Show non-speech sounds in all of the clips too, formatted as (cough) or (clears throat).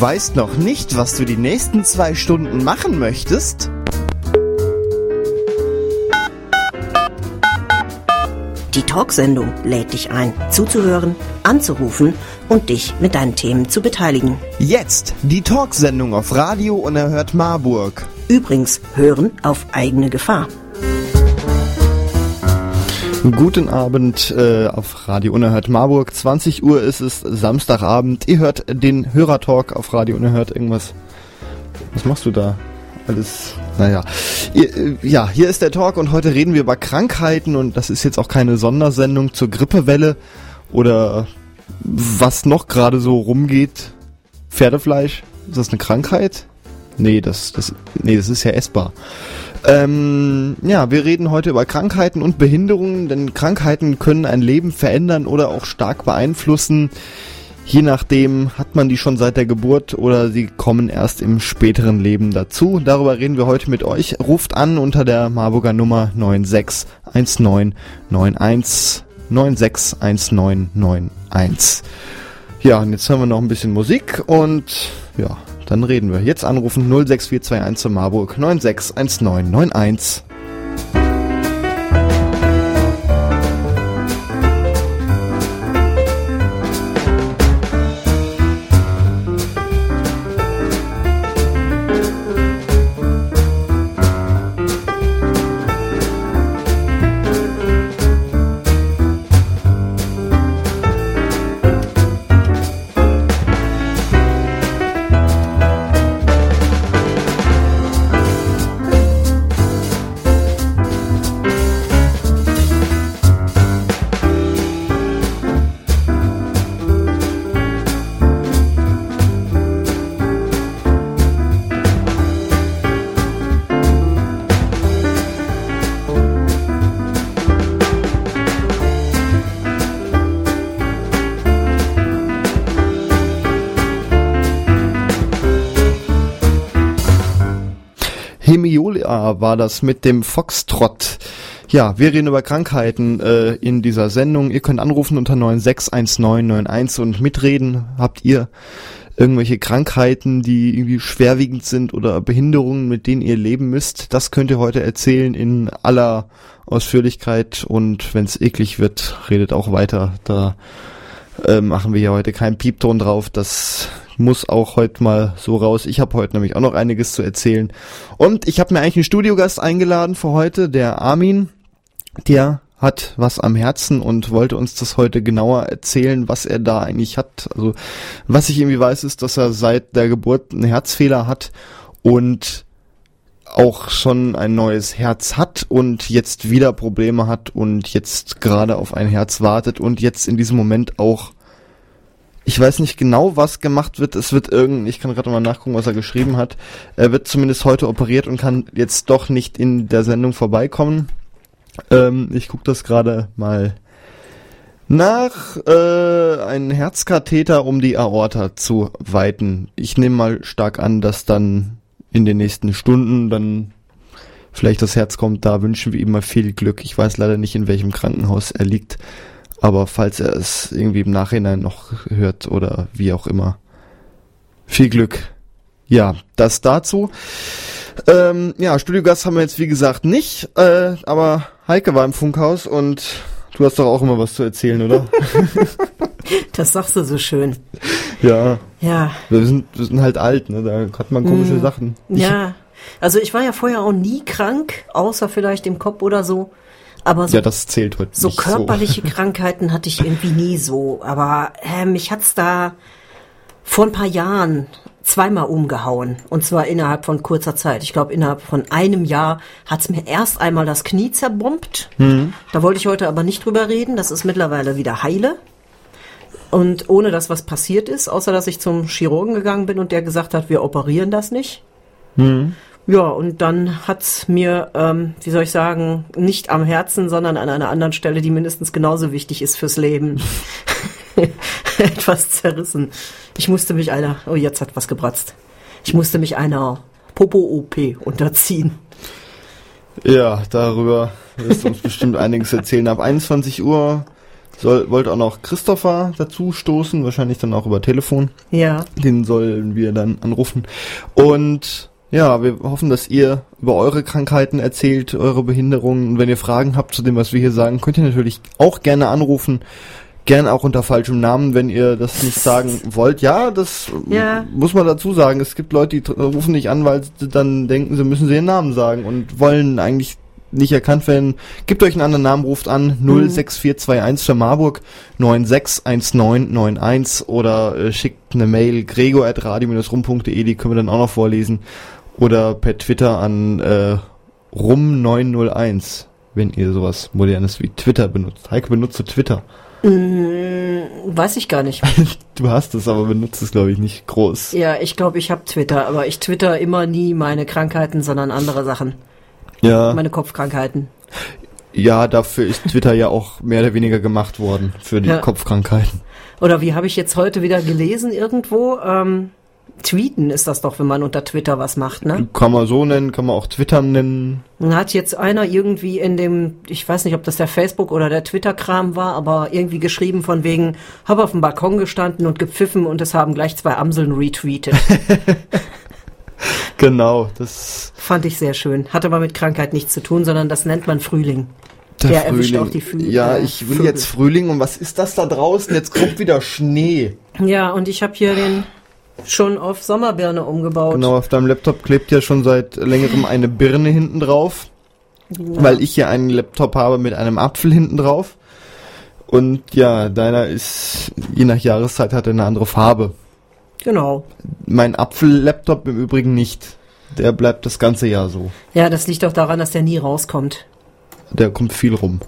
weißt noch nicht, was du die nächsten zwei Stunden machen möchtest? Die Talksendung lädt dich ein, zuzuhören, anzurufen und dich mit deinen Themen zu beteiligen. Jetzt die Talksendung auf Radio Unerhört Marburg. Übrigens, hören auf eigene Gefahr. Guten Abend äh, auf Radio Unerhört Marburg. 20 Uhr ist es Samstagabend. Ihr hört den Hörertalk auf Radio Unerhört. Irgendwas. Was machst du da? Alles. Naja. Ihr, äh, ja, hier ist der Talk und heute reden wir über Krankheiten und das ist jetzt auch keine Sondersendung zur Grippewelle oder was noch gerade so rumgeht. Pferdefleisch. Ist das eine Krankheit? Nee, das, das, nee, das ist ja essbar. Ähm, ja, wir reden heute über Krankheiten und Behinderungen, denn Krankheiten können ein Leben verändern oder auch stark beeinflussen. Je nachdem hat man die schon seit der Geburt oder sie kommen erst im späteren Leben dazu. Darüber reden wir heute mit euch. Ruft an unter der Marburger Nummer 961991 961991. Ja, und jetzt hören wir noch ein bisschen Musik und ja, dann reden wir. Jetzt anrufen 06421 zu Marburg 961991. War das mit dem Foxtrott. Ja, wir reden über Krankheiten äh, in dieser Sendung. Ihr könnt anrufen unter 961991 und mitreden. Habt ihr irgendwelche Krankheiten, die irgendwie schwerwiegend sind oder Behinderungen, mit denen ihr leben müsst? Das könnt ihr heute erzählen in aller Ausführlichkeit und wenn es eklig wird, redet auch weiter. Da äh, machen wir ja heute keinen Piepton drauf. Das muss auch heute mal so raus. Ich habe heute nämlich auch noch einiges zu erzählen. Und ich habe mir eigentlich einen Studiogast eingeladen für heute, der Armin. Der hat was am Herzen und wollte uns das heute genauer erzählen, was er da eigentlich hat. Also was ich irgendwie weiß, ist, dass er seit der Geburt einen Herzfehler hat und auch schon ein neues Herz hat und jetzt wieder Probleme hat und jetzt gerade auf ein Herz wartet und jetzt in diesem Moment auch ich weiß nicht genau, was gemacht wird. Es wird irgend, ich kann gerade mal nachgucken, was er geschrieben hat. Er wird zumindest heute operiert und kann jetzt doch nicht in der Sendung vorbeikommen. Ähm, ich gucke das gerade mal nach. Äh, ein Herzkatheter, um die Aorta zu weiten. Ich nehme mal stark an, dass dann in den nächsten Stunden dann vielleicht das Herz kommt. Da wünschen wir ihm mal viel Glück. Ich weiß leider nicht, in welchem Krankenhaus er liegt. Aber falls er es irgendwie im Nachhinein noch hört oder wie auch immer, viel Glück. Ja, das dazu. Ähm, ja, Studiogast haben wir jetzt wie gesagt nicht, äh, aber Heike war im Funkhaus und du hast doch auch immer was zu erzählen, oder? (laughs) das sagst du so schön. Ja. Ja. Wir sind, wir sind halt alt, ne? Da hat man komische hm. Sachen. Ich ja. Also ich war ja vorher auch nie krank, außer vielleicht im Kopf oder so. Aber so, ja, das zählt heute so körperliche so. (laughs) Krankheiten hatte ich irgendwie nie so. Aber äh, mich hat's da vor ein paar Jahren zweimal umgehauen. Und zwar innerhalb von kurzer Zeit. Ich glaube, innerhalb von einem Jahr hat's mir erst einmal das Knie zerbombt. Mhm. Da wollte ich heute aber nicht drüber reden. Das ist mittlerweile wieder heile. Und ohne dass was passiert ist, außer dass ich zum Chirurgen gegangen bin und der gesagt hat, wir operieren das nicht. Mhm. Ja, und dann hat's mir, ähm, wie soll ich sagen, nicht am Herzen, sondern an einer anderen Stelle, die mindestens genauso wichtig ist fürs Leben, (laughs) etwas zerrissen. Ich musste mich einer, oh jetzt hat was gebratzt. Ich musste mich einer Popo-OP unterziehen. Ja, darüber wirst du uns bestimmt einiges erzählen. Ab 21 Uhr Soll, wollte auch noch Christopher dazu stoßen, wahrscheinlich dann auch über Telefon. Ja. Den sollen wir dann anrufen. Und ja, wir hoffen, dass ihr über eure Krankheiten erzählt, eure Behinderungen. Und wenn ihr Fragen habt zu dem, was wir hier sagen, könnt ihr natürlich auch gerne anrufen. Gerne auch unter falschem Namen, wenn ihr das nicht sagen wollt. Ja, das Ja. muss man dazu sagen. Es gibt Leute, die rufen nicht an, weil sie dann denken, sie müssen sie ihren Namen sagen und wollen eigentlich nicht erkannt werden. Gebt euch einen anderen Namen, ruft an 06421 für Marburg 961991 oder äh, schickt eine Mail gregor.radio-rum.de, die können wir dann auch noch vorlesen. Oder per Twitter an äh, rum901, wenn ihr sowas Modernes wie Twitter benutzt. Heike benutzt du Twitter. Mm, weiß ich gar nicht. (laughs) Du hast es, aber benutzt es, glaube ich, nicht groß. Ja, ich glaube, ich habe Twitter, aber ich twitter immer nie meine Krankheiten, sondern andere Sachen. Ja, Meine Kopfkrankheiten. ja, dafür ist Twitter ja auch mehr oder weniger gemacht worden, für die Ja. Kopfkrankheiten. Oder wie habe ich jetzt heute wieder gelesen irgendwo? Ähm, tweeten ist das doch, wenn man unter Twitter was macht, ne? Kann man so nennen, kann man auch Twitter nennen. Hat jetzt einer irgendwie in dem, ich weiß nicht, ob das der Facebook oder der Twitter-Kram war, aber irgendwie geschrieben von wegen, hab auf dem Balkon gestanden und gepfiffen und es haben gleich zwei Amseln retweetet. (laughs) Genau, das Fand ich sehr schön. Hat aber mit Krankheit nichts zu tun, sondern das nennt man Frühling. Der erwischt auch die Fü- Ja, äh, ich will Vögel. jetzt Frühling und was ist das da draußen? Jetzt kommt wieder Schnee. Ja, und ich habe hier den schon auf Sommerbirne umgebaut. Genau, auf deinem Laptop klebt ja schon seit längerem eine Birne hinten drauf, weil ich hier einen Laptop habe mit einem Apfel hinten drauf. Und ja, deiner ist, je nach Jahreszeit hat er eine andere Farbe. Genau. Mein Apfel-Laptop im Übrigen nicht. Der bleibt das ganze Jahr so. Ja, das liegt doch daran, dass der nie rauskommt. Der kommt viel rum.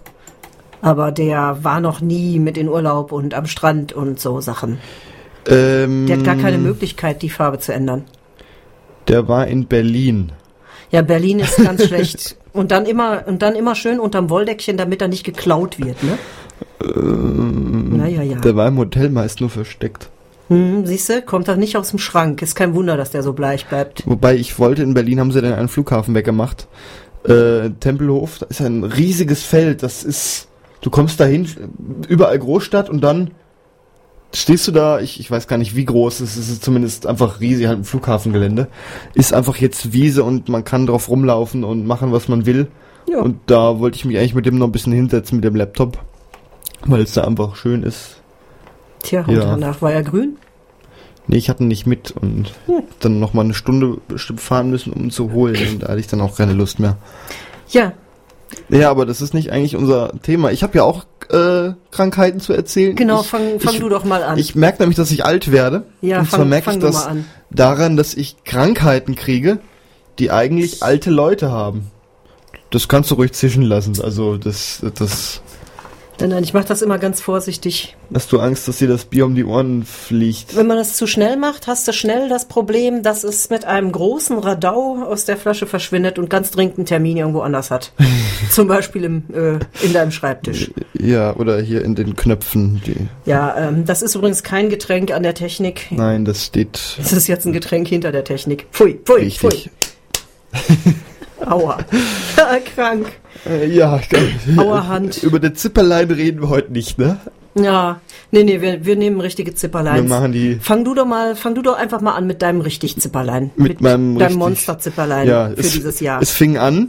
Aber der war noch nie mit in Urlaub und am Strand und so Sachen. Ähm, Der hat gar keine Möglichkeit, die Farbe zu ändern. Der war in Berlin. Ja, Berlin ist ganz (laughs) schlecht. Und dann immer und dann immer schön unterm Wolldeckchen, damit er nicht geklaut wird, ne? naja, ja. Der war im Hotel meist nur versteckt. Hm, Siehst du, kommt doch nicht aus dem Schrank. Ist kein Wunder, dass der so bleich bleibt. Wobei ich wollte, in Berlin haben sie dann einen Flughafen weggemacht. Äh, Tempelhof, da ist ein riesiges Feld. Das ist, du kommst dahin, überall Großstadt und dann stehst du da, ich, ich weiß gar nicht wie groß es ist, es ist zumindest einfach riesig, halt ein Flughafengelände. Ist einfach jetzt Wiese und man kann drauf rumlaufen und machen, was man will. Ja. Und da wollte ich mich eigentlich mit dem noch ein bisschen hinsetzen, mit dem Laptop. Weil es da einfach schön ist. Tja, und Ja. danach war er grün. Nee, ich hatte nicht mit und Hm. dann noch mal eine Stunde bestimmt fahren müssen, um ihn zu holen. Und da hatte ich dann auch keine Lust mehr. Ja, Ja, aber das ist nicht eigentlich unser Thema. Ich habe ja auch äh, Krankheiten zu erzählen. genau, ich, fang, fang ich, du doch mal an. Ich merke nämlich, dass ich alt werde. ja, und zwar fang, merke fang ich das daran, dass ich Krankheiten kriege, die eigentlich alte Leute haben. Das kannst du ruhig zischen lassen. Also das, das, Nein, nein, ich mache das immer ganz vorsichtig. hast du Angst, dass dir das Bier um die Ohren fliegt? Wenn man das zu schnell macht, hast du schnell das Problem, dass es mit einem großen Radau aus der Flasche verschwindet und ganz dringend einen Termin irgendwo anders hat. (laughs) Zum Beispiel im, äh, in deinem Schreibtisch. Ja, oder hier in den Knöpfen. Ja, ähm, das ist übrigens kein Getränk an der Technik. nein, das steht Das ist jetzt ein Getränk hinter der Technik. Pfui, pfui, richtig. pfui. (laughs) Aua. (laughs) Krank. Äh, ja, ich glaub, Auerhand. (laughs) über den Zipperlein reden wir heute nicht, ne? Ja, nee, nee, wir, wir nehmen richtige Wir Zipperleins. machen die Fang du doch mal, fang du doch einfach mal an mit deinem richtig Zipperlein. Mit meinem deinem richtig- Monster-Zipperlein ja, für es, dieses Jahr. Es fing an.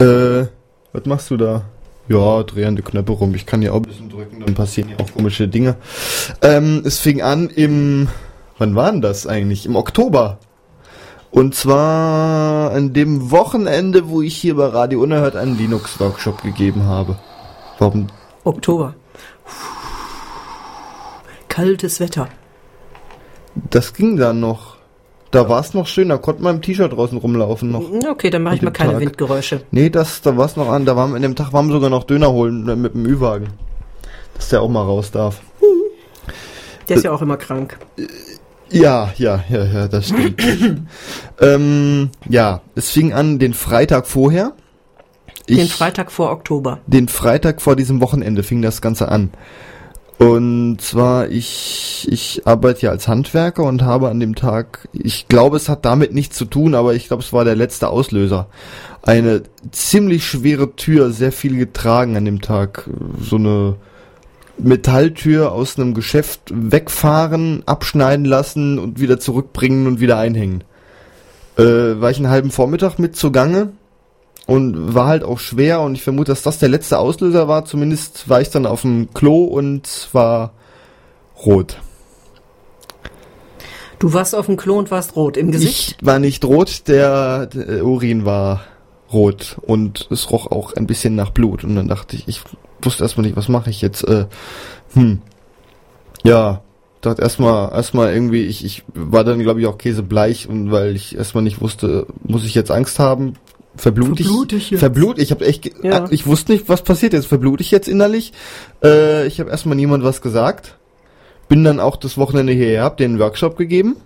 Äh, was machst du da? Ja, dreh an die Knöpfe rum. Ich kann hier auch ein bisschen drücken, dann passieren hier auch komische Dinge. Ähm, es fing an im, wann war denn das eigentlich? Im Oktober. Und zwar an dem Wochenende, wo ich hier bei Radio Unerhört einen Linux-Workshop gegeben habe. Warum? Oktober. Kaltes Wetter. Das ging dann noch. Da war es noch schön, da konnte man im T-Shirt draußen rumlaufen noch. Okay, dann mache ich mal keine Tag. Windgeräusche. Nee, das, da war es noch an. Da waren wir in dem Tag waren wir sogar noch Döner holen äh, mit dem Ü-Wagen. Dass der auch mal raus darf. Der ist ja auch immer krank. Ja, ja, ja, ja, das stimmt. (coughs) ähm, ja, es fing an den Freitag vorher. Ich, Den Freitag vor Oktober. Den Freitag vor diesem Wochenende fing das Ganze an. Und zwar, ich, ich arbeite ja als Handwerker und habe an dem Tag, ich glaube, es hat damit nichts zu tun, aber ich glaube, es war der letzte Auslöser. Eine ziemlich schwere Tür, sehr viel getragen an dem Tag. So eine Metalltür aus einem Geschäft wegfahren, abschneiden lassen und wieder zurückbringen und wieder einhängen. Äh, war ich einen halben Vormittag mit zugange und war halt auch schwer und ich vermute, dass das der letzte Auslöser war. Zumindest war ich dann auf dem Klo und war rot. Du warst auf dem Klo und warst rot im Gesicht? Ich war nicht rot, der, der Urin war rot und es roch auch ein bisschen nach Blut und dann dachte ich, ich wusste erstmal nicht, was mache ich jetzt. Äh, hm. Ja, dachte erstmal erstmal irgendwie, ich, ich war dann glaube ich auch käsebleich und weil ich erstmal nicht wusste, muss ich jetzt Angst haben, verblut ich, Verblut ich jetzt? verblut, ich habe echt, Ja. äh, ich wusste nicht, was passiert jetzt, verblut ich jetzt innerlich. Äh, ich habe erstmal niemand was gesagt, bin dann auch das Wochenende hierher, hab den Workshop gegeben,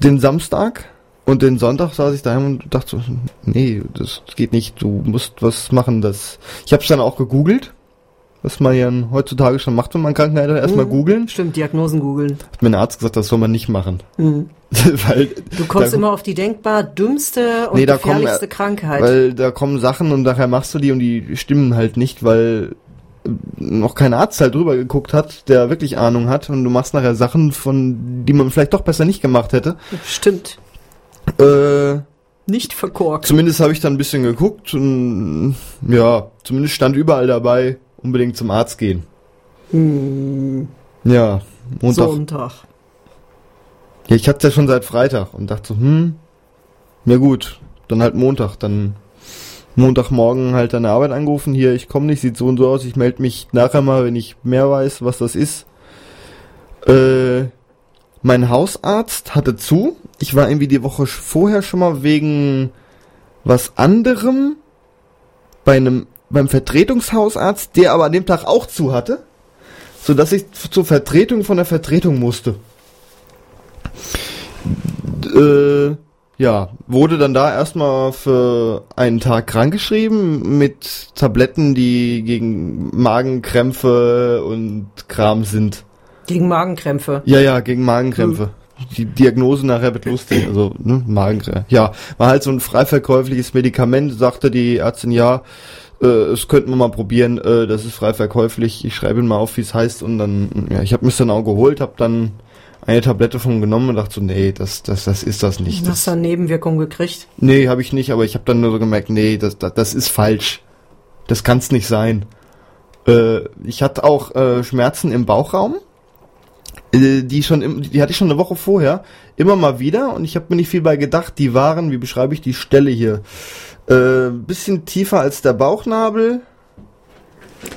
den Samstag und den Sonntag saß ich daheim und dachte so, nee, das geht nicht, du musst was machen, das. Ich habe es dann auch gegoogelt. Was man ja heutzutage schon macht, wenn man Krankheit hat, erstmal Mhm. googeln. Stimmt, Diagnosen googeln. Hat mir ein Arzt gesagt, das soll man nicht machen. Mhm. (laughs) weil Du kommst da- immer auf die denkbar dümmste und Nee, da kommen, gefährlichste äh, Krankheit. Weil da kommen Sachen und nachher machst du die und die stimmen halt nicht, weil äh, noch kein Arzt halt drüber geguckt hat, der wirklich Ahnung hat und du machst nachher Sachen, von die man vielleicht doch besser nicht gemacht hätte. Stimmt. Äh, Nicht verkorkt. zumindest habe ich dann ein bisschen geguckt und ja, zumindest stand überall dabei, unbedingt zum Arzt gehen. Hm, Ja, Montag. Sonntag. Ja, ich hatte ja schon seit Freitag und dachte so, hm, ja gut, dann halt Montag, dann Montagmorgen halt an der Arbeit angerufen, hier, ich komme nicht, sieht so und so aus, ich melde mich nachher mal, wenn ich mehr weiß, was das ist. Äh, mein Hausarzt hatte zu, ich war irgendwie die Woche vorher schon mal wegen was anderem bei einem, beim Vertretungshausarzt, der aber an dem Tag auch zu hatte, so dass ich zur Vertretung von der Vertretung musste äh, ja, wurde dann da erstmal für einen Tag krankgeschrieben mit Tabletten, die gegen Magenkrämpfe und Kram sind. Gegen Magenkrämpfe. Ja, ja, gegen Magenkrämpfe. Die Diagnose nachher wird lustig, also ne, Magenkrämpfe. Ja, war halt so ein frei verkäufliches Medikament, sagte die Ärztin, ja, äh, es könnten wir mal probieren, äh, das ist frei verkäuflich, ich schreibe Ihnen mal auf, wie es heißt und dann, ja, ich habe mich dann auch geholt, habe dann eine Tablette von genommen und dachte so, nee, das, das, das ist das nicht. Du Das, hast da Nebenwirkungen gekriegt. Nee, habe ich nicht, aber ich habe dann nur so gemerkt, nee, das, das, das ist falsch. Das kann's nicht sein. Äh, ich hatte auch äh, Schmerzen im Bauchraum. Äh, die schon, im, die hatte ich schon eine Woche vorher, immer mal wieder und ich habe mir nicht viel bei gedacht. Die waren, wie beschreibe ich die Stelle hier, äh, bisschen tiefer als der Bauchnabel.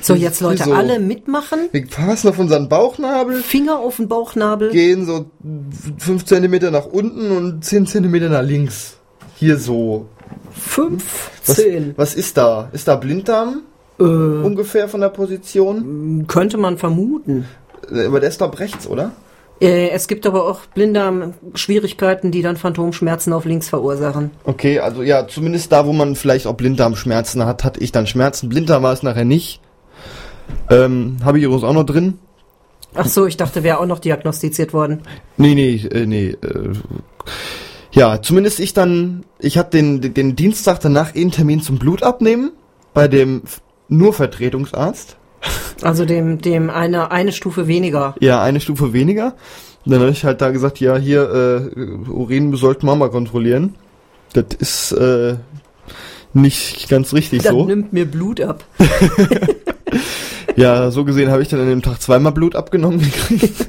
So, jetzt Leute, So. alle mitmachen. Wir fassen auf unseren Bauchnabel, Finger auf den Bauchnabel. gehen so 5 cm nach unten und 10 cm nach links. Hier so. Fünf, Was, zehn. was ist da? Ist da Blinddarm? Äh, ungefähr von der Position. könnte man vermuten. Äh, Aber der ist doch rechts, oder? Äh, es gibt aber auch Blinddarm-Schwierigkeiten, die dann Phantomschmerzen auf links verursachen. Okay, also ja, zumindest da, wo man vielleicht auch Blinddarmschmerzen hat, hatte ich dann Schmerzen. Blinddarm war es nachher nicht. Ähm, Habe ich übrigens auch noch drin. Ach so, ich dachte, wäre auch noch diagnostiziert worden. Nee, nee, äh, nee. Äh, ja, zumindest ich dann, ich hatte den, den Dienstag danach einen Termin zum Blutabnehmen bei dem nur Vertretungsarzt. Also dem, dem eine, eine Stufe weniger. Ja, eine Stufe weniger. Und dann habe ich halt da gesagt, ja, hier, äh, Urin sollten wir mal kontrollieren. Das ist äh, nicht ganz richtig Dann so. nimmt mir Blut ab. (laughs) Ja, so gesehen habe ich dann an dem Tag zweimal Blut abgenommen gekriegt.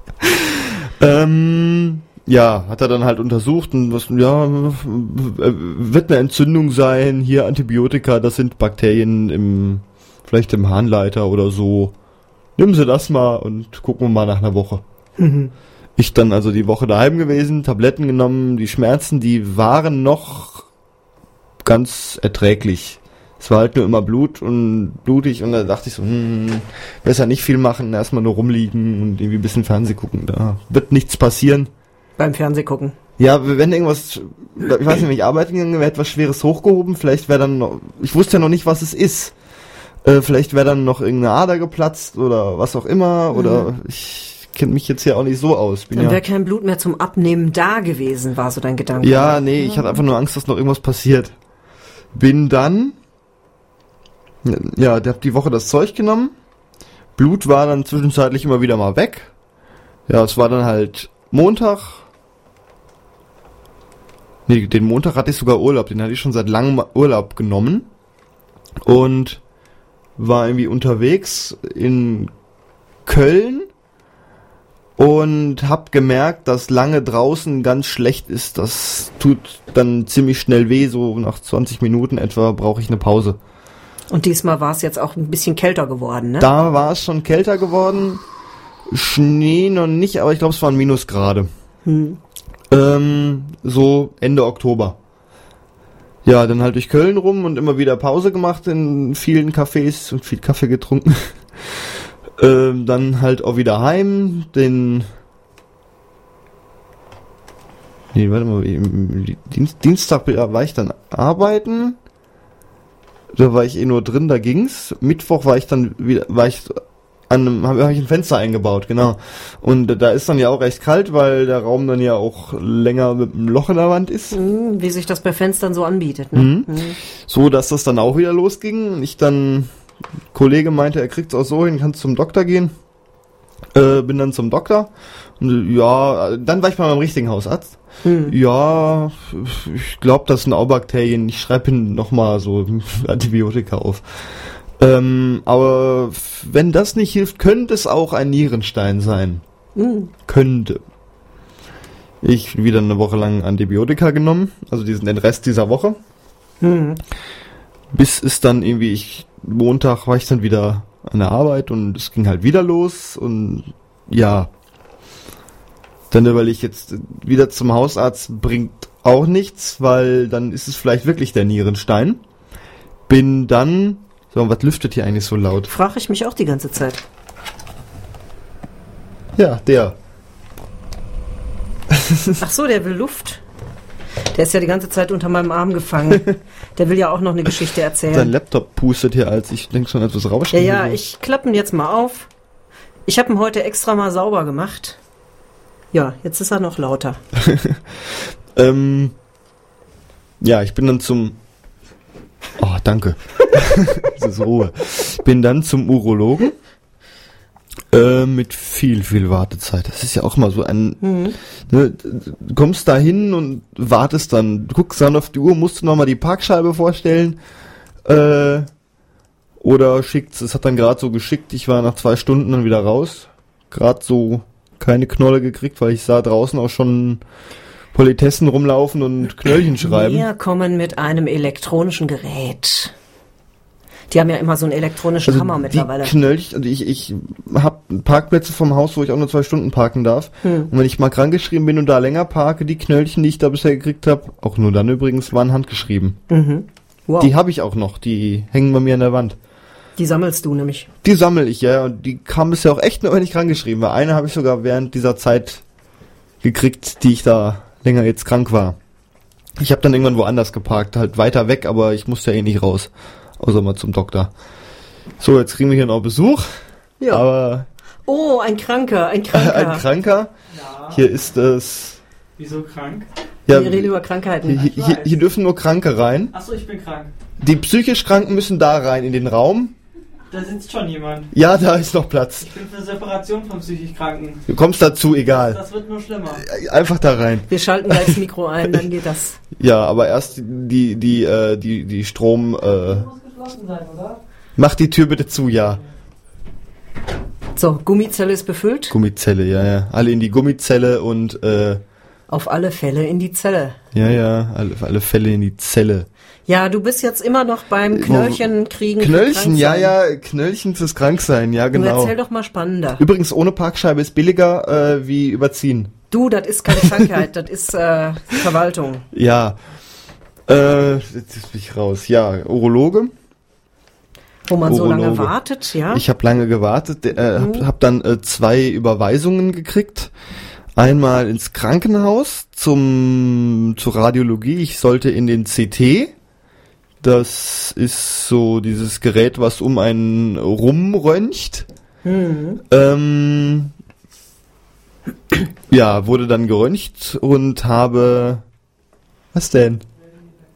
(laughs) ähm, ja, hat er dann halt untersucht und was, ja, wird eine Entzündung sein, hier Antibiotika, das sind Bakterien im, vielleicht im Harnleiter oder so. Nimm sie das mal und gucken wir mal nach einer Woche. Ich dann also die Woche daheim gewesen, Tabletten genommen, die Schmerzen, die waren noch ganz erträglich. Es war halt nur immer Blut und blutig und da dachte ich so, hm, besser nicht viel machen, erstmal nur rumliegen und irgendwie ein bisschen Fernseh gucken. Da wird nichts passieren. Beim Fernsehgucken. Ja, wenn irgendwas, ich weiß nicht, wenn ich arbeiten gegangen wäre, etwas Schweres hochgehoben, vielleicht wäre dann noch, ich wusste ja noch nicht, was es ist. Äh, vielleicht wäre dann noch irgendeine Ader geplatzt oder was auch immer. Oder ich kenne mich jetzt hier auch nicht so aus. Bin Dann ja, wäre kein Blut mehr zum Abnehmen da gewesen, war so dein Gedanke. ja, nee, ich hatte einfach nur Angst, dass noch irgendwas passiert. Bin dann, ja, der hat die Woche das Zeug genommen. Blut war dann zwischenzeitlich immer wieder mal weg. Ja, es war dann halt Montag. Nee, den Montag hatte ich sogar Urlaub. Den hatte ich schon seit langem Urlaub genommen. Und war irgendwie unterwegs in Köln und hab gemerkt, dass lange draußen ganz schlecht ist. Das tut dann ziemlich schnell weh. So nach 20 Minuten etwa brauche ich eine Pause. Und diesmal war es jetzt auch ein bisschen kälter geworden, ne? Da war es schon kälter geworden. Schnee noch nicht, aber ich glaube, es waren Minusgrade. Ähm, so Ende Oktober. Ja, dann halt durch Köln rum und immer wieder Pause gemacht in vielen Cafés und viel Kaffee getrunken. (laughs) ähm, dann halt auch wieder heim, den Nee, warte mal, Dienst, Dienstag war ich dann arbeiten. Da war ich eh nur drin, da ging's. Mittwoch war ich dann wieder, war ich an habe hab ich ein Fenster eingebaut, genau. Und da ist dann ja auch recht kalt, weil der Raum dann ja auch länger mit einem Loch in der Wand ist. Hm, Wie sich das bei Fenstern so anbietet, ne? Mhm. So, dass das dann auch wieder losging. Und ich dann, Kollege meinte, er kriegt's auch so hin, kannst zum Doktor gehen. Äh, bin dann zum Doktor. Und ja, dann war ich bei meinem richtigen Hausarzt. Ja, ich glaube, das sind Aubakterien. Ich schreibe ihn nochmal so (laughs) Antibiotika auf. Ähm, aber wenn das nicht hilft, könnte es auch ein Nierenstein sein. Hm. Könnte. Ich wieder eine Woche lang Antibiotika genommen, also diesen den Rest dieser Woche. Hm. Bis es dann irgendwie, ich, Montag war ich dann wieder an der Arbeit und es ging halt wieder los und ja. Dann überlege ich jetzt wieder zum Hausarzt bringt auch nichts, weil dann ist es vielleicht wirklich der Nierenstein. Bin dann, so, was lüftet hier eigentlich so laut? Frage ich mich auch die ganze Zeit. Ja, der. Ach so, der will Luft. Der ist ja die ganze Zeit unter meinem Arm gefangen. (laughs) Der will ja auch noch eine Geschichte Sein erzählen. Laptop pustet hier, als ich denke schon etwas Ja, rauschen. ja, ich klappe ihn jetzt mal auf. Ich habe ihn heute extra mal sauber gemacht. Ja, jetzt ist er noch lauter. (laughs) Ähm, ja, ich bin dann zum. Oh, danke. (laughs) das ist Ruhe. Bin dann zum Urologen. Äh, mit viel, viel Wartezeit. Das ist ja auch mal so ein. Ne, du kommst da hin und wartest dann. Du guckst dann auf die Uhr, musst du nochmal die Parkscheibe vorstellen. Äh, oder schickt es hat dann gerade so geschickt, ich war nach zwei Stunden dann wieder raus. Gerade so keine Knolle gekriegt, weil ich sah draußen auch schon Politessen rumlaufen und Knöllchen schreiben. Wir kommen mit einem elektronischen Gerät. Die haben ja immer so einen elektronischen Hammer mittlerweile. Also Die Knöllchen, also ich, ich habe Parkplätze vom Haus, wo ich auch nur zwei Stunden parken darf. Hm. Und wenn ich mal krankgeschrieben bin und da länger parke, die Knöllchen, die ich da bisher gekriegt habe, auch nur dann übrigens, waren handgeschrieben. Wow. Die Die, habe ich auch noch, die hängen bei mir an der Wand. sammelst du nämlich. Die sammle ich, ja, und die kamen bisher auch echt nur, wenn ich krankgeschrieben war. Eine habe ich sogar während dieser Zeit gekriegt, die ich da länger jetzt krank war. Ich habe dann irgendwann woanders geparkt, halt weiter weg, aber ich musste ja eh nicht raus. Außer mal zum Doktor. So, jetzt kriegen wir hier noch Besuch. Ja. Aber Oh, ein Kranker, ein (laughs) Kranker. ein Kranker. Ja. Hier ist es. Wieso krank? Ja, Wir reden hier, über Krankheiten. hier, hier dürfen nur Kranke rein. Achso, ich bin krank. Die psychisch Kranken müssen da rein in den Raum. Da sitzt schon jemand. Ja, da ist noch Platz. Ich bin für Separation von psychisch Kranken. Du kommst dazu, egal. Das wird nur schlimmer. Einfach da rein. Wir schalten gleich das Mikro ein, dann geht das. (laughs) Ja, aber erst die, die, äh, die, die Strom, äh, Muss geschlossen sein, oder? mach die Tür bitte zu, ja. So, Gummizelle ist befüllt. Gummizelle, ja, ja. Alle in die Gummizelle und, äh, Auf alle Fälle in die Zelle. ja, ja, alle, alle Fälle in die Zelle. Ja, du bist jetzt immer noch beim Knöllchen kriegen. Knöllchen, ja, ja, Knöllchen fürs Kranksein, ja, Du genau. erzähl doch mal spannender. Übrigens, ohne Parkscheibe ist billiger, äh, wie überziehen. Du, das ist keine Krankheit, das ist äh, Verwaltung. Ja. Äh, jetzt bin ich raus. Ja, Urologe. Wo man so lange Urologe. wartet, ja. Ich habe lange gewartet, äh, Mhm. hab, hab dann äh, zwei Überweisungen gekriegt. Einmal ins Krankenhaus zum zur Radiologie. Ich sollte in den CT. Das ist so dieses Gerät, was um einen rumröntgt. Ähm, ja, wurde dann geröntgt und habe. Was denn?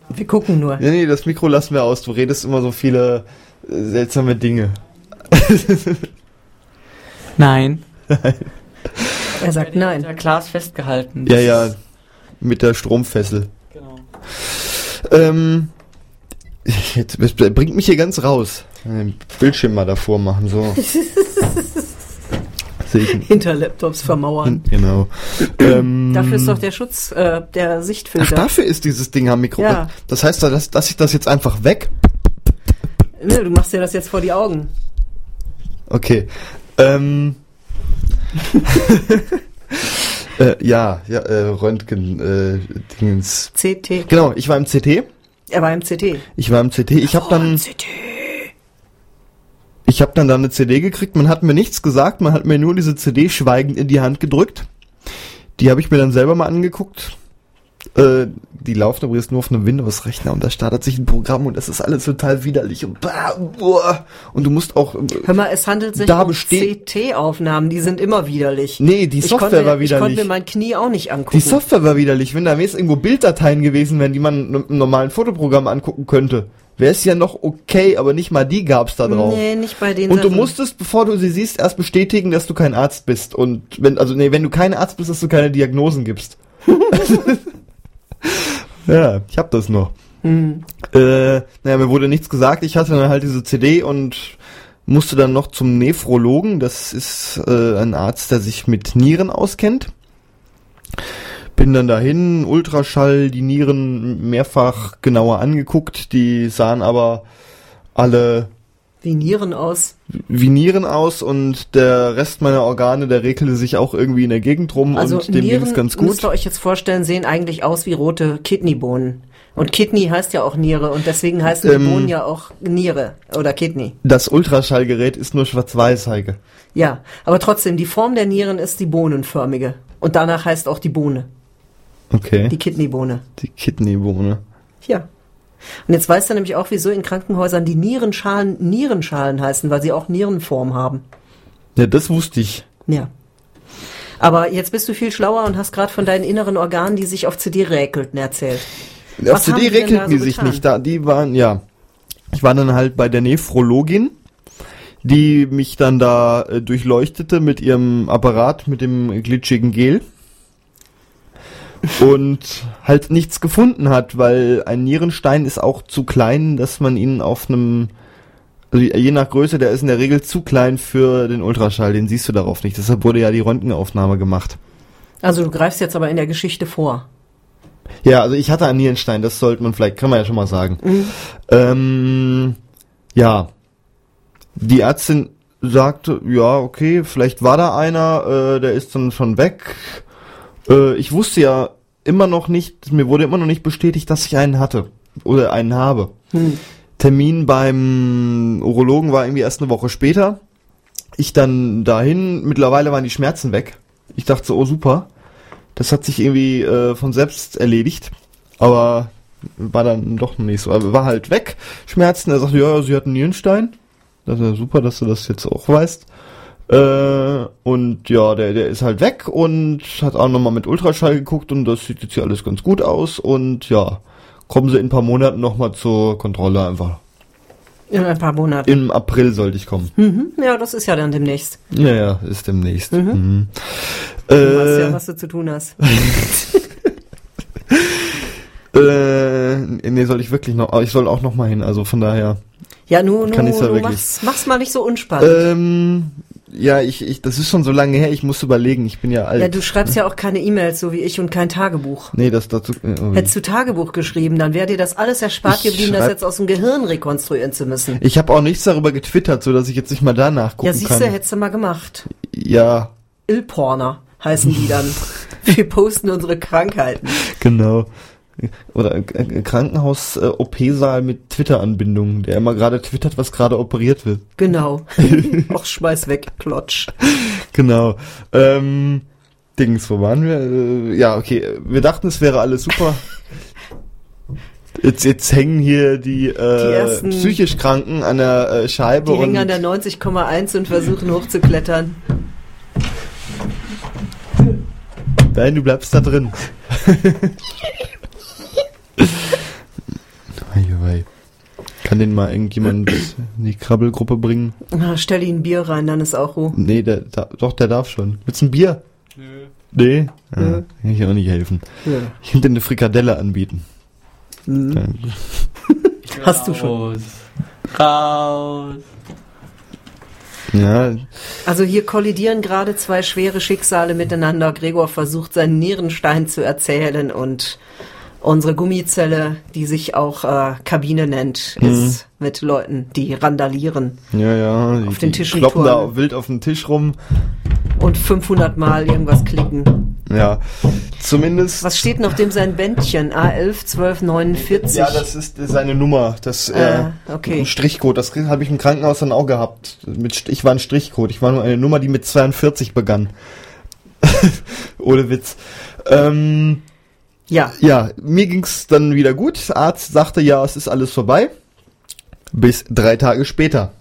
Wir gucken nur. Nee, nee, das Mikro lassen wir aus. Du redest immer so viele äh, seltsame Dinge. (laughs) Nein. Er sagt nein. der Glas festgehalten. Ja, ja, mit der Stromfessel. Genau. Ähm, jetzt das bringt mich hier ganz raus. Den Bildschirm mal davor machen, so. (laughs) Sehe ich nicht. Hinter Laptops vermauern. Genau. Ähm, Dafür ist doch der Schutz, äh, der Ach, Sichtfilter. dafür ist dieses Ding am Mikro. Ja. Das heißt, dass, dass ich das jetzt einfach weg. Ne, du machst dir das jetzt vor die Augen. Okay. Ähm. (laughs) äh, ja, ja, äh, Röntgen, äh, Dingens. CT. Genau, ich war im CT. Er war im CT. Ich war im CT. Ich habe dann, CT. ich habe dann da eine CD gekriegt. Man hat mir nichts gesagt. Man hat mir nur diese CD schweigend in die Hand gedrückt. Die habe ich mir dann selber mal angeguckt. Äh, die laufen übrigens nur auf einem Windows-Rechner und da startet sich ein Programm und das ist alles total widerlich und bah, uah. und du musst auch äh, Hör mal, es handelt sich Da um CT-Aufnahmen, die sind immer widerlich. Nee, die Software konnte, war Ich konnte widerlich. mir mein Knie auch nicht angucken. Die Software war widerlich. Wenn da jetzt irgendwo Bilddateien gewesen wären, die man mit einem normalen Fotoprogramm angucken könnte, wäre es ja noch okay, aber nicht mal die gab's da drauf. Nee, nicht bei den Und du musstest, bevor du sie siehst, erst bestätigen, dass du kein Arzt bist. Und wenn, also nee, wenn du kein Arzt bist, dass du keine Diagnosen gibst. (laughs) (laughs) ja, ich hab das noch. Hm. Äh, naja, mir wurde nichts gesagt. Ich hatte dann halt diese CD und musste dann noch zum Nephrologen. Das ist äh, ein Arzt, der sich mit Nieren auskennt. Bin dann dahin, Ultraschall, die Nieren mehrfach genauer angeguckt. Die sahen aber alle Wie Nieren aus. wie Nieren aus und der Rest meiner Organe, der regelte sich auch irgendwie in der Gegend rum Also und dem Nieren, ging's ganz müsst ihr gut. euch jetzt vorstellen, sehen eigentlich aus wie rote Kidneybohnen. Und Kidney heißt ja auch Niere und deswegen heißen die Ähm. Bohnen ja auch Niere oder Kidney. Das Ultraschallgerät ist nur schwarz-weiß, Heike. Ja, aber trotzdem, die Form der Nieren ist die bohnenförmige. Und danach heißt auch die Bohne, Okay. die Kidneybohne. Die Kidneybohne. Ja. Und jetzt weißt du nämlich auch, wieso in Krankenhäusern die Nierenschalen Nierenschalen heißen, weil sie auch Nierenform haben. Ja, das wusste ich. Ja. Aber jetzt bist du viel schlauer und hast gerade von deinen inneren Organen, die sich auf CD räkelten, erzählt. Auf Was CD da die so sich getan? nicht. Da, die waren, ja. Ich war dann halt bei der Nephrologin, die mich dann da äh, durchleuchtete mit ihrem Apparat, mit dem glitschigen Gel. Und halt nichts gefunden hat, weil ein Nierenstein ist auch zu klein, dass man ihn auf einem, also je nach Größe, der ist in der Regel zu klein für den Ultraschall, den siehst du darauf nicht. Deshalb wurde ja die Röntgenaufnahme gemacht. Also du greifst jetzt aber in der Geschichte vor. Ja, also ich hatte einen Nierenstein, das sollte man vielleicht, kann man ja schon mal sagen. Ähm, ja. Die Ärztin sagte, ja, okay, vielleicht war da einer, äh, der ist dann schon weg. Äh, ich wusste ja immer noch nicht, mir wurde immer noch nicht bestätigt, dass ich einen hatte. Oder einen habe. Termin beim Urologen war irgendwie erst eine Woche später. Ich dann dahin, mittlerweile waren die Schmerzen weg. Ich dachte so, oh super. Das hat sich irgendwie äh, von selbst erledigt. Aber war dann doch nicht so. Aber war halt weg. Schmerzen. Er sagte, ja, ja, sie hat einen Nierenstein. Das ist ja super, dass du das jetzt auch weißt. Äh, und ja, der, der ist halt weg und hat auch nochmal mit Ultraschall geguckt und das sieht jetzt hier alles ganz gut aus. Und ja, kommen sie in ein paar Monaten nochmal zur Kontrolle einfach. In ein paar Monaten. Im April sollte ich kommen. Mhm. Ja, das ist ja dann demnächst. Ja, ja, ist demnächst. Mhm. Du weißt Äh, ja, was du zu tun hast. (laughs) äh, nee, soll ich wirklich noch, aber ich soll auch noch mal hin, also von daher. Ja, nu, nu, Kann ich's ja nu wirklich. mach's, mach's mal nicht so unspannend. Ähm, ja, ich, ich, das ist schon so lange her, ich muss überlegen, ich bin ja alt. ja, du schreibst ja auch keine E-Mails, so wie ich, und kein Tagebuch. Nee, das dazu. Äh, oh, Hättest du Tagebuch geschrieben, dann wäre dir das alles erspart Ich geblieben, das jetzt aus dem Gehirn rekonstruieren zu müssen. ich habe auch nichts darüber getwittert, so dass ich jetzt nicht mal da nachgucken Ja, siehst kann. du, hättest du mal gemacht. ja, Illporner heißen die dann. (laughs) Wir posten unsere Krankheiten. genau. Oder äh, äh, Krankenhaus äh, mit Twitter-Anbindung, der immer gerade twittert, was gerade operiert wird. Genau. (laughs) Auch schmeiß weg, Klotsch. Genau. Ähm, Dings, wo waren wir? Äh, ja, okay. Wir dachten, es wäre alles super. Jetzt, jetzt hängen hier die, äh, ersten- psychisch Kranken an der äh, Scheibe Die hängen an der 90,1 und versuchen hochzuklettern. nein, du bleibst da drin. (laughs) (laughs) Eieiei. Kann den mal irgendjemand in die Krabbelgruppe bringen? Ah, stell ihn ein Bier rein, dann ist auch Ruhe. Nee, der, da, doch, der darf schon. Willst du ein Bier? Nö. Nee? Ja, Nö. kann ich auch nicht helfen. Ja. Ich könnte dir eine Frikadelle anbieten. Hm. Ja. (laughs) Hast du schon. Raus. Raus. Ja, Also hier kollidieren gerade zwei schwere Schicksale miteinander. Gregor versucht seinen Nierenstein zu erzählen und unsere Gummizelle, die sich auch äh, Kabine nennt, Mhm. ist mit Leuten, die randalieren ja, ja. Die, Auf den die Tischen kloppen da wild auf den Tisch rum. und 500 Mal irgendwas klicken. Ja, zumindest. Was steht noch dem sein Bändchen? A11 1249. Ja, das ist seine Nummer. Das äh, Ah, okay. ein Strichcode. Das habe ich im Krankenhaus dann auch gehabt. Mit, ich war ein Strichcode. Ich war nur eine Nummer, die mit 42 begann. (laughs) Ohne Witz. Ähm, ja. ja, mir ging's dann wieder gut. Arzt sagte, ja, es ist alles vorbei. Bis drei Tage später.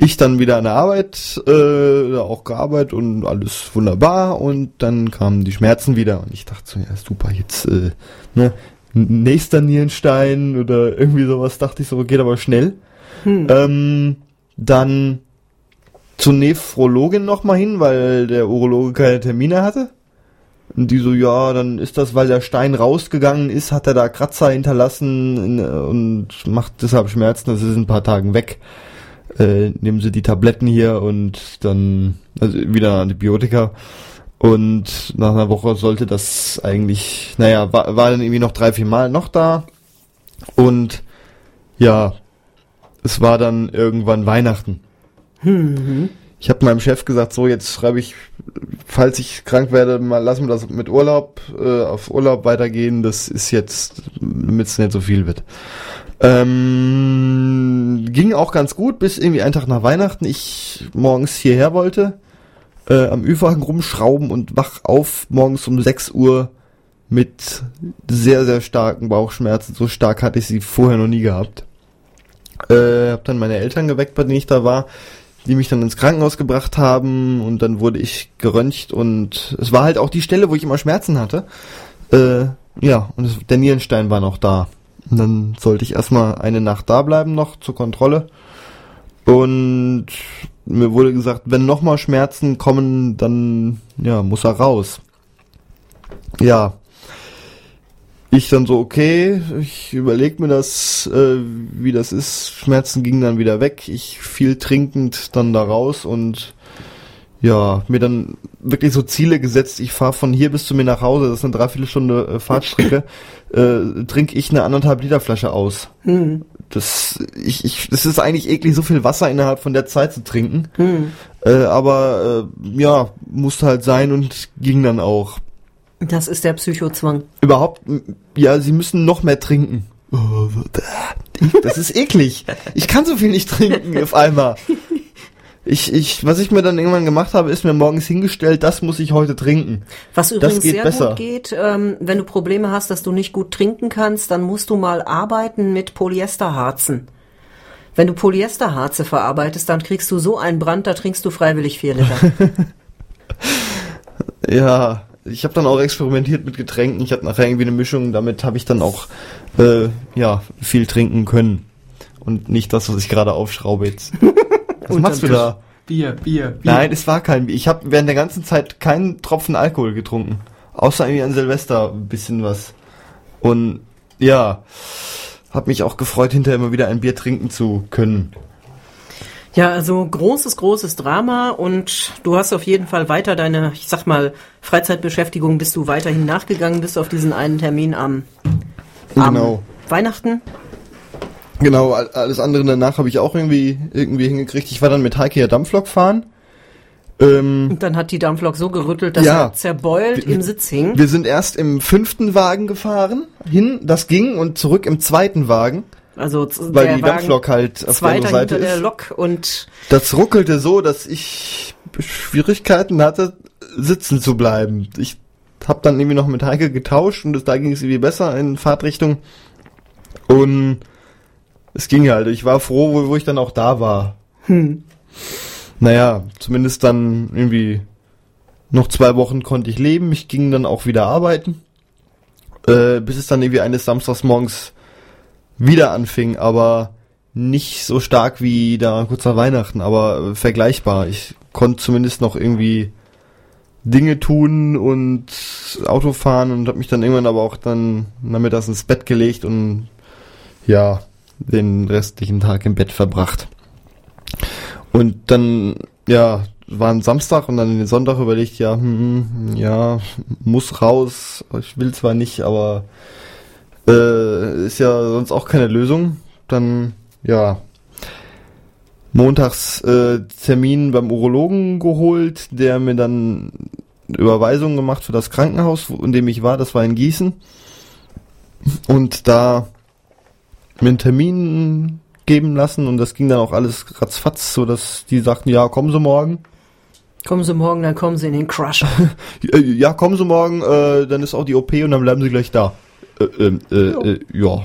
Ich dann wieder an der Arbeit, äh, auch gearbeitet und alles wunderbar und dann kamen die Schmerzen wieder und ich dachte so, ja super, jetzt äh, ne, nächster Nierenstein oder irgendwie sowas, dachte ich so, geht aber schnell. Ähm, dann zur Nephrologin nochmal hin, weil der Urologe keine Termine hatte. Und die so, ja, dann ist das, weil der Stein rausgegangen ist, hat er da Kratzer hinterlassen in, und macht deshalb Schmerzen, das ist in ein paar Tagen weg. Äh, nehmen Sie die Tabletten hier und dann also wieder Antibiotika. Und nach einer Woche sollte das eigentlich, naja, war, war dann irgendwie noch drei, vier Mal noch da. Und ja, es war dann irgendwann Weihnachten. Ich habe meinem Chef gesagt, so jetzt schreibe ich, falls ich krank werde, mal lassen wir das mit Urlaub, äh, auf Urlaub weitergehen. Das ist jetzt, damit es nicht so viel wird. Ähm, ging auch ganz gut, bis irgendwie einen Tag nach Weihnachten ich morgens hierher wollte, äh, am Ü-Wagen rumschrauben und wach auf morgens um 6 Uhr mit sehr, sehr starken Bauchschmerzen. So stark hatte ich sie vorher noch nie gehabt. Äh, hab dann meine Eltern geweckt, bei denen ich da war, die mich dann ins Krankenhaus gebracht haben und dann wurde ich geröntgt und es war halt auch die Stelle, wo ich immer Schmerzen hatte. Äh, ja, und es, der Nierenstein war noch da. Und dann sollte ich erstmal eine Nacht da bleiben noch zur Kontrolle. Und mir wurde gesagt, wenn nochmal Schmerzen kommen, dann ja, muss er raus. Ja. Ich dann so, okay, ich überleg mir das, äh, wie das ist. Schmerzen gingen dann wieder weg. Ich viel trinkend dann da raus und ja, mir dann wirklich so Ziele gesetzt. Ich fahre von hier bis zu mir nach Hause, das ist eine Dreiviertelstunde äh, Fahrtstrecke, (laughs) äh, trinke ich eine anderthalb Liter Flasche aus. Hm. Das, ich, ich, das ist eigentlich eklig, so viel Wasser innerhalb von der Zeit zu trinken. Hm. Äh, aber äh, ja, musste halt sein und ging dann auch. Das ist der Psychozwang. Überhaupt, ja, sie müssen noch mehr trinken. Oh, Das ist eklig. Ich kann so viel nicht trinken auf einmal. Ich, ich, was ich mir dann irgendwann gemacht habe, ist mir morgens hingestellt, das muss ich heute trinken. Was übrigens sehr besser. gut geht, ähm, wenn du Probleme hast, dass du nicht gut trinken kannst, dann musst du mal arbeiten mit Polyesterharzen. Wenn du Polyesterharze verarbeitest, dann kriegst du so einen Brand, da trinkst du freiwillig vier Liter. (laughs) Ja, ich habe dann auch experimentiert mit Getränken. Ich hatte nachher irgendwie eine Mischung, damit habe ich dann auch äh, ja viel trinken können. Und nicht das, was ich gerade aufschraube jetzt. (laughs) Was machst du da? Bier, Bier, Bier. Nein, es war kein Bier. Ich habe während der ganzen Zeit keinen Tropfen Alkohol getrunken. Außer irgendwie an Silvester ein bisschen was. Und ja, habe mich auch gefreut, hinterher immer wieder ein Bier trinken zu können. Ja, also großes, großes Drama und du hast auf jeden Fall weiter deine, ich sag mal, Freizeitbeschäftigung, bist du weiterhin nachgegangen, bist auf diesen einen Termin am, am Genau. Weihnachten. Genau, all- alles andere danach habe ich auch irgendwie irgendwie hingekriegt. Ich war dann mit Heike ja Dampflok fahren. Ähm, Und dann hat die Dampflok so gerüttelt, dass Ja. er zerbeult Wir- im Sitz hing. Wir sind erst im fünften Wagen gefahren, hin, das ging, und zurück im zweiten Wagen, Also weil die Wagen Dampflok halt auf der Seite hinter der ist. Lok und Das ruckelte so, dass ich Schwierigkeiten hatte, sitzen zu bleiben. Ich habe dann irgendwie noch mit Heike getauscht und das, da ging es irgendwie besser in Fahrtrichtung. Und es ging halt. Ich war froh, wo, wo ich dann auch da war. Hm. Naja, zumindest dann irgendwie noch zwei Wochen konnte ich leben. Ich ging dann auch wieder arbeiten. Äh, bis es dann irgendwie eines Samstags morgens wieder anfing, aber nicht so stark wie da kurz nach Weihnachten, aber vergleichbar. Ich konnte zumindest noch irgendwie Dinge tun und Auto fahren und habe mich dann irgendwann aber auch dann nachmittags ins Bett gelegt und ja, den restlichen Tag im Bett verbracht. Und dann, ja, war ein Samstag und dann den Sonntag überlegt, ja, hm, ja, muss raus. Ich will zwar nicht, aber äh, ist ja sonst auch keine Lösung. Dann, ja, montags äh, Termin beim Urologen geholt, der mir dann Überweisung gemacht für das Krankenhaus, in dem ich war, das war in Gießen. Und da mir einen Termin geben lassen und das ging dann auch alles ratzfatz, so dass die sagten, ja, kommen Sie morgen. Kommen Sie morgen, dann kommen Sie in den Crush. (laughs) Ja, kommen Sie morgen, äh, dann ist auch die OP und dann bleiben Sie gleich da. Äh, ähm, äh, äh, ja,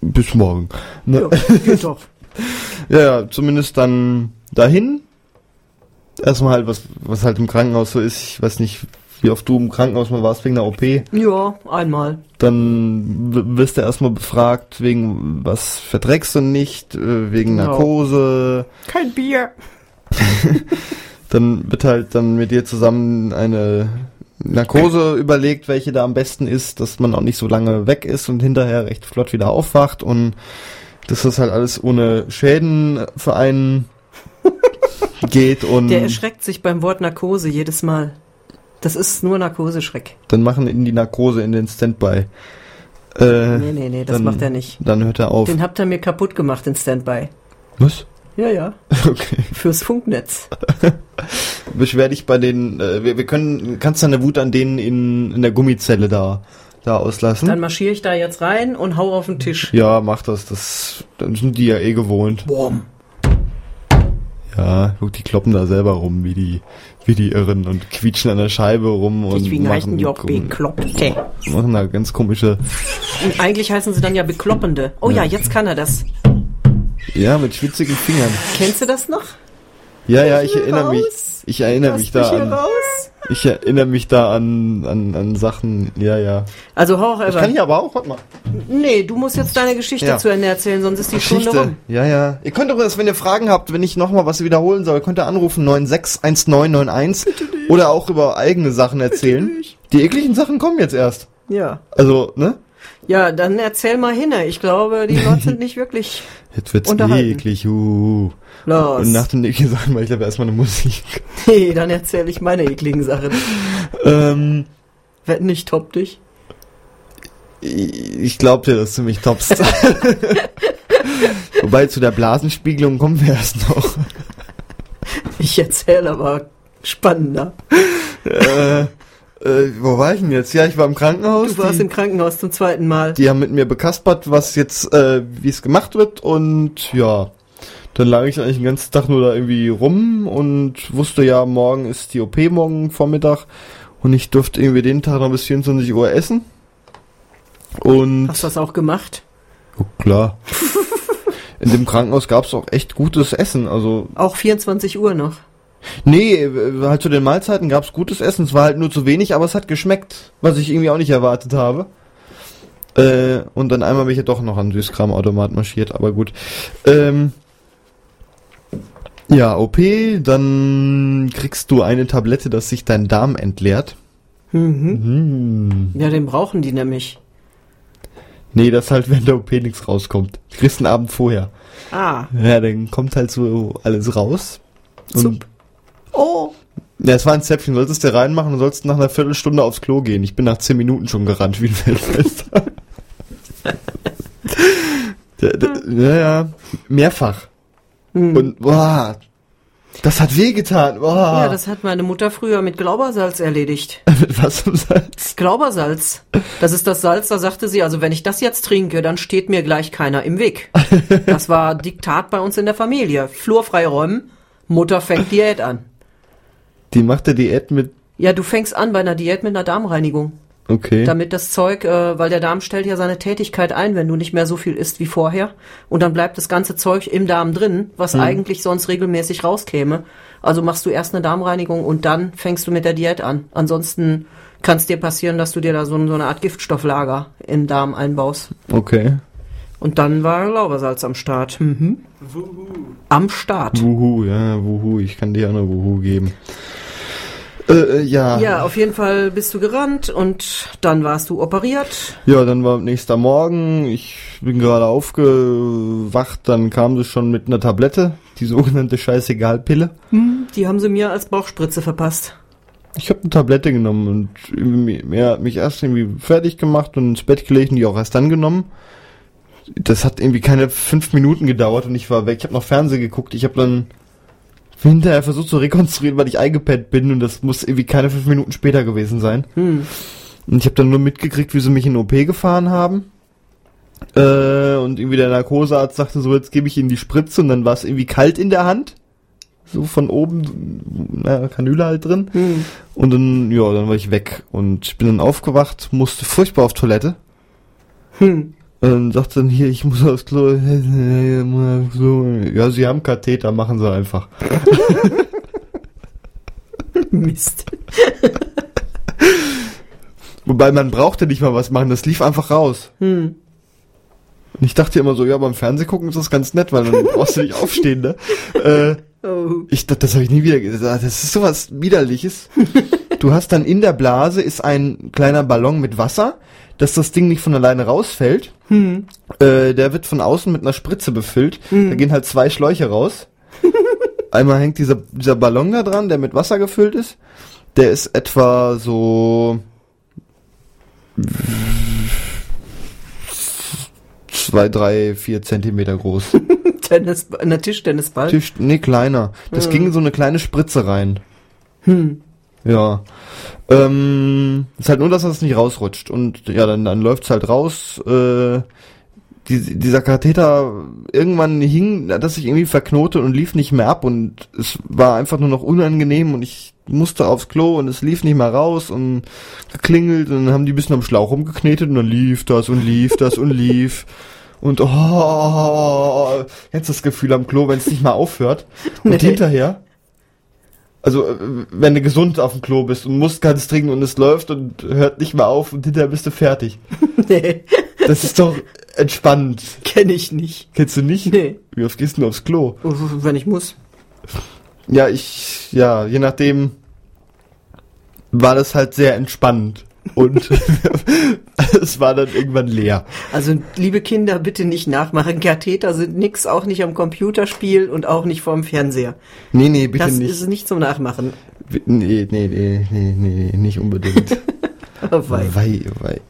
bis morgen. Ne? ja, geht doch. (laughs) Ja, ja, zumindest dann dahin. Erstmal halt, was, was halt im Krankenhaus so ist. Ich weiß nicht, wie oft du im Krankenhaus mal warst wegen der OP. Ja, einmal. Dann wirst du erstmal befragt, wegen was verträgst du nicht, äh, wegen Ja. Narkose. Kein Bier. (laughs) Dann wird halt dann mit dir zusammen eine Narkose überlegt, welche da am besten ist, dass man auch nicht so lange weg ist und hinterher recht flott wieder aufwacht und dass das halt alles ohne Schäden für einen (laughs) geht und Der erschreckt sich beim Wort Narkose jedes Mal. Das ist nur Narkoseschreck. dann machen ihn die Narkose in den Standby. Äh, Nee, nee, nee, das dann- macht er nicht. Dann hört er auf. Den habt ihr mir kaputt gemacht in Standby. Was? Ja, ja. (laughs) Okay. Fürs Funknetz. (laughs) Beschwer dich bei den, äh, wir, wir können, kannst deine Wut an denen in, in der Gummizelle da, da auslassen. Dann marschiere ich da jetzt rein und hau auf den Tisch. Ja, mach das. Das dann sind die ja eh gewohnt. Boom. Ja, guck, die kloppen da selber rum, wie die, wie die Irren und quietschen an der Scheibe rum und Deswegen heißen die auch Bekloppte. machen da ganz komische. Und eigentlich heißen sie dann ja Bekloppende. Oh ja, jetzt kann er das. Ja, mit schwitzigen Fingern. Kennst du das noch? Ja, ja, ich erinnere mich. Ich erinnere mich da an. raus. Ich erinnere mich da an, an, an Sachen. Ja, ja. Also auch Das kann ich aber auch. Warte mal. Nee, du musst jetzt deine Geschichte Ja. zu Ende erzählen, sonst ist die Stunde Geschichte. rum. Ja, ja. Ihr könnt doch das, wenn ihr Fragen habt, wenn ich nochmal was wiederholen soll, könnt ihr anrufen 961991 oder auch über eigene Sachen erzählen. Die ekligen Sachen kommen jetzt erst. Ja. Also, ne? Ja, dann erzähl mal hin. Ich glaube, die Leute sind nicht wirklich (laughs) Jetzt wird's eklig. Uh. los. Und nach den ekligen Sachen mache ich aber erstmal eine Musik. (laughs) Nee, dann erzähl ich meine ekligen Sachen. ähm, Wetten, ich top dich. ich glaub dir, dass du mich toppst. (laughs) Wobei zu der Blasenspiegelung kommen wir erst noch. Ich erzähl aber spannender. äh, äh, wo war ich denn jetzt? Ja, ich war im Krankenhaus. Du warst die, im Krankenhaus zum zweiten Mal. die haben mit mir bekaspert, was jetzt, äh, wie es gemacht wird und ja. Dann lag ich eigentlich den ganzen Tag nur da irgendwie rum und wusste ja, morgen ist die OP morgen Vormittag und ich durfte irgendwie den Tag noch bis 24 Uhr essen. Und Hast du das auch gemacht? Oh, klar. (laughs) In dem Krankenhaus gab's auch echt gutes Essen. Also, Auch 24 Uhr noch. Nee, äh, halt zu den Mahlzeiten gab's gutes Essen. Es war halt nur zu wenig, aber es hat geschmeckt, was ich irgendwie auch nicht erwartet habe. Äh, und dann einmal bin ich ja doch noch an Süßkramautomat marschiert, aber gut. Ähm, ja, OP, dann kriegst du eine Tablette, dass sich dein Darm entleert. Mhm. Hm. Ja, den brauchen die nämlich. Nee, das halt, wenn der OP nichts rauskommt. Du kriegst einen Abend vorher. Ah. Ja, dann kommt halt so alles raus. Und Zup. Oh. ja, es war ein Zäpfchen, solltest du reinmachen und sollst nach einer Viertelstunde aufs Klo gehen. Ich bin nach zehn Minuten schon gerannt wie ein Weltmeister. (laughs) Der- der- ja, ja, mehrfach. Hm. Und boah, das hat wehgetan. Boah. Ja, das hat meine Mutter früher mit Glaubersalz erledigt. (laughs) Mit was im Salz? Glaubersalz. Das ist das Salz, da sagte sie, also wenn ich das jetzt trinke, dann steht mir gleich keiner im Weg. (laughs) Das war Diktat bei uns in der Familie. Flur freiräumen, Mutter fängt Diät an. Die machte Diät mit. Ja, du fängst an bei einer Diät mit einer Darmreinigung. Okay. damit das Zeug, äh, weil der Darm stellt ja seine Tätigkeit ein, wenn du nicht mehr so viel isst wie vorher. Und dann bleibt das ganze Zeug im Darm drin, was eigentlich sonst regelmäßig rauskäme. Also machst du erst eine Darmreinigung und dann fängst du mit der Diät an. Ansonsten kann es dir passieren, dass du dir da so, so eine Art Giftstofflager im Darm einbaust. Okay. Und dann war Laubersalz am Start. Mhm. Am Start. Wuhu, ja, wuhu. Ich kann dir ja eine Wuhu geben. Äh, äh, ja. Ja, auf jeden Fall bist du gerannt und dann warst du operiert. Ja, dann war nächster Morgen. Ich bin gerade aufgewacht. Dann kam sie schon mit einer Tablette. Die sogenannte Scheißegal-Pille. Die haben sie mir als Bauchspritze verpasst. Ich habe eine Tablette genommen und irgendwie mehr mich erst irgendwie fertig gemacht und ins Bett gelegt und die auch erst dann genommen. Das hat irgendwie keine fünf Minuten gedauert und ich war weg. Ich habe noch Fernsehen geguckt. Ich habe dann hinterher versucht zu rekonstruieren, weil ich eingepennt bin und das muss irgendwie keine fünf Minuten später gewesen sein. Hm. Und ich habe dann nur mitgekriegt, wie sie mich in den OP gefahren haben. Äh, und irgendwie der Narkosearzt sagte so, jetzt gebe ich ihnen die Spritze und dann war es irgendwie kalt in der Hand. So von oben, naja, Kanüle halt drin. Hm. Und dann, ja, dann war ich weg. Und ich bin dann aufgewacht, musste furchtbar auf Toilette. Hm. Und dann sagte dann hier, ich muss aufs Klo. Ja, sie haben Katheter, machen sie einfach. (laughs) Mist. Wobei man brauchte nicht mal was machen, das lief einfach raus. Hm. Und ich dachte immer so, ja, beim Fernseh gucken ist das ganz nett, weil dann brauchst du nicht aufstehen, ne? Äh, Oh. ich dachte, das habe ich nie wieder gesagt. Das ist sowas widerliches. Du hast dann in der Blase ist ein kleiner Ballon mit Wasser, dass das Ding nicht von alleine rausfällt. Hm. Äh, der wird von außen mit einer Spritze befüllt. Da gehen halt zwei Schläuche raus. (laughs) Einmal hängt dieser, dieser Ballon da dran, der mit Wasser gefüllt ist. Der ist etwa so zwei, drei, vier Zentimeter groß. (laughs) Tennis, eine Tischtennisball. Tisch, nee, kleiner. Das Hm. ging in so eine kleine Spritze rein. Hm. Ja. Ähm, ist halt nur, dass das nicht rausrutscht. Und ja, dann, dann läuft's halt raus. Äh, die, dieser Katheter irgendwann hing, dass sich irgendwie verknotet und lief nicht mehr ab und es war einfach nur noch unangenehm und ich musste aufs Klo und es lief nicht mehr raus und geklingelt und dann haben die ein bisschen am Schlauch rumgeknetet und dann lief das und lief das und lief (laughs) und oh, jetzt das Gefühl am Klo, wenn es nicht mal aufhört und Nee. hinterher also, äh, wenn du gesund auf dem Klo bist und musst ganz trinken und es läuft und hört nicht mehr auf und hinterher bist du fertig. (laughs) Nee, Das ist doch entspannend. kenne ich nicht. Kennst du nicht? Nee. Wie oft gehst du aufs Klo? Wenn ich muss. Ja, ich, ja, je nachdem war das halt sehr entspannend. Und (laughs) es war dann irgendwann leer. Also, liebe Kinder, bitte nicht nachmachen. Katheter sind nix, auch nicht am Computerspiel und auch nicht vorm Fernseher. Nee, nee, bitte das nicht. ist nicht zum Nachmachen. Nee, nee, nee, nee, nee, nicht unbedingt. Oh, (laughs) wei. Wei, wei.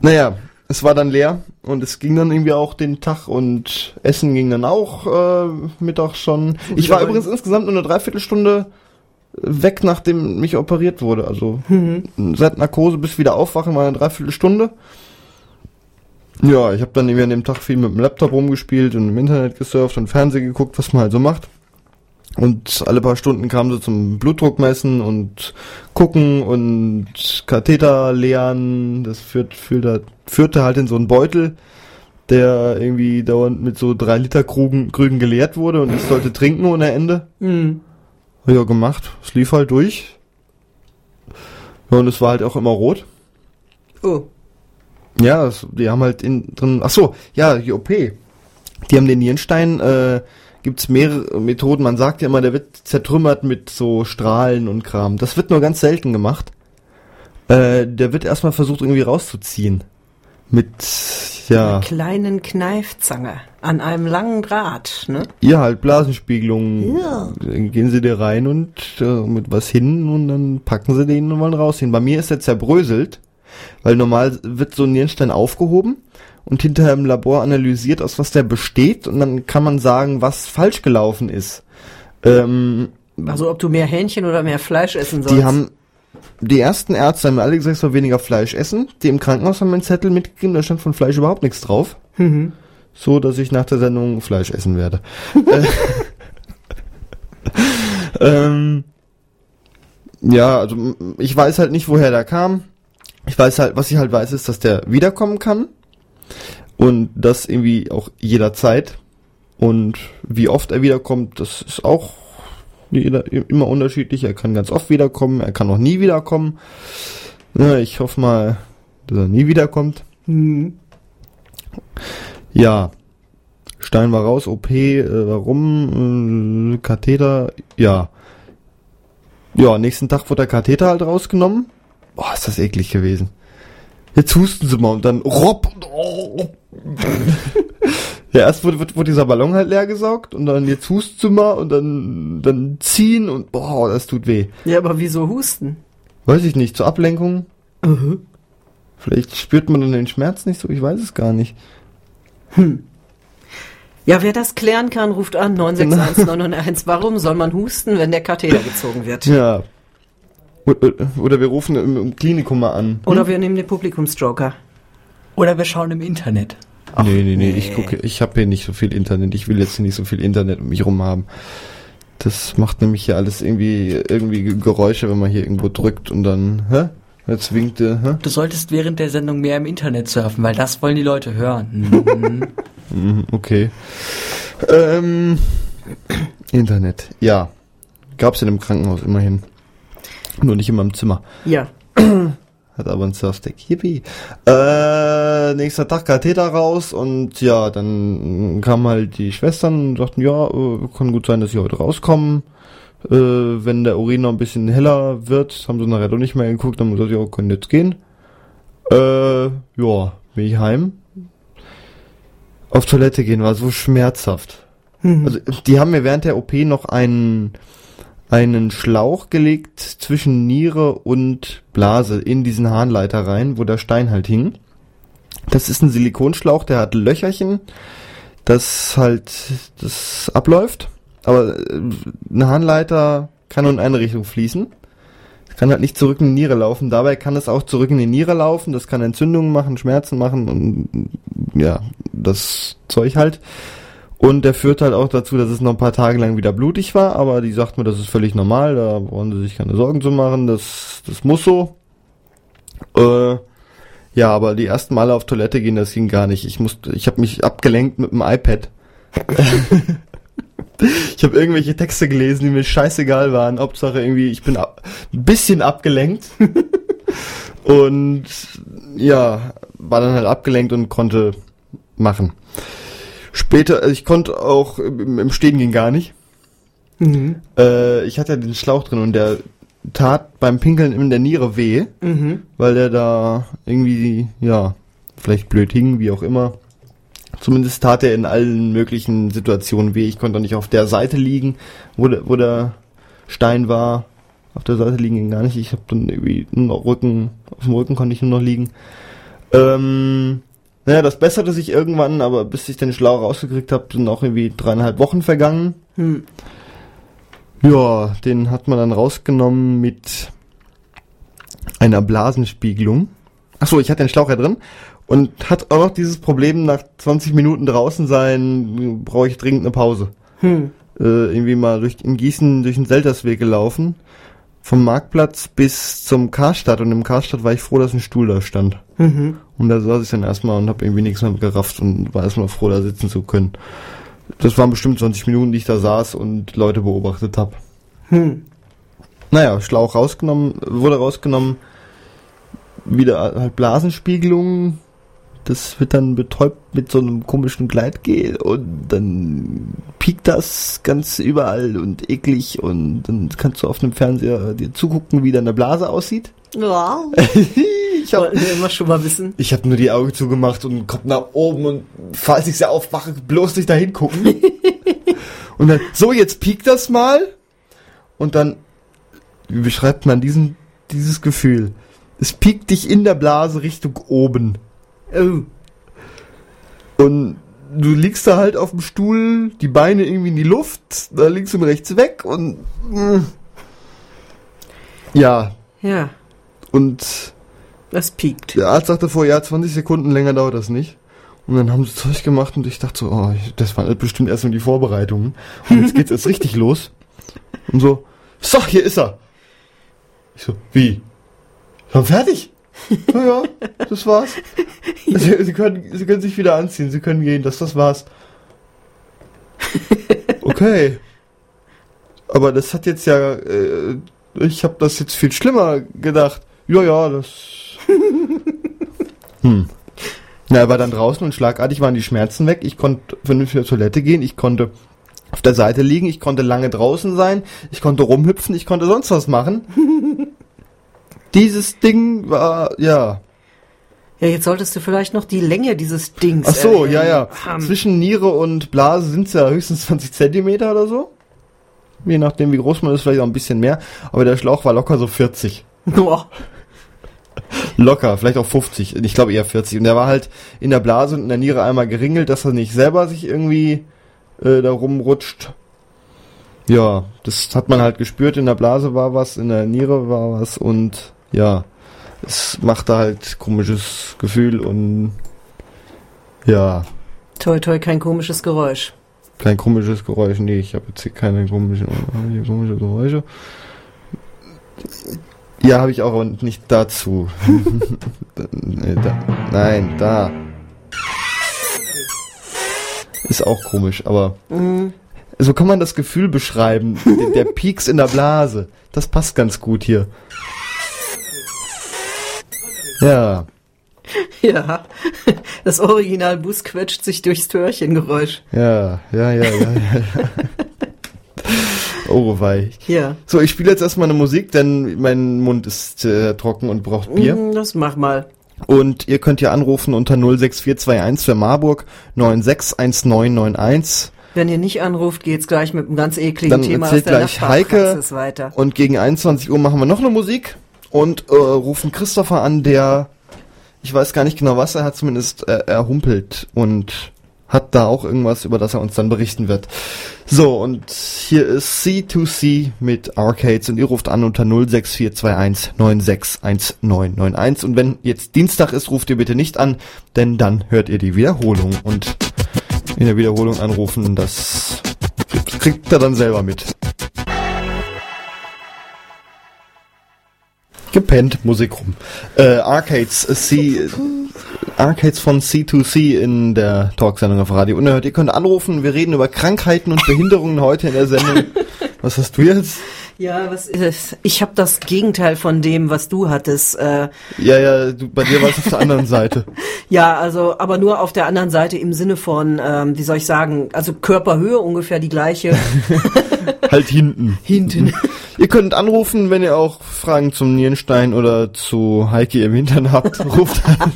naja, es war dann leer und es ging dann irgendwie auch den Tag und Essen ging dann auch äh, Mittag schon. Ich war übrigens insgesamt nur eine Dreiviertelstunde weg, nachdem mich operiert wurde. Also seit Narkose bis wieder aufwachen war eine Dreiviertelstunde. Ja, ich habe dann irgendwie an dem Tag viel mit dem Laptop rumgespielt und im Internet gesurft und Fernsehen geguckt, was man halt so macht. Und alle paar Stunden kamen sie zum Blutdruck messen und gucken und Katheter leeren. Das führt, führte, führte halt in so einen Beutel, der irgendwie dauernd mit so drei Liter Krügen, Krügen geleert wurde und ich sollte trinken ohne Ende. Ja, gemacht. Es lief halt durch. Ja, und es war halt auch immer rot. Oh. Ja, das, die haben halt in drin. Ach so, ja, die OP. Die haben den Nierenstein. Äh, gibt's mehrere Methoden. Man sagt ja immer, der wird zertrümmert mit so Strahlen und Kram. Das wird nur ganz selten gemacht. Äh, der wird erstmal versucht irgendwie rauszuziehen. Mit ja, Einer kleinen Kneifzange an einem langen Draht, ne? ihr halt Blasenspiegelungen. Ja. Dann gehen sie da rein und äh, mit was hin und dann packen sie den und wollen rausziehen. Bei mir ist der zerbröselt, weil normal wird so ein Nierenstein aufgehoben und hinterher im Labor analysiert, aus was der besteht und dann kann man sagen, was falsch gelaufen ist. Ähm, Also ob du mehr Hähnchen oder mehr Fleisch essen sollst. die haben, die ersten Ärzte haben mir alle gesagt, ich soll weniger Fleisch essen. Die im Krankenhaus haben mir einen Zettel mitgegeben, da stand von Fleisch überhaupt nichts drauf. Mhm. So, dass ich nach der Sendung Fleisch essen werde. (laughs) Äh, (laughs) ähm, ja, also ich weiß halt nicht, woher der kam. Ich weiß halt, was ich halt weiß, ist, dass der wiederkommen kann. Und das irgendwie auch jederzeit. Und wie oft er wiederkommt, das ist auch jeder, immer unterschiedlich. Er kann ganz oft wiederkommen, er kann auch nie wiederkommen. Ja, ich hoffe mal, dass er nie wiederkommt. Ja. Stein war raus, OP, äh, warum? Äh, Katheter, ja. Ja, nächsten Tag wurde der Katheter halt rausgenommen. Boah, ist das eklig gewesen. Jetzt husten sie mal und dann ropp und oh. (laughs) Ja, erst wurde, wurde, wurde dieser Ballon halt leer gesaugt und dann jetzt mal und dann, dann ziehen und boah, das tut weh. Ja, aber wieso husten? Weiß ich nicht, zur Ablenkung. Vielleicht spürt man dann den Schmerz nicht so, ich weiß es gar nicht. Ja, wer das klären kann, ruft an 961 991. Warum soll man husten, wenn der Katheter gezogen wird? Ja. Oder, wir rufen im, im Klinikum mal an. Oder wir nehmen den Publikumsjoker. Oder wir schauen im Internet. Nee, nee, nee, ich gucke, ich habe hier nicht so viel Internet. Ich will jetzt nicht so viel Internet um mich rum haben. Das macht nämlich hier alles irgendwie irgendwie Geräusche, wenn man hier irgendwo drückt und dann, hä? Jetzt winkt er, hä? Du solltest während der Sendung mehr im Internet surfen, weil das wollen die Leute hören. Mhm. (laughs) Mhm, okay. Ähm, Internet, ja. Gab's in dem Krankenhaus immerhin. Nur nicht in meinem Zimmer. Ja. (clears throat) Hat aber ein Surfstick. Yippie. Äh, nächster Tag Katheter raus und ja, dann kamen halt die Schwestern und sagten, ja, äh, kann gut sein, dass sie heute rauskommen. Äh, wenn der Urin noch ein bisschen heller wird, haben sie nachher doch nicht mehr geguckt, dann haben sie gesagt, ja, können jetzt gehen. Äh, ja, bin ich heim. Auf Toilette gehen war so schmerzhaft. Also, die haben mir während der OP noch einen, einen Schlauch gelegt zwischen Niere und Blase in diesen Harnleiter rein, wo der Stein halt hing. Das ist ein Silikonschlauch, der hat Löcherchen, das halt, das abläuft. Aber äh, ein Harnleiter kann nur in eine Richtung fließen. Es kann halt nicht zurück in die Niere laufen. Dabei kann es auch zurück in die Niere laufen. Das kann Entzündungen machen, Schmerzen machen und ja, das Zeug halt. Und der führt halt auch dazu, dass es noch ein paar Tage lang wieder blutig war, aber die sagt mir, das ist völlig normal, da brauchen sie sich keine Sorgen zu machen, das, das muss so. Äh, ja, aber die ersten Male auf Toilette gehen, das ging gar nicht. Ich musste, ich habe mich abgelenkt mit dem iPad. (laughs) ich habe irgendwelche Texte gelesen, die mir scheißegal waren. Hauptsache irgendwie, ich bin ab, ein bisschen abgelenkt. (laughs) und ja, war dann halt abgelenkt und konnte machen. Später, also ich konnte auch im, im Stehen ging gar nicht. Mhm. Äh, ich hatte ja den Schlauch drin und der tat beim Pinkeln in der Niere weh, Mhm. weil der da irgendwie, ja, vielleicht blöd hing, wie auch immer. Zumindest tat er in allen möglichen Situationen weh. Ich konnte auch nicht auf der Seite liegen, wo der, wo der Stein war. Auf der Seite liegen ging gar nicht. Ich habe dann irgendwie nur noch Rücken, auf dem Rücken konnte ich nur noch liegen. Ähm, naja, das besserte sich irgendwann, aber bis ich den Schlauch rausgekriegt habe, sind auch irgendwie dreieinhalb Wochen vergangen. Hm. Ja, den hat man dann rausgenommen mit einer Blasenspiegelung. Ach so, ich hatte den Schlauch ja drin und hat auch noch dieses Problem, nach 20 Minuten draußen sein, brauche ich dringend eine Pause. Hm. Äh, irgendwie mal durch in Gießen durch den Seltersweg gelaufen. Vom Marktplatz bis zum Karstadt und im Karstadt war ich froh, dass ein Stuhl da stand. Mhm. Und da saß ich dann erstmal und habe irgendwie nichts mehr gerafft und war erstmal froh, da sitzen zu können. Das waren bestimmt 20 Minuten, die ich da saß und Leute beobachtet habe. Hm. Naja, Schlauch rausgenommen, wurde rausgenommen, wieder halt Blasenspiegelung. Das wird dann betäubt mit so einem komischen Gleitgel und dann piekt das ganz überall und eklig und dann kannst du auf dem Fernseher dir zugucken, wie deine Blase aussieht. Ja. (laughs) ich habe Wollten wir immer schon mal wissen. ich hab nur die Augen zugemacht und Kopf nach oben und falls ich sie aufwache, bloß nicht dahin gucken. (laughs) und dann, so, jetzt piekt das mal. Und dann, wie beschreibt man diesen, dieses Gefühl? Es piekt dich in der Blase Richtung oben. Oh. Und du liegst da halt auf dem Stuhl, die Beine irgendwie in die Luft, da links und rechts weg und, mm. ja, Ja, und das piekt. Der Arzt sagte vor, ja, 20 Sekunden länger dauert das nicht. Und dann haben sie Zeug gemacht und ich dachte so, oh, das waren bestimmt erst nur die Vorbereitungen. Und jetzt geht's jetzt richtig (laughs) los. Und so, so, hier ist er. Ich so, wie? Schon fertig? Naja, das war's. (laughs) Sie, Sie, können, Sie können sich wieder anziehen, Sie können gehen, das, das war's. Okay. Aber das hat jetzt ja, äh, ich habe das jetzt viel schlimmer gedacht. Ja, ja, das. (laughs) Hm. Na, er war dann draußen und schlagartig waren die Schmerzen weg. Ich konnte vernünftig zur Toilette gehen. Ich konnte auf der Seite liegen. Ich konnte lange draußen sein. Ich konnte rumhüpfen. Ich konnte sonst was machen. Dieses Ding war, ja. Ja, jetzt solltest du vielleicht noch die Länge dieses Dings. Ach so, erwähnen. ja, ja. Ähm, Zwischen Niere und Blase sind es ja höchstens 20 Zentimeter oder so. Je nachdem, wie groß man ist, vielleicht auch ein bisschen mehr. Aber der Schlauch war locker so 40. Boah. (laughs) Locker, vielleicht auch 50. Ich glaube eher 40. Und der war halt in der Blase und in der Niere einmal geringelt, dass er nicht selber sich irgendwie äh, da rumrutscht. Ja, das hat man halt gespürt. In der Blase war was, in der Niere war was und ja, es machte halt komisches Gefühl und ja, Toi, toi, kein komisches Geräusch. kein komisches Geräusch. Nee, ich habe jetzt hier keine komischen, hier komische Geräusche. Ja, habe ich auch, aber nicht dazu. (laughs) nee, da, nein, da. Ist auch komisch, aber Mhm. so kann man das Gefühl beschreiben. Der, der Pieks in der Blase. Das passt ganz gut hier. Ja, (laughs) Ja, das Original Bus quetscht sich durchs Türchengeräusch. ja, ja, ja, ja. ja. (laughs) oh, wei. Ja, So, ich spiele jetzt erstmal eine Musik, denn mein Mund ist äh, trocken und braucht Bier. Mm, das mach mal. Und ihr könnt ja anrufen unter 06421 für Marburg 961991 Wenn ihr nicht anruft, geht's gleich mit einem ganz ekligen Dann Thema aus erzählt der gleich Heike weiter. und gegen 21 Uhr machen wir noch eine Musik und äh, rufen Christopher an, der ich weiß gar nicht genau was, er hat zumindest äh, erhumpelt und hat da auch irgendwas, über das er uns dann berichten wird. So, und hier ist C2C mit Arcades und ihr ruft an unter 06421 961991 und wenn jetzt Dienstag ist, ruft ihr bitte nicht an, denn dann hört ihr die Wiederholung und in der Wiederholung anrufen, das kriegt er dann selber mit. Gepennt, Musik rum. Äh, Arcades, äh, C, Arcades von C2C in der Talksendung auf Radio Unerhört. Ihr könnt anrufen, wir reden über Krankheiten und Behinderungen heute in der Sendung. (laughs) Was hast du jetzt? Ja, was ist? Ich habe das Gegenteil von dem, was du hattest. Äh, Ja, ja, du, bei dir war es auf der anderen Seite. (laughs) ja, also, aber nur auf der anderen Seite im Sinne von, ähm, wie soll ich sagen, also Körperhöhe ungefähr die gleiche. (laughs) Halt hinten. Hinten. Ihr könnt anrufen, wenn ihr auch Fragen zum Nierenstein oder zu Heike im Hintern habt. (laughs) Ruft an,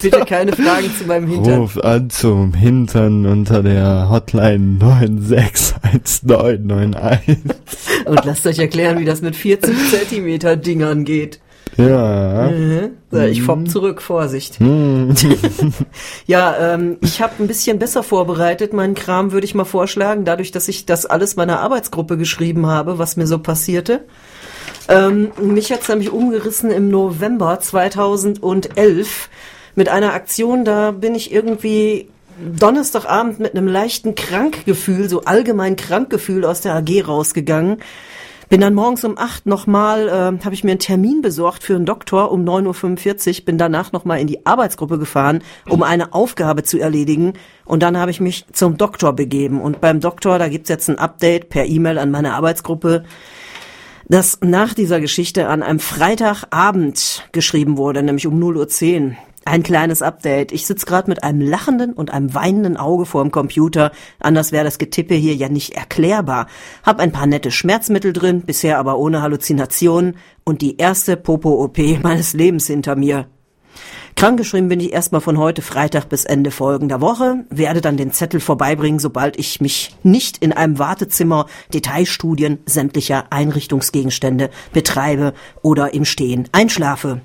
Bitte keine Fragen zu meinem Hintern. ruft an zum Hintern unter der Hotline 961991. Und lasst euch erklären, wie das mit 40 Zentimeter Dingern geht. Ja. Mhm. Ich fopp zurück, Vorsicht. Hm. (laughs) Ja, ähm, ich habe ein bisschen besser vorbereitet. Meinen Kram würde ich mal vorschlagen, dadurch, dass ich das alles meiner Arbeitsgruppe geschrieben habe, was mir so passierte. Ähm, mich hat's nämlich umgerissen im November 2011 mit einer Aktion, da bin ich irgendwie Donnerstagabend mit einem leichten Krankgefühl, so allgemein Krankgefühl aus der AG rausgegangen. Bin dann morgens um acht nochmal, äh, habe ich mir einen Termin besorgt für einen Doktor um 9.45 Uhr, bin danach nochmal in die Arbeitsgruppe gefahren, um eine Aufgabe zu erledigen. Und dann habe ich mich zum Doktor begeben. Und beim Doktor, da gibt's jetzt ein Update per E-Mail an meine Arbeitsgruppe, das nach dieser Geschichte an einem Freitagabend geschrieben wurde, nämlich um 0.10 Uhr. Ein kleines Update. Ich sitze gerade mit einem lachenden und einem weinenden Auge vor dem Computer. Anders wäre das Getippe hier ja nicht erklärbar. Hab ein paar nette Schmerzmittel drin, bisher aber ohne Halluzinationen und die erste Popo-OP (laughs) meines Lebens hinter mir. Krankgeschrieben bin ich erstmal von heute Freitag bis Ende folgender Woche, werde dann den Zettel vorbeibringen, sobald ich mich nicht in einem Wartezimmer Detailstudien sämtlicher Einrichtungsgegenstände betreibe oder im Stehen einschlafe.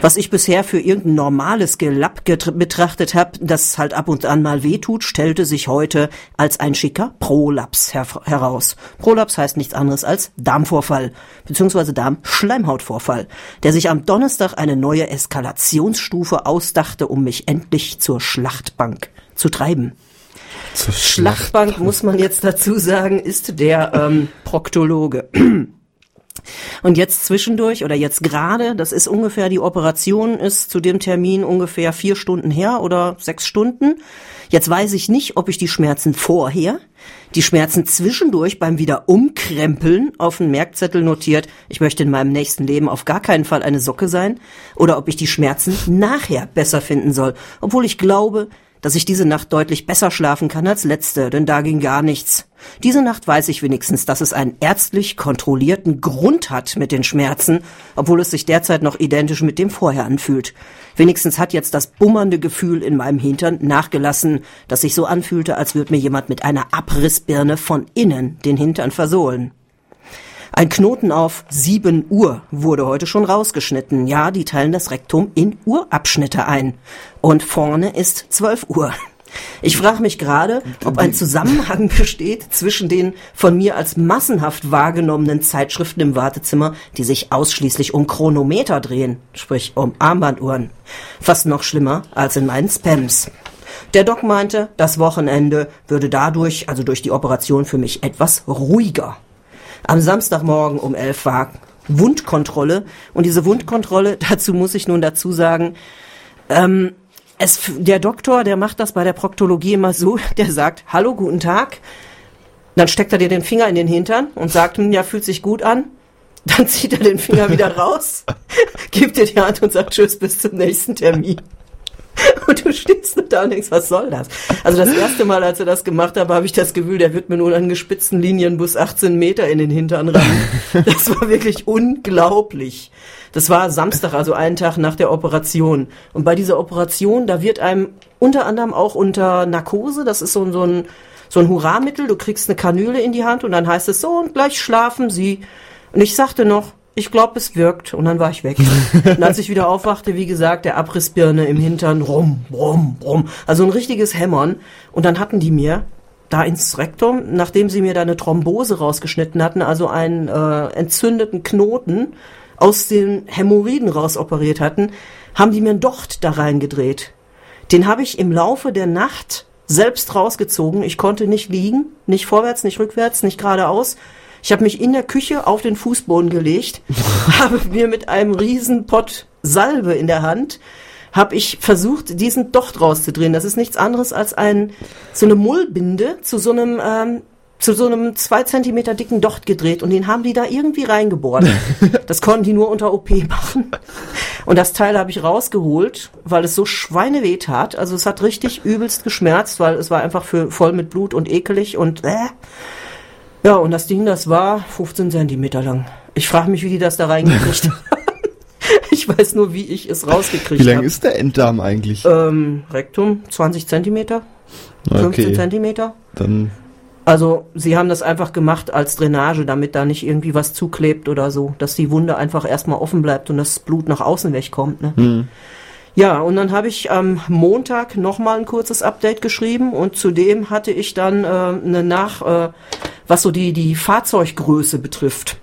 Was ich bisher für irgendein normales Gelapp betrachtet habe, das halt ab und an mal wehtut, stellte sich heute als ein schicker Prolaps her heraus. Prolaps heißt nichts anderes als Darmvorfall bzw. Darmschleimhautvorfall, der sich am Donnerstag eine neue Eskalationsstufe ausdachte, um mich endlich zur Schlachtbank zu treiben. Zur Schlachtbank, muss man jetzt dazu sagen, ist der ähm, Proktologe. Und jetzt zwischendurch oder jetzt gerade, das ist ungefähr, die Operation ist zu dem Termin ungefähr vier Stunden her oder sechs Stunden. Jetzt weiß ich nicht, ob ich die Schmerzen vorher, die Schmerzen zwischendurch beim wieder umkrempeln auf einen Merkzettel notiert, ich möchte in meinem nächsten Leben auf gar keinen Fall eine Socke sein, oder ob ich die Schmerzen nachher besser finden soll, obwohl ich glaube, dass ich diese Nacht deutlich besser schlafen kann als letzte, denn da ging gar nichts. Diese Nacht weiß ich wenigstens, dass es einen ärztlich kontrollierten Grund hat mit den Schmerzen, obwohl es sich derzeit noch identisch mit dem vorher anfühlt. Wenigstens hat jetzt das bummernde Gefühl in meinem Hintern nachgelassen, das sich so anfühlte, als würde mir jemand mit einer Abrissbirne von innen den Hintern versohlen. Ein Knoten auf 7 Uhr wurde heute schon rausgeschnitten. Ja, die teilen das Rektum in Uhrabschnitte ein. Und vorne ist 12 Uhr. Ich frage mich gerade, ob ein Zusammenhang (laughs) besteht zwischen den von mir als massenhaft wahrgenommenen Zeitschriften im Wartezimmer, die sich ausschließlich um Chronometer drehen, sprich um Armbanduhren. Fast noch schlimmer als in meinen Spams. Der Doc meinte, das Wochenende würde dadurch, also durch die Operation, für mich etwas ruhiger. Am Samstagmorgen um elf war Wundkontrolle. Und diese Wundkontrolle, (laughs) dazu muss ich nun dazu sagen, ähm, es, der Doktor, der macht das bei der Proktologie immer so, (laughs) der sagt, hallo, guten Tag. Dann steckt er dir den Finger in den Hintern und sagt, ja, fühlt sich gut an. Dann zieht er den Finger wieder (laughs) raus, gibt dir die Hand und sagt Tschüss, bis zum nächsten Termin. (laughs) Und du stehst nur da und denkst, was soll das? Also das erste Mal, als er das gemacht hat, habe ich das Gefühl, der wird mir nun einen gespitzten Linienbus 18 Meter in den Hintern rammen. (laughs) Das war wirklich unglaublich. Das war Samstag, also einen Tag nach der Operation. Und bei dieser Operation, da wird einem unter anderem auch unter Narkose, das ist so, so ein so ein Hurramittel, du kriegst eine Kanüle in die Hand und dann heißt es so und gleich schlafen sie. Und ich sagte noch, ich glaube, es wirkt. Und dann war ich weg. und als ich wieder aufwachte, wie gesagt, der Abrissbirne im Hintern, rum, rum, rum. Also ein richtiges Hämmern. Und dann hatten die mir da ins Rektum, nachdem sie mir da eine Thrombose rausgeschnitten hatten, also einen äh, entzündeten Knoten aus den Hämorrhoiden rausoperiert hatten, haben die mir einen Docht da reingedreht. Den habe ich im Laufe der Nacht selbst rausgezogen. Ich konnte nicht liegen, nicht vorwärts, nicht rückwärts, nicht geradeaus. Ich habe mich in der Küche auf den Fußboden gelegt, (laughs) habe mir mit einem riesen Pott Salbe in der Hand, habe ich versucht, diesen Docht rauszudrehen. Das ist nichts anderes als ein so eine Mullbinde zu so einem ähm, zu so einem zwei Zentimeter dicken Docht gedreht und den haben die da irgendwie reingebohrt. (laughs) Das konnten die nur unter OP machen. Und das Teil habe ich rausgeholt, weil es so schweineweh tat. Also es hat richtig übelst geschmerzt, weil es war einfach für, voll mit Blut und ekelig und äh. Ja, und das Ding, das war 15 Zentimeter lang. Ich frage mich, wie die das da reingekriegt (laughs) haben. ich weiß nur, wie ich es rausgekriegt habe. Wie lang ist der Enddarm eigentlich? Ähm, Rektum 20 Zentimeter, 15 Okay. Zentimeter. Dann Also sie haben das einfach gemacht als Drainage, damit da nicht irgendwie was zuklebt oder so, dass die Wunde einfach erstmal offen bleibt und das Blut nach außen wegkommt. Ne? hm. Ja, und dann habe ich am Montag nochmal ein kurzes Update geschrieben und zudem hatte ich dann äh, eine Nach, äh, was so die, die Fahrzeuggröße betrifft,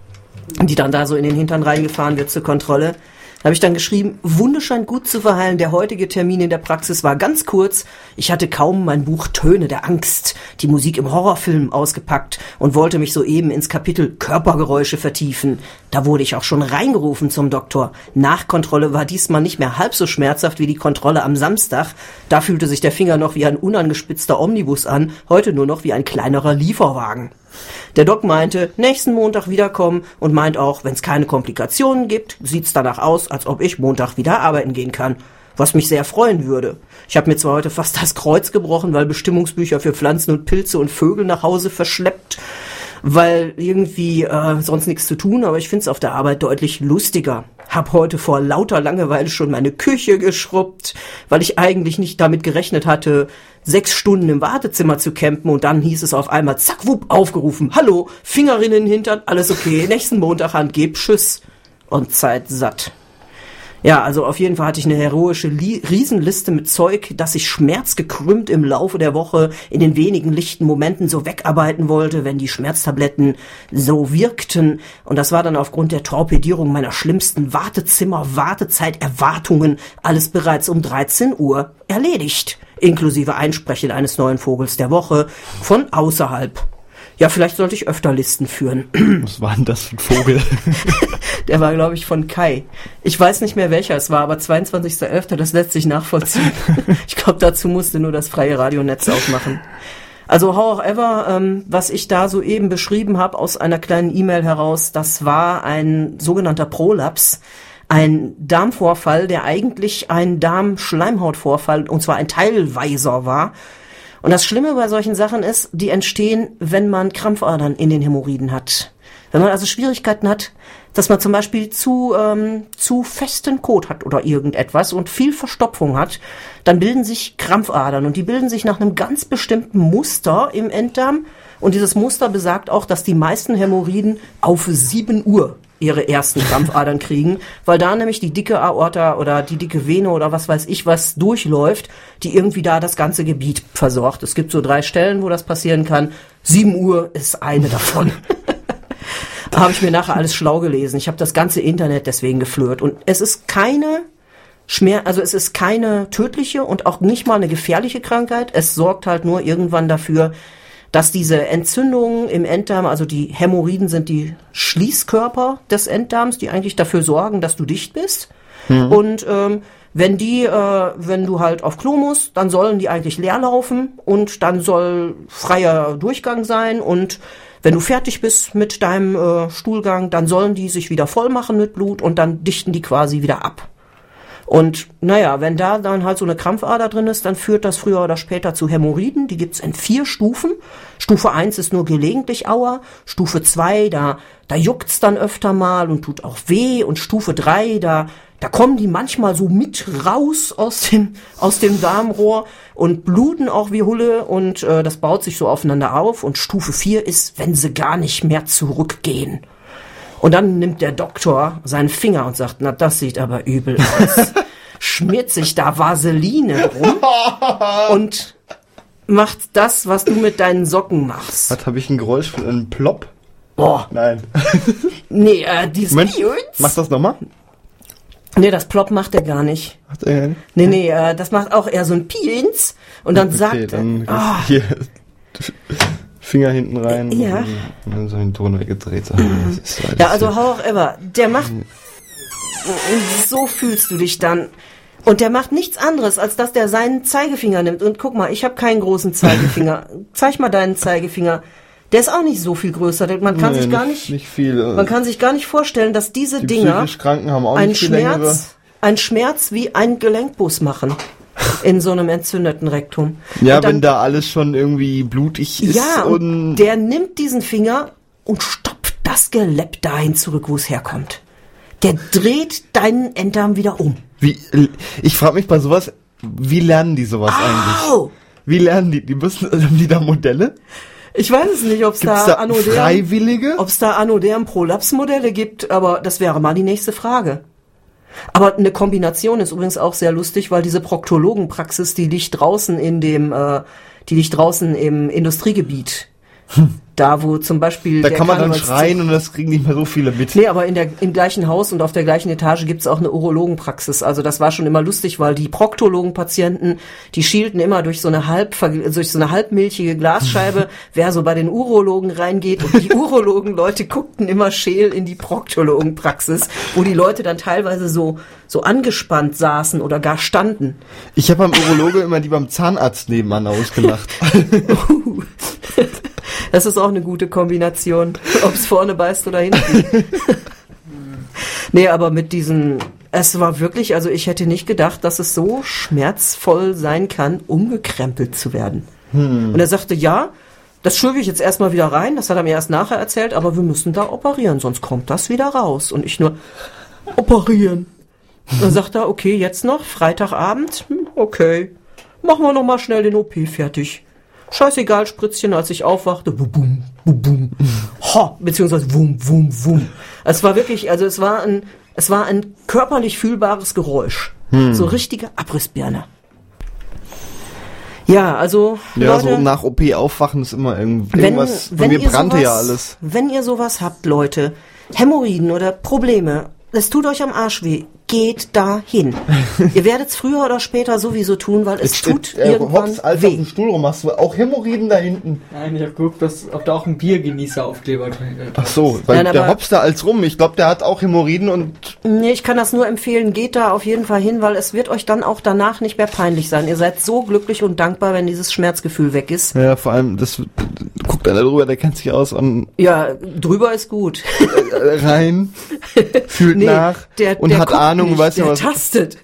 die dann da so in den Hintern reingefahren wird zur Kontrolle. Habe ich dann geschrieben, Wunde scheint gut zu verheilen. Der heutige Termin in der Praxis war ganz kurz. Ich hatte kaum mein Buch Töne der Angst, die Musik im Horrorfilm ausgepackt und wollte mich soeben ins Kapitel Körpergeräusche vertiefen. Da wurde ich auch schon reingerufen zum Doktor. Nachkontrolle war diesmal nicht mehr halb so schmerzhaft wie die Kontrolle am Samstag. Da fühlte sich der Finger noch wie ein unangespitzter Omnibus an, heute nur noch wie ein kleinerer Lieferwagen. Der Doc meinte, nächsten Montag wiederkommen und meint auch, wenn es keine Komplikationen gibt, sieht's danach aus, als ob ich Montag wieder arbeiten gehen kann. Was mich sehr freuen würde. Ich habe mir zwar heute fast das Kreuz gebrochen, weil Bestimmungsbücher für Pflanzen und Pilze und Vögel nach Hause verschleppt, weil irgendwie äh, sonst nichts zu tun, aber ich find's auf der Arbeit deutlich lustiger. Hab heute vor lauter Langeweile schon meine Küche geschrubbt, weil ich eigentlich nicht damit gerechnet hatte, sechs Stunden im Wartezimmer zu campen und dann hieß es auf einmal, zack, wupp, aufgerufen, hallo, Fingerinnen hintern, alles okay, nächsten Montag angeb, tschüss und Zeit satt. Ja, also auf jeden Fall hatte ich eine heroische Li Riesenliste mit Zeug, das ich schmerzgekrümmt im Laufe der Woche in den wenigen lichten Momenten so wegarbeiten wollte, wenn die Schmerztabletten so wirkten. Und das war dann aufgrund der Torpedierung meiner schlimmsten Wartezimmer-Wartezeit-Erwartungen alles bereits um 13 Uhr erledigt. Inklusive Einsprechen eines neuen Vogels der Woche von außerhalb. Ja, vielleicht sollte ich öfter Listen führen. (clears throat) Was war denn das für ein Vogel? (laughs) Der war, glaube ich, von Kai. Ich weiß nicht mehr welcher es war, aber 22.11., das lässt sich nachvollziehen. (laughs) ich glaube, dazu musste nur das freie Radionetz aufmachen. Also however, ähm, was ich da soeben beschrieben habe aus einer kleinen E-Mail heraus, das war ein sogenannter Prolaps, ein Darmvorfall, der eigentlich ein Darmschleimhautvorfall und zwar ein teilweiser war. Und das Schlimme bei solchen Sachen ist, die entstehen, wenn man Krampfadern in den Hämorrhoiden hat. Wenn man also Schwierigkeiten hat, dass man zum Beispiel zu, ähm, zu festen Kot hat oder irgendetwas und viel Verstopfung hat, dann bilden sich Krampfadern und die bilden sich nach einem ganz bestimmten Muster im Enddarm. Und dieses Muster besagt auch, dass die meisten Hämorrhoiden auf 7 Uhr ihre ersten Krampfadern kriegen, weil da nämlich die dicke Aorta oder die dicke Vene oder was weiß ich was durchläuft, die irgendwie da das ganze Gebiet versorgt. Es gibt so drei Stellen, wo das passieren kann. 7 Uhr ist eine davon. (laughs) habe ich mir nachher alles schlau gelesen. Ich habe das ganze Internet deswegen geflört. Und es ist keine Schmer, also es ist keine tödliche und auch nicht mal eine gefährliche Krankheit. Es sorgt halt nur irgendwann dafür, dass diese Entzündungen im Enddarm, also die Hämorrhoiden sind die Schließkörper des Enddarms, die eigentlich dafür sorgen, dass du dicht bist. Mhm. Und ähm, wenn die, äh, wenn du halt auf Klo musst, dann sollen die eigentlich leer laufen und dann soll freier Durchgang sein und wenn du fertig bist mit deinem äh, Stuhlgang, dann sollen die sich wieder voll machen mit Blut und dann dichten die quasi wieder ab. Und naja, wenn da dann halt so eine Krampfader drin ist, dann führt das früher oder später zu Hämorrhoiden. Die gibt's in vier Stufen. Stufe eins ist nur gelegentlich Auer. Stufe zwei da, da juckt's dann öfter mal und tut auch weh. Und Stufe drei da da kommen die manchmal so mit raus aus dem, aus dem Darmrohr und bluten auch wie Hulle und äh, das baut sich so aufeinander auf. Und Stufe 4 ist, wenn sie gar nicht mehr zurückgehen. Und dann nimmt der Doktor seinen Finger und sagt, na, das sieht aber übel aus. (laughs) Schmiert sich da Vaseline rum und macht das, was du mit deinen Socken machst. Was habe ich ein Geräusch von einem Plop? Boah. Nein. (laughs) nee, äh, dieses Moment, mach das nochmal. Nee, das Plop macht er gar nicht. Macht er nicht? Nee, nee, äh, das macht auch eher so ein Piens und dann okay, sagt dann er. Oh, hier Finger hinten rein Ja. und dann so den Ton weggedreht. Ist alles ja, also however, der macht. So fühlst du dich dann. Und der macht nichts anderes, als dass der seinen Zeigefinger nimmt. Und guck mal, ich habe keinen großen Zeigefinger. (laughs) Zeig mal deinen Zeigefinger. Der ist auch nicht so viel größer. Man kann Nee, sich gar nicht, nicht viel. man kann sich gar nicht vorstellen, dass diese die Dinger einen. Schmerz, einen Schmerz wie ein Gelenkbus machen in so einem entzündeten Rektum. Ja, dann- wenn da alles schon irgendwie blutig ist ja, und und der nimmt diesen Finger und stopft das Gelepp dahin zurück, wo es herkommt. Der dreht deinen Enddarm wieder um. wie ich frage mich bei sowas, wie lernen die sowas eigentlich? Au! Wie lernen die? Die müssen (laughs) haben die da Modelle? Ich weiß es nicht, ob es da da Anodem, Freiwillige? ob es da Anodem Prolapsmodelle gibt, aber das wäre mal die nächste Frage. Aber eine Kombination ist übrigens auch sehr lustig, weil diese Proktologenpraxis, die liegt draußen in dem, äh, die liegt draußen im Industriegebiet. Da, wo zum Beispiel. Da kann man dann Karnevalszug- schreien und das kriegen nicht mehr so viele mit. Nee, aber in der, im gleichen Haus und auf der gleichen Etage gibt's auch eine Urologenpraxis. Also das war schon immer lustig, weil die Proktologenpatienten, die schielten immer durch so eine halb, durch so eine halbmilchige Glasscheibe, (laughs) wer so bei den Urologen reingeht. Und die Urologen-Leute guckten immer scheel in die Proktologenpraxis, wo die Leute dann teilweise so, so angespannt saßen oder gar standen. Ich habe beim Urologe immer die beim Zahnarzt nebenan ausgelacht. (laughs) (laughs) Das ist auch eine gute Kombination, ob's vorne beißt oder hinten. (laughs) nee, aber mit diesen, es war wirklich, also ich hätte nicht gedacht, dass es so schmerzvoll sein kann, umgekrempelt zu werden. Und er sagte, ja, das schürfe ich jetzt erstmal wieder rein, das hat er mir erst nachher erzählt, aber wir müssen da operieren, sonst kommt das wieder raus. Und ich nur, operieren. Dann sagt er, okay, jetzt noch, Freitagabend, hm, okay, machen wir noch mal schnell den OP fertig. Scheißegal, Spritzchen, als ich aufwachte, bum, bum, bum, ha, beziehungsweise wum, wum, wum. Es war wirklich, also es war ein, es war ein körperlich fühlbares Geräusch. So richtige Abrissbirne. Ja, also, ja, Leute, so nach OP aufwachen ist immer irgend- wenn, irgendwas. Bei wenn mir brannte sowas, ja alles. Wenn ihr sowas habt, Leute, Hämorrhoiden oder Probleme, das tut euch am Arsch weh, geht dahin. (laughs) Ihr werdet es früher oder später sowieso tun, weil es tut äh, irgendwann hoppst alt auf weh. dem Stuhl rum. Hast du auch Hämorrhoiden da hinten? Nein, ich hab geguckt, dass, ob da auch ein Biergenießer-Aufkleber drin ist. Ach so, weil Nein, der hopst da als rum. Ich glaube, der hat auch Hämorrhoiden und Nee, ich kann das nur empfehlen. Geht da auf jeden Fall hin, weil es wird euch dann auch danach nicht mehr peinlich sein. Ihr seid so glücklich und dankbar, wenn dieses Schmerzgefühl weg ist. ja, vor allem, das guckt einer drüber, der kennt sich aus und Ja, drüber ist gut. äh, rein, fühlt (laughs) nach der, und der hat guckt Ahnung, nicht, weiß ja der was. tastet.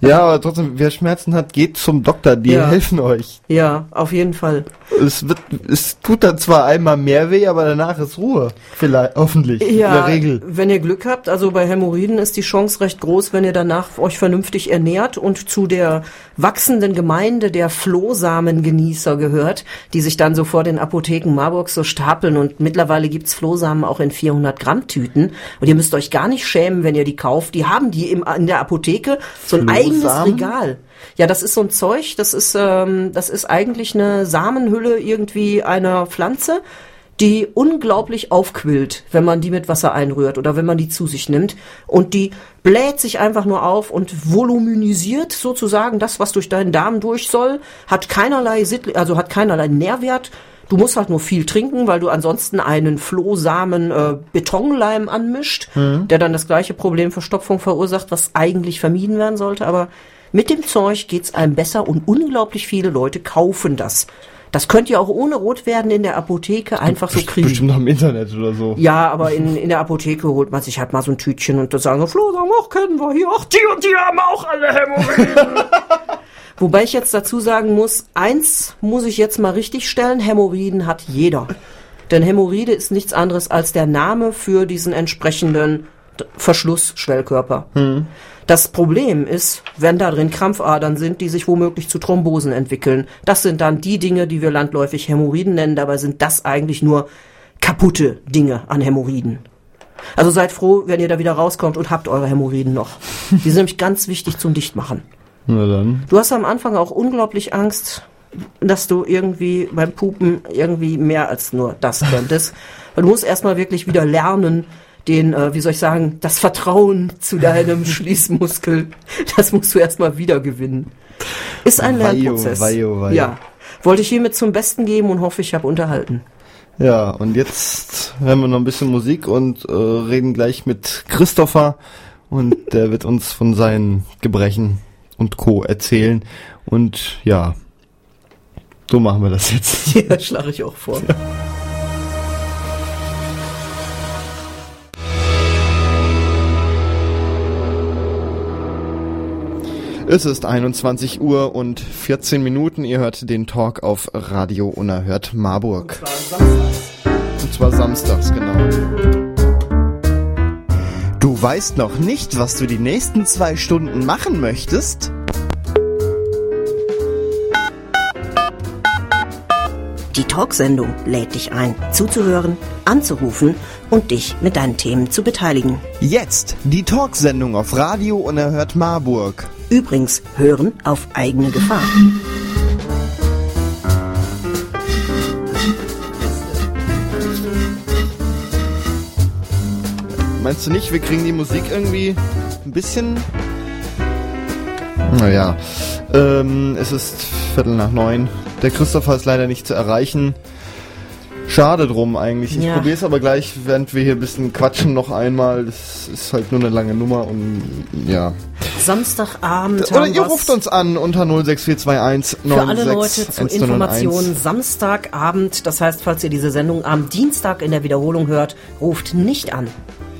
Ja, aber trotzdem, wer Schmerzen hat, geht zum Doktor, die Ja. helfen euch. Ja, auf jeden Fall. Es wird, es tut dann zwar einmal mehr weh, aber danach ist Ruhe. Vielleicht, hoffentlich. In Ja, der Regel. wenn ihr Glück habt, also bei Hämorrhoiden ist die Chance recht groß, wenn ihr danach euch vernünftig ernährt und zu der wachsenden Gemeinde der Flohsamengenießer gehört, die sich dann so vor den Apotheken Marburg so stapeln und mittlerweile gibt's Flohsamen auch in 400 Gramm Tüten und ihr müsst euch gar nicht schämen, wenn ihr die kauft. Die haben die im, in der Apotheke so ein eigenes Flohsamen? Regal. Ja, das ist so ein Zeug, das ist, ähm, das ist eigentlich eine Samenhülle irgendwie einer Pflanze, die unglaublich aufquillt, wenn man die mit Wasser einrührt oder wenn man die zu sich nimmt. Und die bläht sich einfach nur auf und voluminisiert sozusagen das, was durch deinen Darm durch soll, hat keinerlei, Sitt- also hat keinerlei Nährwert. Du musst halt nur viel trinken, weil du ansonsten einen Flohsamen äh, Betonleim anmischt, der dann das gleiche Problem Verstopfung verursacht, was eigentlich vermieden werden sollte. Aber mit dem Zeug geht's einem besser und unglaublich viele Leute kaufen das. Das könnt ihr auch ohne rot werden in der Apotheke einfach so kriegen. Bestimmt noch im Internet oder so. Ja, aber in, in der Apotheke holt man sich halt mal so ein Tütchen und da sagen wir, Flo, sagen wir, ach, kennen wir hier, ach, die und die haben auch alle Hämorrhoiden. (laughs) Wobei ich jetzt dazu sagen muss, eins muss ich jetzt mal richtig stellen, Hämorrhoiden hat jeder. Denn Hämorrhoide ist nichts anderes als der Name für diesen entsprechenden Verschlussschwellkörper. Das Problem ist, wenn da drin Krampfadern sind, die sich womöglich zu Thrombosen entwickeln. Das sind dann die Dinge, die wir landläufig Hämorrhoiden nennen. Dabei sind das eigentlich nur kaputte Dinge an Hämorrhoiden. Also seid froh, wenn ihr da wieder rauskommt und habt eure Hämorrhoiden noch. Die sind nämlich ganz wichtig zum Dichtmachen. Na dann. Du hast am Anfang auch unglaublich Angst, dass du irgendwie beim Pupen irgendwie mehr als nur das könntest. Du musst erstmal wirklich wieder lernen, den, äh, wie soll ich sagen, das Vertrauen zu deinem (laughs) Schließmuskel, das musst du erstmal wieder gewinnen. Ist ein Weio, Lernprozess. weio, weio. Ja. Wollte ich hiermit zum Besten geben und hoffe, ich habe unterhalten. Ja, und jetzt hören wir noch ein bisschen Musik und äh, reden gleich mit Christopher und der wird uns von seinen Gebrechen und Co. erzählen. Und ja, so machen wir das jetzt. (laughs) Ja, schlage ich auch vor. Es ist 21 Uhr und 14 Minuten. Ihr hört den Talk auf Radio Unerhört Marburg. Und zwar samstags, genau. Du weißt noch nicht, was du die nächsten zwei Stunden machen möchtest? Die Talksendung lädt dich ein, zuzuhören, anzurufen und dich mit deinen Themen zu beteiligen. Jetzt die Talksendung auf Radio Unerhört Marburg. Übrigens, hören auf eigene Gefahr. Meinst du nicht, wir kriegen die Musik irgendwie ein bisschen... Naja, ähm, es ist Viertel nach neun. Der Christopher ist leider nicht zu erreichen. Schade drum eigentlich. Ich Ja. probiere es aber gleich, während wir hier ein bisschen quatschen, noch einmal. Das ist halt nur eine lange Nummer und ja. Samstagabend Oder ihr ruft uns an unter 06421 für alle 96 Leute zur 101. Information Samstagabend. Das heißt, falls ihr diese Sendung am Dienstag in der Wiederholung hört, ruft nicht an.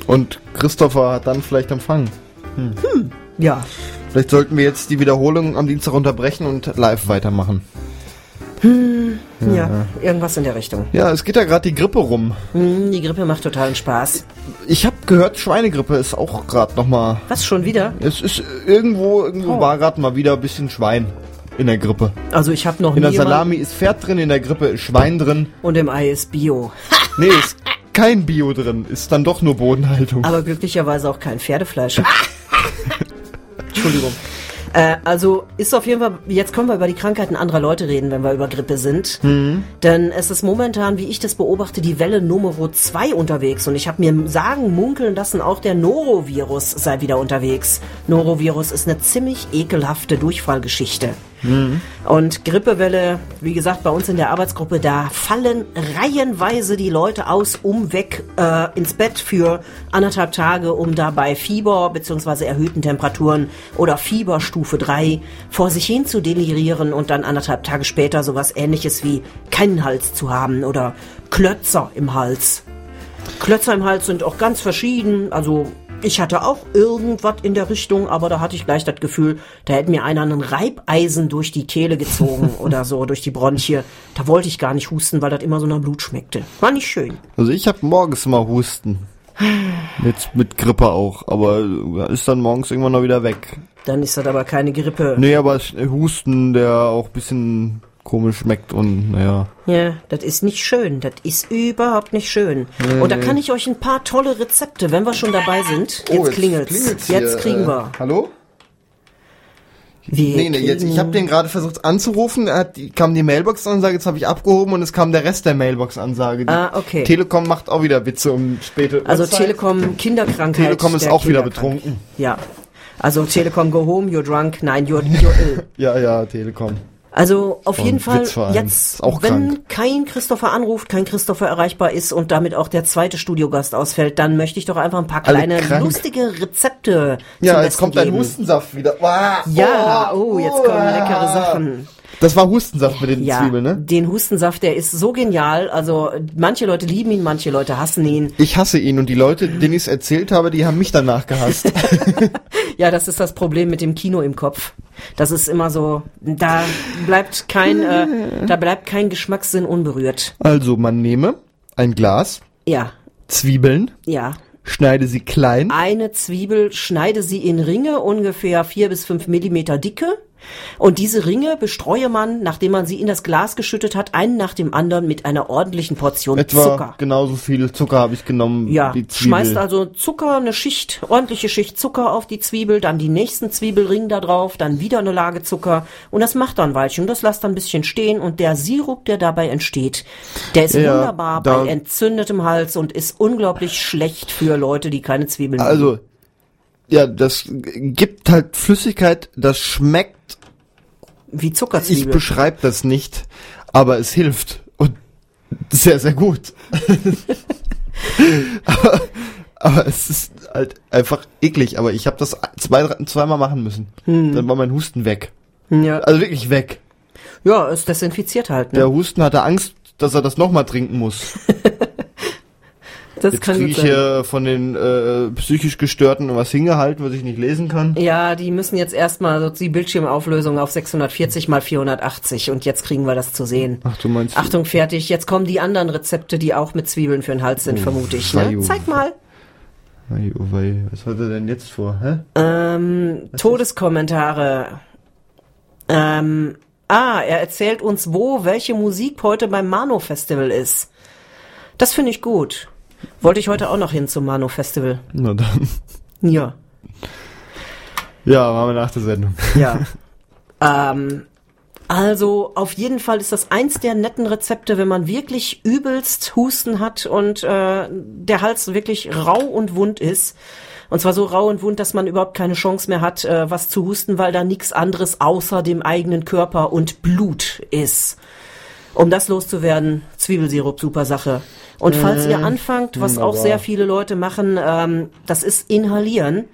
Und Christopher hat dann vielleicht Empfang. Ja, Vielleicht sollten wir jetzt die Wiederholung am Dienstag unterbrechen und live weitermachen. ja, irgendwas in der Richtung. Ja, es geht ja gerade die Grippe rum. Hm, die Grippe macht totalen Spaß. Ich habe gehört, Schweinegrippe ist auch gerade noch mal. Was schon wieder? Es ist irgendwo, irgendwo Oh. war gerade mal wieder ein bisschen Schwein in der Grippe. Also ich habe noch In nie der Salami ist Pferd drin, in der Grippe ist Schwein drin. und im Ei ist Bio. (laughs) Nee, ist kein Bio drin, ist dann doch nur Bodenhaltung. Aber glücklicherweise auch kein Pferdefleisch. (laughs) Entschuldigung. Äh, also ist auf jeden Fall, jetzt können wir über die Krankheiten anderer Leute reden, wenn wir über Grippe sind. Denn es ist momentan, wie ich das beobachte, die Welle Nummer 2 unterwegs. Und ich habe mir sagen, munkeln lassen, auch der Norovirus sei wieder unterwegs. Norovirus ist eine ziemlich ekelhafte Durchfallgeschichte. Und Grippewelle, wie gesagt, bei uns in der Arbeitsgruppe, da fallen reihenweise die Leute aus, um weg äh, ins Bett für anderthalb Tage, um dabei Fieber bzw. erhöhten Temperaturen oder Fieberstufe 3 vor sich hin zu delirieren und dann anderthalb Tage später sowas ähnliches wie keinen Hals zu haben oder Klötzer im Hals. Klötzer im Hals sind auch ganz verschieden. Also ich hatte auch irgendwas in der Richtung, aber da hatte ich gleich das Gefühl, da hätte mir einer einen Reibeisen durch die Kehle gezogen (laughs) oder so, durch die Bronchie. Da wollte ich gar nicht husten, weil das immer so nach Blut schmeckte. War nicht schön. Also ich habe morgens mal Husten. Mit, mit Grippe auch, aber ist dann morgens irgendwann noch wieder weg. Dann ist das aber keine Grippe. Nee, aber es- Husten, der auch bisschen komisch schmeckt und naja. Ja, das ist nicht schön. Das ist überhaupt nicht schön. Und da kann ich euch ein paar tolle Rezepte, wenn wir schon dabei sind. Oh, Jetzt, klingelt's. Jetzt kriegen äh, wir. Hallo? wir Nee, nee, jetzt, ich habe den gerade versucht anzurufen, hat, kam die Mailbox-Ansage, jetzt habe ich abgehoben und es kam der Rest der Mailbox-Ansage. Ah, okay. Telekom macht auch wieder Witze um späte Also Uhrzeit. Telekom Kinderkrankheit. Telekom ist auch wieder betrunken. Ja. Also Telekom go home, you're drunk. Nein, you're, you're (laughs) ill. Ja, ja, Telekom. Also auf jeden Fall Witzverein. jetzt, wenn krank. kein Christopher anruft, kein Christopher erreichbar ist und damit auch der zweite Studiogast ausfällt, dann möchte ich doch einfach ein paar Alle kleine krank. lustige Rezepte Ja, jetzt Besten kommt dein geben. Hustensaft wieder. Wow. Ja, oh, jetzt kommen leckere Sachen. Das war Hustensaft mit den Ja, Zwiebeln, ne? den Hustensaft, der ist so genial. Also manche Leute lieben ihn, manche Leute hassen ihn. Ich hasse ihn und die Leute, denen ich es erzählt habe, die haben mich danach gehasst. (laughs) Ja, das ist das Problem mit dem Kino im Kopf. Das ist immer so, da bleibt kein, äh, da bleibt kein Geschmackssinn unberührt. also, man nehme ein Glas, Ja, Zwiebeln, ja. schneide sie klein, Eine Zwiebel, schneide sie in Ringe, ungefähr vier bis fünf Millimeter dicke. Und diese Ringe bestreue man, nachdem man sie in das Glas geschüttet hat, einen nach dem anderen mit einer ordentlichen Portion etwa Zucker. genauso viel Zucker habe ich genommen. Ja, schmeißt also Zucker, eine Schicht, ordentliche Schicht Zucker auf die Zwiebel, dann die nächsten Zwiebelring da drauf, dann wieder eine Lage Zucker und das macht dann Weilchen. Und Das lasst dann ein bisschen stehen und der Sirup, der dabei entsteht, der ist Ja, wunderbar bei entzündetem Hals und ist unglaublich schlecht für Leute, die keine Zwiebeln. Also, ja, das gibt halt Flüssigkeit, das schmeckt, wie ich Zuckerzwiebel. beschreibe das nicht, aber es hilft. Und sehr, sehr gut. (laughs) aber, aber es ist halt einfach eklig. Aber ich habe das zwei, drei- zweimal machen müssen. Hm. Dann war mein Husten weg. Ja, Also wirklich weg. ja, es desinfiziert halt. Ne? Der Husten hatte Angst, dass er das nochmal trinken muss. (laughs) das Jetzt kann kriege ich hier von den äh, psychisch Gestörten was hingehalten, was ich nicht lesen kann. Ja, die müssen jetzt erstmal so die Bildschirmauflösung auf 640 mal 480 und jetzt kriegen wir das zu sehen. Ach, du meinst... Achtung, fertig. Jetzt kommen die anderen Rezepte, die auch mit Zwiebeln für den Hals sind, vermute ich. Ne? Fajo. Zeig mal. Oh was hat er denn jetzt vor, hä? Ähm, Todeskommentare. Ähm, ah, er erzählt uns, wo welche Musik heute beim Mano Festival ist. Das finde ich gut. Wollte ich heute auch noch hin zum Mano Festival. Na dann. Ja. Ja, machen wir nach der Sendung. Ja. ähm, also auf jeden Fall ist das eins der netten Rezepte, wenn man wirklich übelst Husten hat und äh, der Hals wirklich rau und wund ist. Und zwar so rau und wund, dass man überhaupt keine Chance mehr hat, äh, was zu husten, weil da nichts anderes außer dem eigenen Körper und Blut ist. Um das loszuwerden, Zwiebelsirup, super Sache. Und falls ihr anfangt, was auch wunderbar. sehr viele Leute machen, ähm, das ist inhalieren.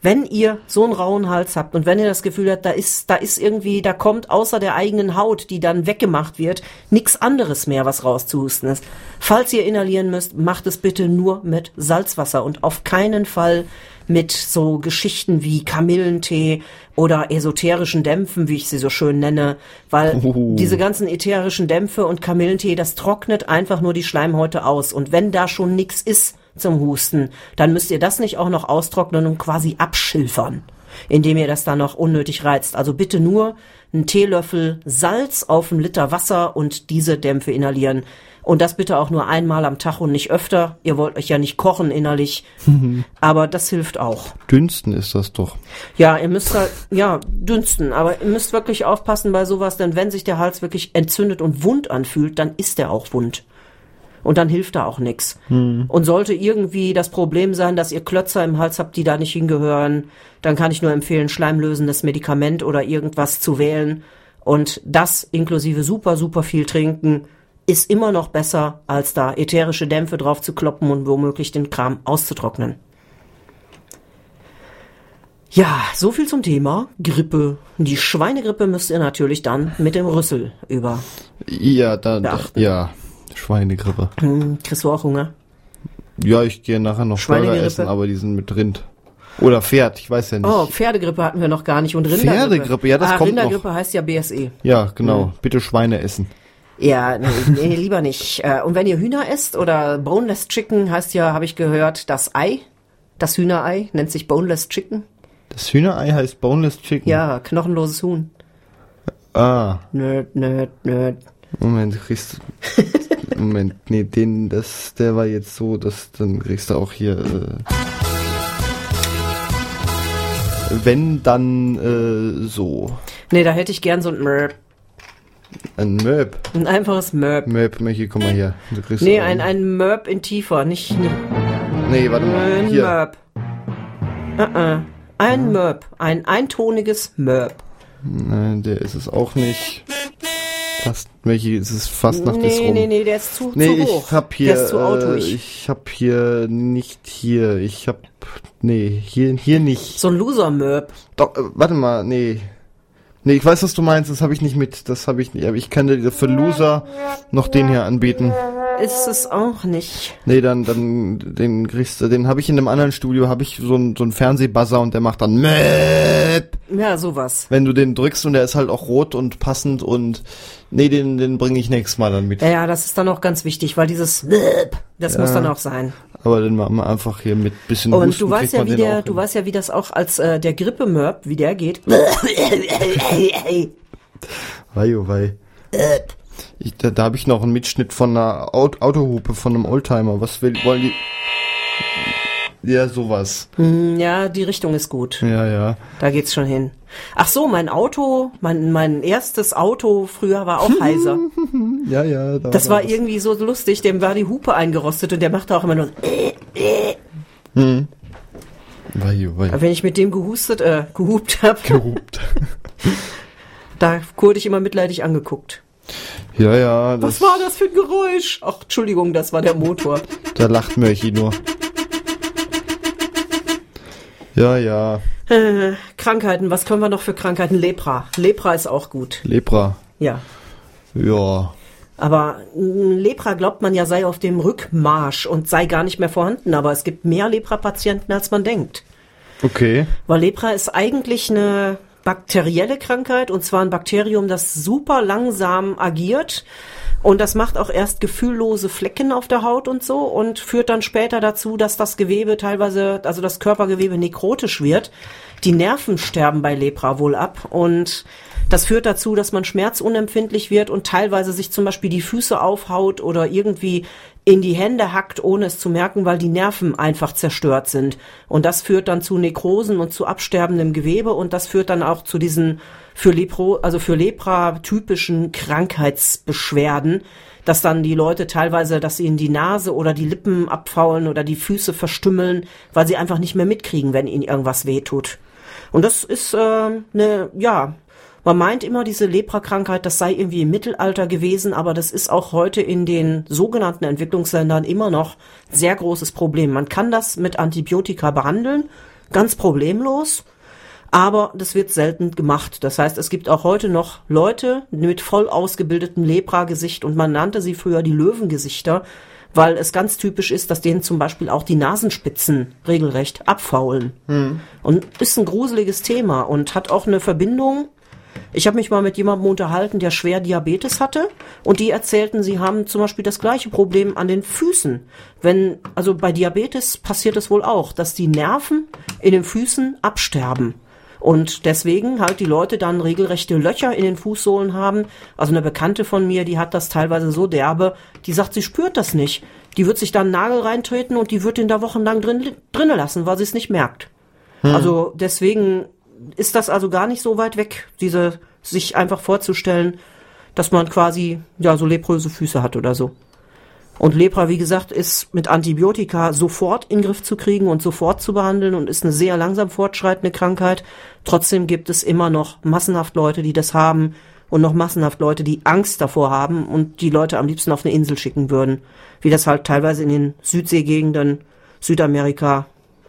Wenn ihr so einen rauen Hals habt und wenn ihr das Gefühl habt, da ist, da ist irgendwie, da kommt außer der eigenen Haut, die dann weggemacht wird, nichts anderes mehr, was rauszuhusten ist. Falls ihr inhalieren müsst, macht es bitte nur mit Salzwasser und auf keinen Fall mit so Geschichten wie Kamillentee oder esoterischen Dämpfen, wie ich sie so schön nenne, weil Oh. diese ganzen ätherischen Dämpfe und Kamillentee, das trocknet einfach nur die Schleimhäute aus. Und wenn da schon nix ist zum Husten, dann müsst ihr das nicht auch noch austrocknen und quasi abschilfern. indem ihr das dann noch unnötig reizt. Also bitte nur einen Teelöffel Salz auf einen Liter Wasser und diese Dämpfe inhalieren. Und das bitte auch nur einmal am Tag und nicht öfter. Ihr wollt euch ja nicht kochen innerlich. (laughs) Aber das hilft auch. Dünsten ist das doch. Ja, ihr müsst halt, ja, dünsten. Aber ihr müsst wirklich aufpassen bei sowas, denn wenn sich der Hals wirklich entzündet und wund anfühlt, dann ist er auch wund. Und dann hilft da auch nix. Und sollte irgendwie das Problem sein, dass ihr Klötzer im Hals habt, die da nicht hingehören, dann kann ich nur empfehlen, schleimlösendes Medikament oder irgendwas zu wählen. Und das inklusive super, super viel trinken ist immer noch besser, als da ätherische Dämpfe drauf zu kloppen und womöglich den Kram auszutrocknen. Ja, so viel zum Thema Grippe. Die Schweinegrippe müsst ihr natürlich dann mit dem Rüssel über. Ja, da, da Beachten. ja, Schweinegrippe. Hm, kriegst du auch Hunger? Ja, ich gehe nachher noch Burger Schweinegrippe? essen, aber die sind mit Rind. Oder Pferd, ich weiß ja nicht. Oh, Pferdegrippe hatten wir noch gar nicht und Rindergrippe. Pferdegrippe, ja, das ah, kommt noch. Rindergrippe heißt ja BSE. Ja, genau. Bitte Schweine essen. Ja, nee, nee, lieber nicht. Äh, Und wenn ihr Hühner esst oder Boneless Chicken heißt ja, habe ich gehört, das Ei, das Hühnerei nennt sich Boneless Chicken. Das Hühnerei heißt Boneless Chicken. Ja, knochenloses Huhn. Ah, Nerd, nerd, nerd. Moment, kriegst du. (laughs) Moment, nee, den, das, der war jetzt so, dass dann kriegst du auch hier. Äh, wenn dann äh, so. Nee, da hätte ich gern so ein Mörb. Ein Möb. Ein einfaches Mörb. Möb, Michi, komm mal her. Du kriegst Nee, ein, ein Mörb in tiefer, nicht, nicht Nee, warte mal. ein Hier. Mörb. Uh -uh. Ein Mörb. Ein eintoniges Mörb. Nein, der ist es auch nicht. Fast, Michi, es ist fast nach Nee, rum. nee, nee, der ist zu, Nee, zu hoch. ich hab hier, Der ist zu äh, ich hab hier nicht hier, ich hab, nee, hier, hier nicht. so ein Loser-Mörb. Doch, äh, warte mal, nee. Nee, ich weiß, was du meinst, das habe ich nicht mit, das habe ich nicht, aber ich kann dir für Loser noch den hier anbieten. Ist es auch nicht. Nee, dann, dann, den kriegst du, den habe ich in einem anderen Studio, habe ich so einen so einen Fernsehbuzzer und der macht dann Möp, Ja, sowas. wenn du den drückst und der ist halt auch rot und passend und, nee, den, den bringe ich nächstes Mal dann mit. Ja, ja, das ist dann auch ganz wichtig, weil dieses Mörb, das muss dann auch sein. Aber den machen wir einfach hier mit bisschen Und Husten du weißt ja, wie der, du hin. weißt ja, wie das auch als äh, der Grippe-Mörb, wie der geht. Wei, oh wei. Ich, da da habe ich noch einen Mitschnitt von einer Aut Autohupe von einem Oldtimer. Was will, wollen die? Ja, sowas. Hm, ja, die Richtung ist gut. Ja, ja. Da geht's schon hin. Ach so, mein Auto, mein, mein erstes Auto früher war auch heiser. (laughs) Ja, ja. Da Das war irgendwie so lustig, dem war die Hupe eingerostet und der machte auch immer nur, Wei, oh wei. wenn ich mit dem gehustet, äh, gehupt hab, Gehupt. (laughs) da wurde ich immer mitleidig angeguckt. Ja, ja. Das, Was war das für ein Geräusch? Ach, Entschuldigung, das war der Motor. (laughs) Da lacht Mörchi nur. Ja, ja. Äh, Krankheiten, was können wir noch für Krankheiten? Lepra. Lepra ist auch gut. Lepra. Ja. Ja. Aber mh, Lepra glaubt man ja sei auf dem Rückmarsch und sei gar nicht mehr vorhanden. Aber es gibt mehr Lepra-Patienten, als man denkt. Okay. Weil Lepra ist eigentlich eine bakterielle Krankheit und zwar ein Bakterium, das super langsam agiert. Und das macht auch erst gefühllose Flecken auf der Haut und so und führt dann später dazu, dass das Gewebe teilweise, also das Körpergewebe nekrotisch wird. Die Nerven sterben bei Lepra wohl ab und das führt dazu, dass man schmerzunempfindlich wird und teilweise sich zum Beispiel die Füße aufhaut oder irgendwie in die Hände hackt, ohne es zu merken, weil die Nerven einfach zerstört sind. Und das führt dann zu Nekrosen und zu absterbendem Gewebe und das führt dann auch zu diesen für Lepro, also für Lepra typischen Krankheitsbeschwerden, dass dann die Leute teilweise, dass ihnen die Nase oder die Lippen abfaulen oder die Füße verstümmeln, weil sie einfach nicht mehr mitkriegen, wenn ihnen irgendwas wehtut. Und das ist äh, eine, ja, man meint immer, diese Lepra-Krankheit, das sei irgendwie im Mittelalter gewesen, aber das ist auch heute in den sogenannten Entwicklungsländern immer noch sehr großes Problem. Man kann das mit Antibiotika behandeln, ganz problemlos, aber das wird selten gemacht. Das heißt, es gibt auch heute noch Leute mit voll ausgebildetem Lepra-Gesicht und man nannte sie früher die Löwengesichter, weil es ganz typisch ist, dass denen zum Beispiel auch die Nasenspitzen regelrecht abfaulen. Und ist ein gruseliges Thema und hat auch eine Verbindung ich habe mich mal mit jemandem unterhalten, der schwer Diabetes hatte und die erzählten, sie haben zum Beispiel das gleiche Problem an den Füßen. Wenn, also bei Diabetes passiert es wohl auch, dass die Nerven in den Füßen absterben. Und deswegen halt die Leute dann regelrechte Löcher in den Fußsohlen haben. Also eine Bekannte von mir, die hat das teilweise so derbe, die sagt, sie spürt das nicht. Die wird sich dann einen Nagel reintreten und die wird den da wochenlang drin, drinnen lassen, weil sie es nicht merkt. Also deswegen ist das also gar nicht so weit weg, diese sich einfach vorzustellen, dass man quasi ja so lepröse Füße hat oder so. Und Lepra, wie gesagt, ist mit Antibiotika sofort in den Griff zu kriegen und sofort zu behandeln und ist eine sehr langsam fortschreitende Krankheit. Trotzdem gibt es immer noch massenhaft Leute, die das haben und noch massenhaft Leute, die Angst davor haben und die Leute am liebsten auf eine Insel schicken würden. Wie das halt teilweise in den Südseegegenden, Südamerika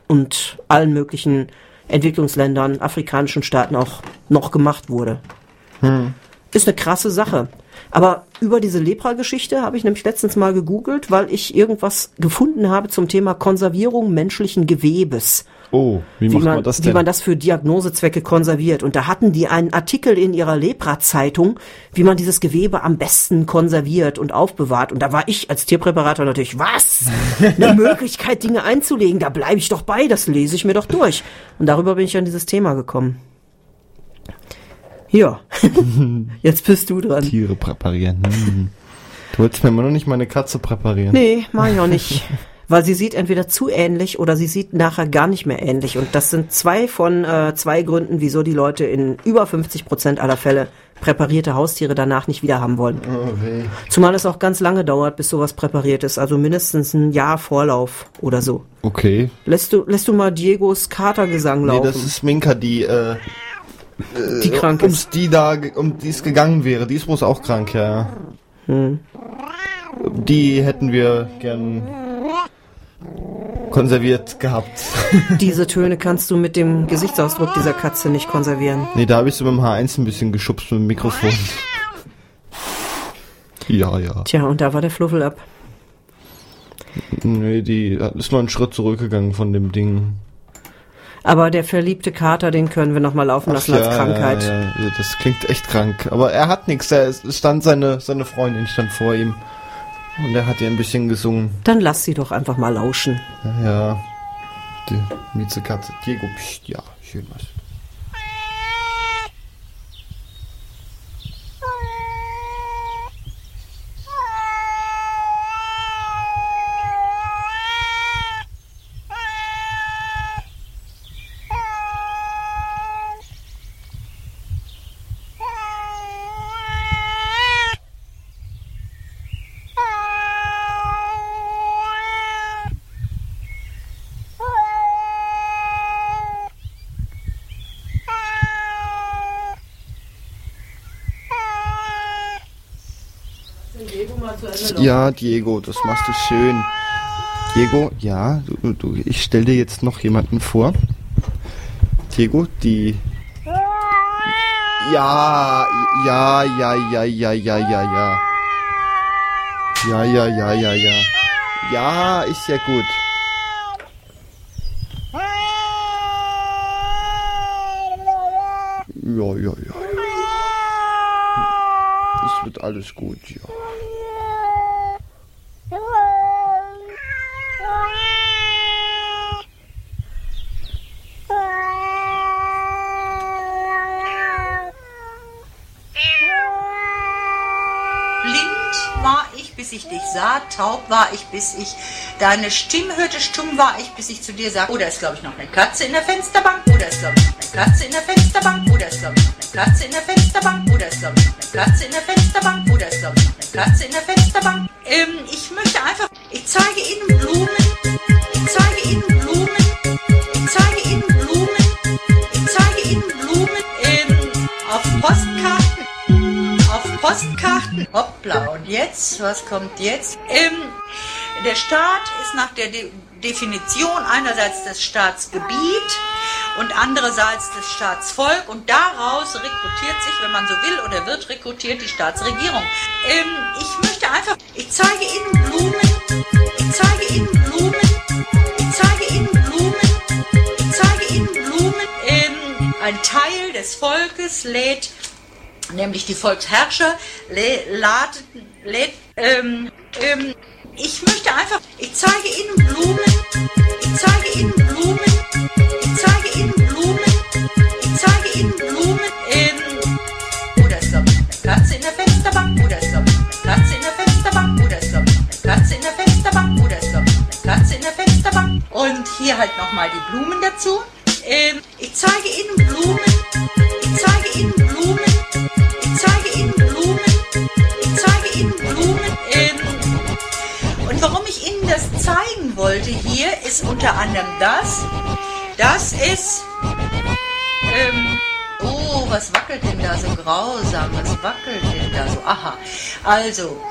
und allen möglichen Entwicklungsländern, afrikanischen Staaten auch noch gemacht wurde. Ist eine krasse Sache. Aber über diese Lepra-Geschichte habe ich nämlich letztens mal gegoogelt, weil ich irgendwas gefunden habe zum Thema Konservierung menschlichen Gewebes. Oh, wie, Wie macht man, man das wie man das für Diagnosezwecke konserviert. Und da hatten die einen Artikel in ihrer Lepra-Zeitung, wie man dieses Gewebe am besten konserviert und aufbewahrt. Und da war ich als Tierpräparator natürlich, was? Eine (laughs) Möglichkeit, Dinge einzulegen, da bleibe ich doch bei, das lese ich mir doch durch. Und darüber bin ich an dieses Thema gekommen. Ja, (laughs) jetzt bist du dran. Tiere präparieren. Hm. Du wolltest mir immer noch nicht meine Katze präparieren. Nee, mach ich auch nicht. (laughs) Weil sie sieht entweder zu ähnlich oder sie sieht nachher gar nicht mehr ähnlich. Und das sind zwei von äh, zwei Gründen, wieso die Leute in über 50 Prozent aller Fälle präparierte Haustiere danach nicht wieder haben wollen. Oh, weh. Zumal es auch ganz lange dauert, bis sowas präpariert ist. Also mindestens ein Jahr Vorlauf oder so. Okay. Lässt du, lässt du mal Diegos Katergesang Nee, laufen? das ist Minka, die, äh, die krank ums ist. die da, um die es gegangen wäre. Die ist bloß auch krank, ja. Hm. Die hätten wir gern konserviert gehabt. (laughs) Diese Töne kannst du mit dem Gesichtsausdruck dieser Katze nicht konservieren. nee, da habe ich so mit dem H1 ein bisschen geschubst mit dem Mikrofon. Ja, ja. Tja, und da war der Fluffel ab. Nee, die ist noch einen Schritt zurückgegangen von dem Ding. Aber der verliebte Kater, den können wir noch mal laufen lassen als Krankheit. Ja, ja, das klingt echt krank. Aber er hat nichts. Er stand seine seine Freundin stand vor ihm und er hat ihr ein bisschen gesungen. Dann lass sie doch einfach mal lauschen. Ja, die Miezekatze. Diego, pst, ja, schön was. Ja, Diego, das machst du schön. Diego, ja, du, du, ich stell dir jetzt noch jemanden vor. Diego, die. Ja, ja, ja, ja, ja, ja, ja, ja. Ja, ja, ja, ja, ja. Ja, ist ja gut. Ja, ja, ja. Es wird alles gut, ja. Blind war ich, bis ich dich sah, taub war ich, bis ich deine Stimme hörte, stumm war ich, bis ich zu dir sagte, oder ist glaube ich noch eine Katze in der Fensterbank, oder ist glaube ich noch eine Katze in der Fensterbank, oder ist glaube ich noch eine Katze in der Fensterbank, oder ist glaube ich noch eine Katze in der Fensterbank, oder ist glaube ich noch eine Katze in der Fensterbank. Ähm, ich möchte einfach, ich zeige Ihnen Blumen, ich zeige Ihnen Blumen, ich zeige Ihnen Blumen, ich zeige Ihnen Blumen ähm, auf Postkarten. Auf Postkarten. Hoppla, und jetzt? Was kommt jetzt? Ähm, der Staat ist nach der De Definition einerseits des Staatsgebiet und andererseits des Staatsvolk und daraus rekrutiert sich, wenn man so will oder wird rekrutiert, die Staatsregierung. Ähm, ich möchte einfach, ich zeige Ihnen Blumen, ich zeige Ihnen Blumen, ich zeige Ihnen Blumen, ich zeige Ihnen Blumen. Ähm, ein Teil des Volkes lädt nämlich die Volksherrscher, laden, lad, ähm, ähm, ich möchte einfach, ich zeige Ihnen Blumen, ich zeige Ihnen Blumen, ich zeige Ihnen Blumen, ich zeige Ihnen Blumen, ähm, oder ist glaube in der Fensterbank, oder ist glaube in der Fensterbank, oder ist glaube in der Fensterbank, oder ist glaube in der Fensterbank, und hier halt nochmal die Blumen dazu, ähm, ich zeige Ihnen Blumen, ich zeige Ihnen Blumen, und warum ich Ihnen das zeigen wollte hier, ist unter anderem das. Das ist. Ähm, oh, was wackelt denn da so grausam? Was wackelt denn da so? Aha. Also,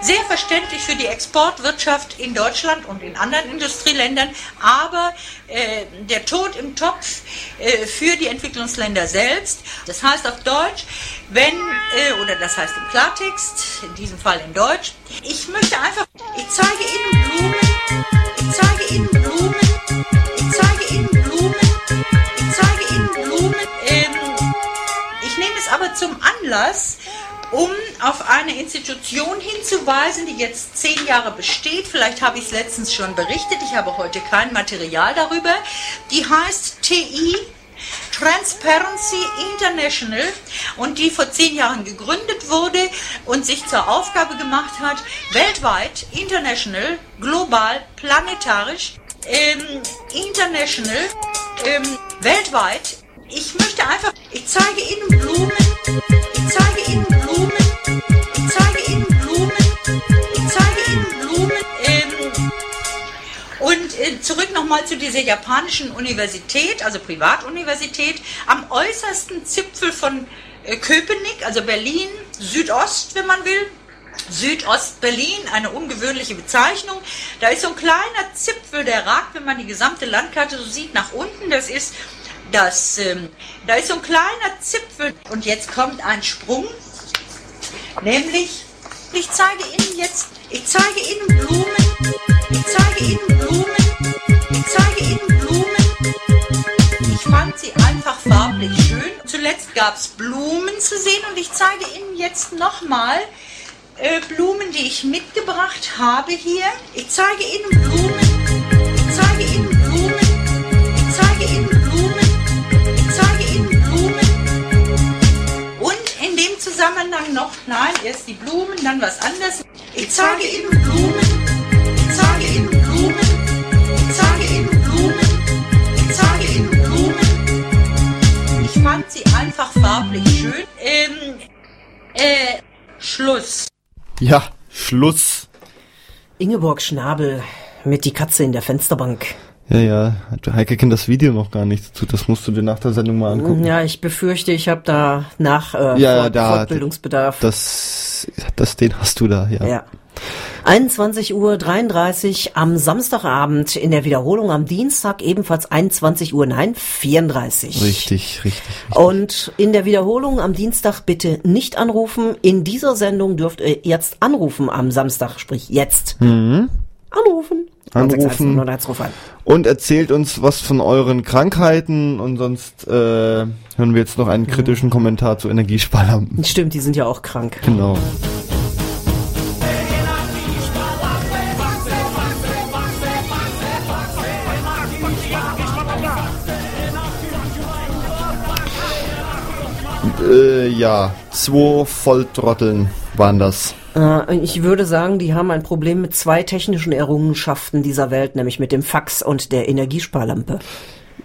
sehr verständlich für die Exportwirtschaft in Deutschland und in anderen Industrieländern, aber äh, der Tod im Topf äh, für die Entwicklungsländer selbst. Das heißt auf Deutsch, wenn, äh, oder das heißt im Klartext, in diesem Fall in Deutsch, ich möchte einfach, ich zeige Ihnen Blumen, ich zeige Ihnen Blumen, ich zeige Ihnen Blumen, ich zeige Ihnen Blumen, ähm, ich nehme es aber zum Anlass, um auf eine Institution hinzuweisen, die jetzt zehn Jahre besteht. Vielleicht habe ich es letztens schon berichtet. Ich habe heute kein Material darüber. Die heißt TI. Transparency International und die vor zehn Jahren gegründet wurde und sich zur Aufgabe gemacht hat, weltweit, international, global, planetarisch, ähm, international, ähm, weltweit. Ich möchte einfach, ich zeige Ihnen Blumen, ich zeige Ihnen und äh, zurück nochmal zu dieser japanischen Universität, also Privatuniversität, am äußersten Zipfel von äh, Köpenick, also Berlin, Südost, wenn man will. Südost-Berlin, eine ungewöhnliche Bezeichnung. Da ist so ein kleiner Zipfel, der ragt, wenn man die gesamte Landkarte so sieht, nach unten. Das ist das, ähm, da ist so ein kleiner Zipfel und jetzt kommt ein Sprung, nämlich, ich zeige Ihnen jetzt, ich zeige Ihnen Blumen, ich zeige Ihnen Blumen, ich zeige Ihnen Blumen. Ich fand sie einfach farblich schön. Zuletzt gab es Blumen zu sehen und ich zeige Ihnen jetzt nochmal äh, Blumen, die ich mitgebracht habe hier. Ich zeige Ihnen Blumen, ich zeige Ihnen Blumen, ich zeige Ihnen Blumen, ich zeige Ihnen Blumen. Und in dem Zusammenhang noch, nein, erst die Blumen, dann was anderes. Ich zeige Ihnen Blumen, zeige Ihnen Blumen, ich zeige Ihnen Blumen, ich zeige Ihnen Blumen. Ich fand sie einfach farblich schön. Ähm, äh, Schluss. Ja, Schluss. Ingeborg Schnabel mit die Katze in der Fensterbank. Ja, ja. Heike kennt das Video noch gar nicht dazu. Das musst du dir nach der Sendung mal angucken. Ja, ich befürchte, ich habe da nach äh, Ja, Fort da- Fortbildungsbedarf. Das, das, den hast du da, ja. Ja. 21 Uhr 33 am Samstagabend, in der Wiederholung am Dienstag ebenfalls 21 Uhr, nein, 34. Richtig, richtig. Und in der Wiederholung am Dienstag bitte nicht anrufen. In dieser Sendung dürft ihr jetzt anrufen am Samstag, sprich jetzt. Mhm. Anrufen. 961 ruf an. Und erzählt uns was von euren Krankheiten und sonst äh, hören wir jetzt noch einen kritischen Kommentar zu Energiesparlampen. Stimmt, die sind ja auch krank. Genau. Äh, ja, zwei Volltrotteln waren das. Äh, ich würde sagen, die haben ein Problem mit zwei technischen Errungenschaften dieser Welt, nämlich mit dem Fax und der Energiesparlampe.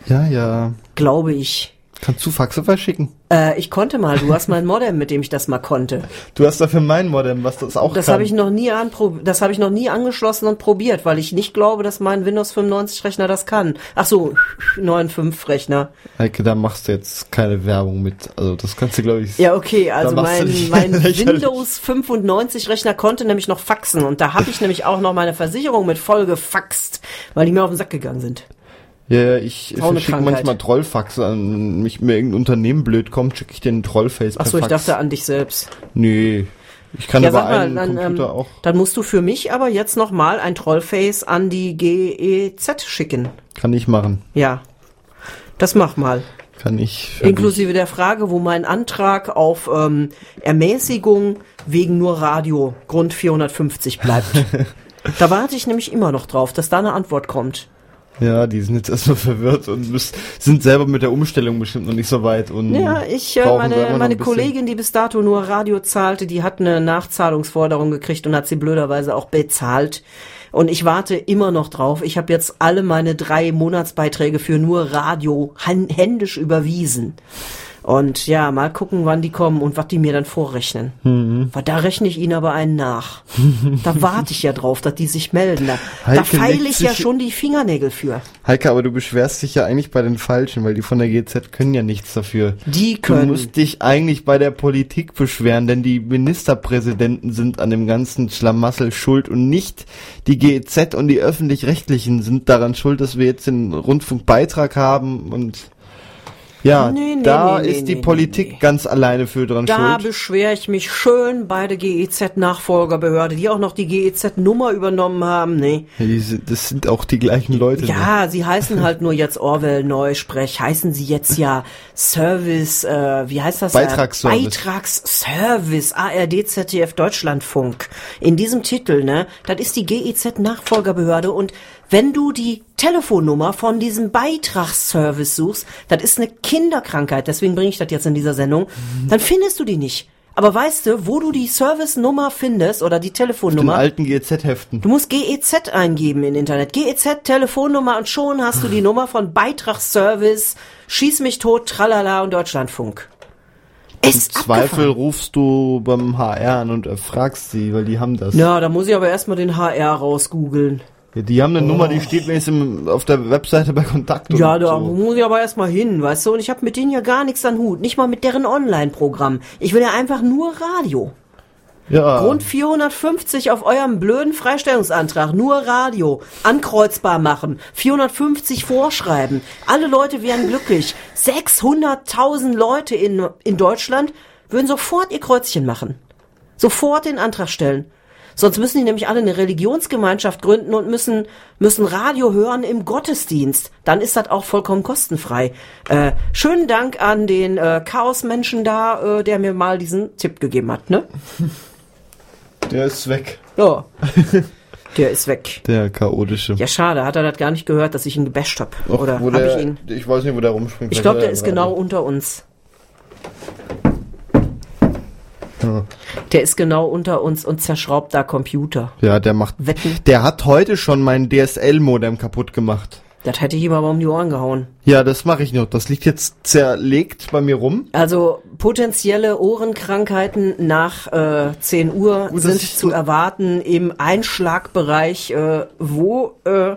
Ja, ja. Glaube ich. Kannst du Faxe verschicken? Äh, ich konnte mal, du hast mein Modem, mit dem ich das mal konnte. Du hast dafür mein Modem, was das auch Das kann. habe ich noch nie das habe ich noch nie angeschlossen und probiert, weil ich nicht glaube, dass mein Windows 95 Rechner das kann. Ach so, 9.5 Rechner. Heike, da machst du jetzt keine Werbung mit. Also das kannst du, glaube ich. Ja, okay, also mein, mein. (laughs) Windows 95 Rechner konnte nämlich noch faxen und da habe ich nämlich auch noch meine Versicherung mit voll gefaxt, weil die mir auf den Sack gegangen sind. Ja, ich Krankheit. manchmal Trollfaxe an. Wenn mich mir irgendein Unternehmen blöd kommt, schicke ich den Trollface Ach so, ich dachte an dich selbst. Nee. Ich kann Ja, sag mal, einen dann, Computer ähm, auch. dann musst du für mich aber jetzt noch mal ein Trollface an die GEZ schicken. Kann ich machen. Ja, das mach mal. Kann ich. Inklusive der Frage, wo mein Antrag auf ähm, Ermäßigung wegen nur Radio Grund 450 bleibt. (laughs) da warte ich nämlich immer noch drauf, dass da eine Antwort kommt. Ja, die sind jetzt erstmal (laughs) verwirrt und müssen, sind selber mit der Umstellung bestimmt noch nicht so weit. Und Ja, ich, äh, meine, meine. Kollegin, die bis dato nur Radio zahlte, die hat eine Nachzahlungsforderung gekriegt und hat sie blöderweise auch bezahlt. Und ich warte immer noch drauf. Ich habe jetzt alle meine drei Monatsbeiträge für nur Radio hän- händisch überwiesen. Und ja, mal gucken, wann die kommen und was die mir dann vorrechnen. Mhm. Weil da rechne ich ihnen aber einen nach. (laughs) da warte ich ja drauf, dass die sich melden. Da, da Heike feile legt ich ja schon die Fingernägel für. Heike, aber du beschwerst dich ja eigentlich bei den Falschen, weil die von der GZ können ja nichts dafür. Die Du können. musst dich eigentlich bei der Politik beschweren, denn die Ministerpräsidenten sind an dem ganzen Schlamassel schuld und nicht die GEZ und die öffentlich-rechtlichen sind daran schuld, dass wir jetzt den Rundfunkbeitrag haben und ja, Nee, nee, da nee, ist die Politik ganz alleine für dran Da schuld. beschwere ich mich schön bei der GEZ-Nachfolgerbehörde, die auch noch die GEZ-Nummer übernommen haben. Nee. Das sind auch die gleichen Leute. ne? Ja, sie heißen halt nur jetzt Orwell Neusprech, heißen sie jetzt ja Service, äh, wie heißt das? Beitragsservice. Äh, Beitragsservice, ARD, ZDF, Deutschlandfunk. In diesem Titel, ne, das ist die GEZ-Nachfolgerbehörde und wenn du die Telefonnummer von diesem Beitragsservice suchst, das ist eine Kinderkrankheit, deswegen bringe ich das jetzt in dieser Sendung, dann findest du die nicht. Aber weißt du, wo du die Service-Nummer findest oder die Den Telefonnummer? alten GEZ-Heften. Du musst GEZ eingeben im Internet. GEZ Telefonnummer und schon hast du die Nummer von Beitragsservice, Schieß mich tot, Tralala und Deutschlandfunk. Im Ist Zweifel abgefahren. rufst du beim HR an und fragst sie, weil die haben das. Ja, da muss ich aber erstmal den HR rausgoogeln. Ja, Die haben eine Nummer, die steht wenigstens auf der Webseite bei Kontakt. Ja, da so. muss ich aber erstmal hin, weißt du? Und ich habe mit denen ja gar nichts an Hut. Nicht mal mit deren Online-Programm. Ich will ja einfach nur Radio. Ja. Grund 450 auf eurem blöden Freistellungsantrag. Nur Radio. Ankreuzbar machen. 450 vorschreiben. Alle Leute wären glücklich. 600.000 Leute in, in Deutschland würden sofort ihr Kreuzchen machen. Sofort den Antrag stellen. Sonst müssen die nämlich alle eine Religionsgemeinschaft gründen und müssen, müssen Radio hören im Gottesdienst. Dann ist das auch vollkommen kostenfrei. Äh, schönen Dank an den äh, Chaosmenschen da, äh, der mir mal diesen Tipp gegeben hat, ne? (laughs) Der ist weg. Ja. (laughs) Der ist weg. Der chaotische. Ja, schade, hat er das gar nicht gehört, dass ich ihn gebasht hab. Och, Oder wo hab der, ich ihn? Ich weiß nicht, wo der rumspringt. Ich glaube, der er ist genau unter uns. Ja. Der ist genau unter uns und zerschraubt da Computer. Ja, der macht. Wetten, Der hat heute schon mein DSL-Modem kaputt gemacht. das hätte ich ihm aber um die Ohren gehauen. Ja, das mache ich noch. Das liegt jetzt zerlegt bei mir rum. Also potenzielle Ohrenkrankheiten nach äh, 10 Uhr Gut, sind zu so- erwarten im Einschlagbereich, äh, wo äh,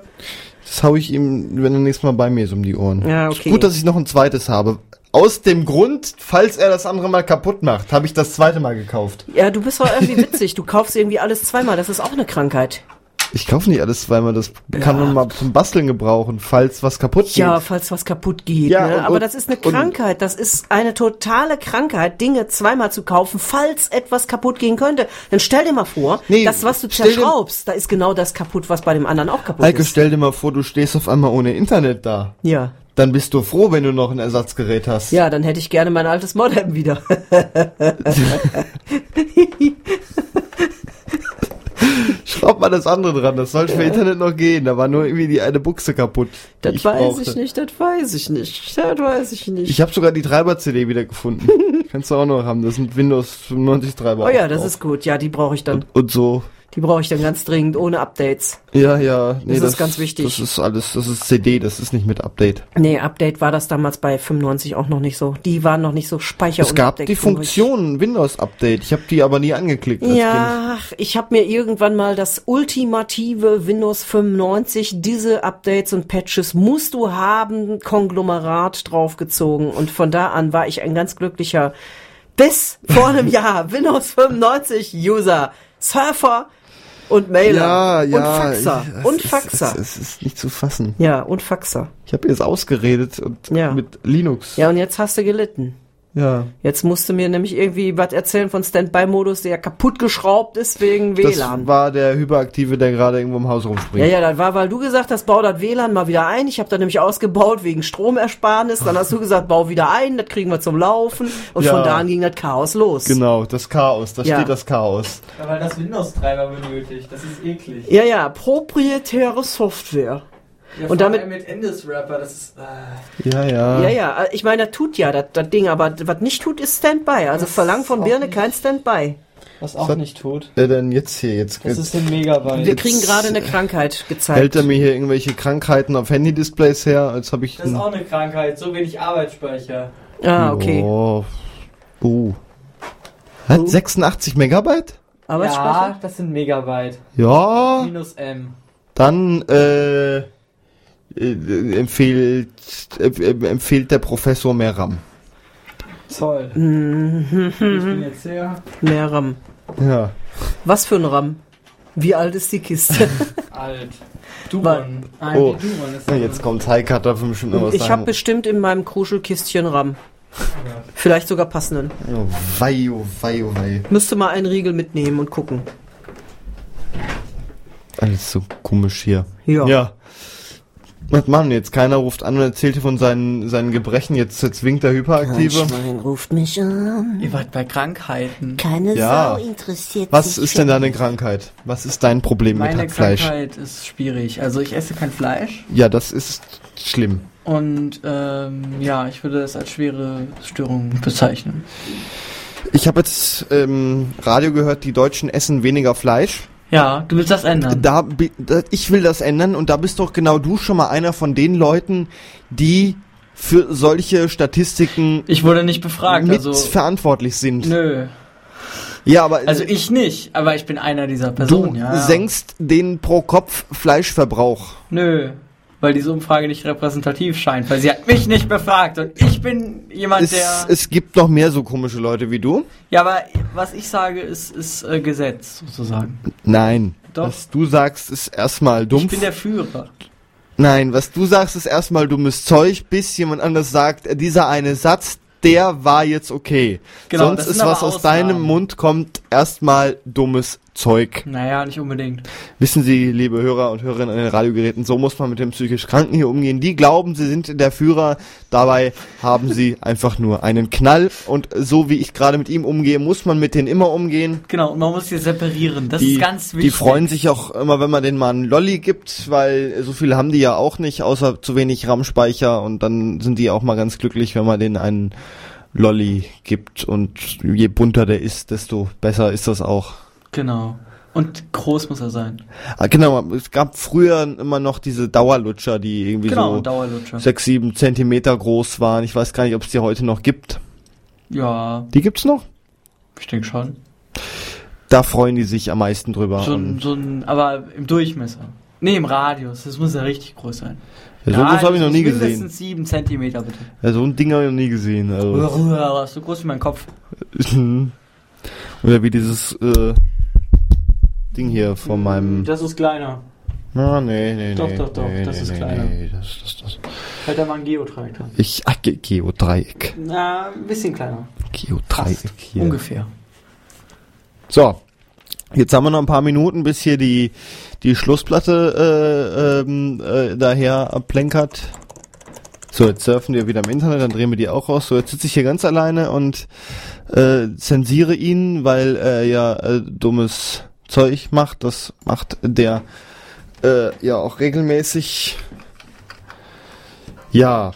Das hau ich ihm, wenn er nächstes Mal bei mir ist, um die Ohren. Ja, okay. Gut, dass ich noch ein zweites habe. Aus dem Grund, falls er das andere mal kaputt macht, habe ich das zweite Mal gekauft. ja, du bist doch irgendwie witzig. Du kaufst irgendwie alles zweimal. Das ist auch eine Krankheit. Ich kaufe nicht alles zweimal, das kann man mal zum Basteln gebrauchen, falls was kaputt geht. Ja, falls was kaputt geht. Ja, ne? und- Aber das ist eine Krankheit. Das ist eine totale Krankheit, Dinge zweimal zu kaufen, falls etwas kaputt gehen könnte. Dann stell dir mal vor, Nee, das, was du zerschraubst, da ist genau das kaputt, was bei dem anderen auch kaputt Heike, ist. stell dir mal vor, du stehst auf einmal ohne Internet da. Ja. Dann bist du froh, wenn du noch ein Ersatzgerät hast. Ja, dann hätte ich gerne mein altes Modem wieder. (laughs) Schraub mal das andere dran, das soll für Internet noch gehen. Da war nur irgendwie die eine Buchse kaputt. Das weiß brauchte. ich nicht, das weiß ich nicht. Das weiß ich nicht. Ich habe sogar die Treiber-CD wieder gefunden. (laughs) Kannst du auch noch haben. Das sind Windows 95 Treiber. oh ja, das drauf. ist gut. Ja, die brauche ich dann. und, und so. Die brauche ich dann ganz dringend, ohne Updates. Ja, ja. Nee, Das ist ganz wichtig. Das ist alles, das ist CD, das ist nicht mit Update. Nee, Update war das damals bei 95 auch noch nicht so. Die waren noch nicht so speicher Es gab die Funktion Windows Update. Ich habe die aber nie angeklickt. als Kind. Ja, ich habe mir irgendwann mal das ultimative Windows 95, diese Updates und Patches musst du haben, Konglomerat draufgezogen und von da an war ich ein ganz glücklicher bis vor einem (laughs) Jahr Windows 95 User, Surfer und Mailer Ja, ja. und Faxer ich- es und ist- Faxer. Es, es ist nicht zu fassen. ja, und Faxer. Ich habe jetzt ausgeredet und Ja. mit Linux. Ja, und jetzt hast du gelitten. Ja. Jetzt musst du mir nämlich irgendwie was erzählen von Standby-Modus, der kaputt geschraubt ist wegen Das WLAN. war der Hyperaktive, der gerade irgendwo im Haus rumspringt. Ja, ja, das war, weil du gesagt hast, bau das WLAN mal wieder ein. Ich habe da nämlich ausgebaut wegen Stromersparnis. Dann hast du gesagt, bau wieder ein, das kriegen wir zum Laufen. Und Ja. von da an ging das Chaos los. Genau, das Chaos, da Ja. steht das Chaos. Ja, weil das Windows-Treiber benötigt. Das ist eklig. Ja, ja, proprietäre Software. Ja, Und damit- mit Endless-Rapper, das ist... Äh, Ja, ja. Ja, ja, ich meine, das tut ja das, das Ding, aber was nicht tut, ist Standby. Also Das verlang von Birne nicht- kein Standby. Was auch Was- nicht tut. äh, denn jetzt hier? Jetzt, Das ist ein Megabyte. Wir kriegen gerade eine Krankheit gezeigt. hält er mir hier irgendwelche Krankheiten auf Handy-Displays her, als habe ich... Das ist auch eine Krankheit, so wenig Arbeitsspeicher. ah, okay. Oh. Uh. Hat 86 Megabyte? Arbeitsspeicher? Ja, das sind Megabyte. Ja, Minus M. dann äh, äh, empfiehlt, äh, empfiehlt der Professor mehr RAM. Toll. Mhm. Ich bin jetzt sehr Mehr RAM. Ja. Was für ein RAM? Wie alt ist die Kiste? (laughs) alt. Du Wa- Mann. Oh. du Mann ist Ja, Jetzt kommt Heike, hat dafür bestimmt noch was ich habe bestimmt in meinem Kruschelkistchen RAM. Vielleicht sogar passenden. Oh, wei, oh, wei, oh, wei. Müsste mal einen Riegel mitnehmen und gucken. Alles so komisch hier. Ja. Ja. Was machen wir jetzt? Keiner ruft an und erzählt hier von seinen, seinen Gebrechen. Jetzt, jetzt winkt der Hyperaktive. Schwein ruft mich an. Ihr wart bei Krankheiten. Keine Ja. Sau interessiert Was sich ist denn deine Krankheit? Was ist dein Problem mit Meine Hackfleisch? Krankheit ist schwierig. Also ich esse kein Fleisch Ja, das ist schlimm. und ähm, ja, ich würde es als schwere Störung bezeichnen. Ich habe jetzt ähm, Radio gehört, die Deutschen essen weniger Fleisch. Ja, du willst das ändern. Da, ich will das ändern und da bist doch genau du schon mal einer von den Leuten, die für solche Statistiken Ich wurde nicht befragt, mit also verantwortlich sind. nö. Ja, aber Also ich nicht, aber ich bin einer dieser Personen, du ja. ja. senkst den pro Kopf Fleischverbrauch. Nö, weil diese Umfrage nicht repräsentativ scheint, weil sie hat mich nicht befragt und ich bin jemand, Es, der... es gibt noch mehr so komische Leute wie du. ja, aber was ich sage, ist, ist äh, Gesetz, sozusagen. Nein. Doch. Was du sagst, ist erstmal dumm. Ich bin der Führer. Nein, was du sagst, ist erstmal dummes Zeug, bis jemand anders sagt, äh, dieser eine Satz, der war jetzt okay. Genau, Sonst ist was aus Ausnahmen. deinem Mund kommt, erstmal dummes Zeug. Naja, nicht unbedingt. Wissen Sie, liebe Hörer und Hörerinnen an den Radiogeräten, so muss man mit dem psychisch Kranken hier umgehen. Die glauben, sie sind der Führer, dabei haben sie (laughs) einfach nur einen Knall. Und so wie ich gerade mit ihm umgehe, muss man mit denen immer umgehen. Genau, und man muss sie separieren. Das die, ist ganz die wichtig. freuen sich auch immer, wenn man denen mal einen Lolli gibt, weil so viel haben die ja auch nicht, außer zu wenig RAM-Speicher. Und dann sind die auch mal ganz glücklich, wenn man denen einen Lolli gibt. Und je bunter der ist, desto besser ist das auch. Genau. Und groß muss er sein. Ah, genau, es gab früher immer noch diese Dauerlutscher, die irgendwie Genau, so sechs, sieben Zentimeter groß waren. Ich weiß gar nicht, ob es die heute noch gibt. Ja, Die gibt's noch? ich denke schon. Da freuen die sich am meisten drüber. So so ein, aber im Durchmesser. Nee, im Radius. Das muss ja richtig groß sein. ja, so was habe ich noch nie gesehen. Mindestens sieben Zentimeter, bitte. Ja, so ein Ding habe ich noch nie gesehen. Also. so groß wie mein Kopf. (laughs) Oder wie dieses äh, Ding hier von meinem. Das ist kleiner. Ah, nee, nee, Doch, nee. doch, doch, nee, das nee, ist nee, kleiner. Nee, das, das, das. Halt da mal ein Geotraktor. Ich, ach, Ge Geodreieck. Na, ein bisschen kleiner. Geodreieck hier. Ungefähr. So, jetzt haben wir noch ein paar Minuten, bis hier die, die Schlussplatte äh, ähm, äh, daher abplänkert. So, jetzt surfen wir wieder im Internet, dann drehen wir die auch raus. So, jetzt sitze ich hier ganz alleine und äh, zensiere ihn, weil er ja äh, dummes Zeug macht. Das macht der äh, ja auch regelmäßig. Ja,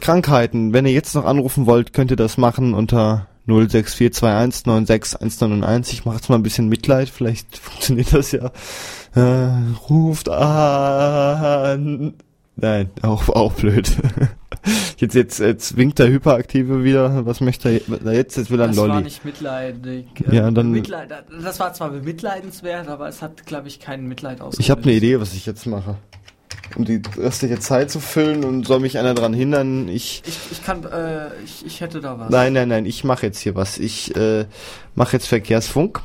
Krankheiten. Wenn ihr jetzt noch anrufen wollt, könnt ihr das machen unter 06421961191. Ich mache jetzt mal ein bisschen Mitleid, vielleicht (laughs) funktioniert das ja. Äh, ruft an. Nein, auch, auch blöd. (laughs) (laughs) Jetzt, jetzt, jetzt winkt der Hyperaktive wieder. Was möchte er jetzt? Jetzt will er ein Das war Lolli. nicht mitleidig. Ja, dann- Mitleid, das war zwar bemitleidenswert, aber es hat, glaube ich, kein Mitleid ausgelöst. Ich habe eine Idee, was ich jetzt mache. Um die restliche Zeit zu füllen und soll mich einer daran hindern. Ich Ich, ich kann, äh, ich, ich hätte da was. Nein, nein, nein, ich mache jetzt hier was. Ich äh, mache jetzt Verkehrsfunk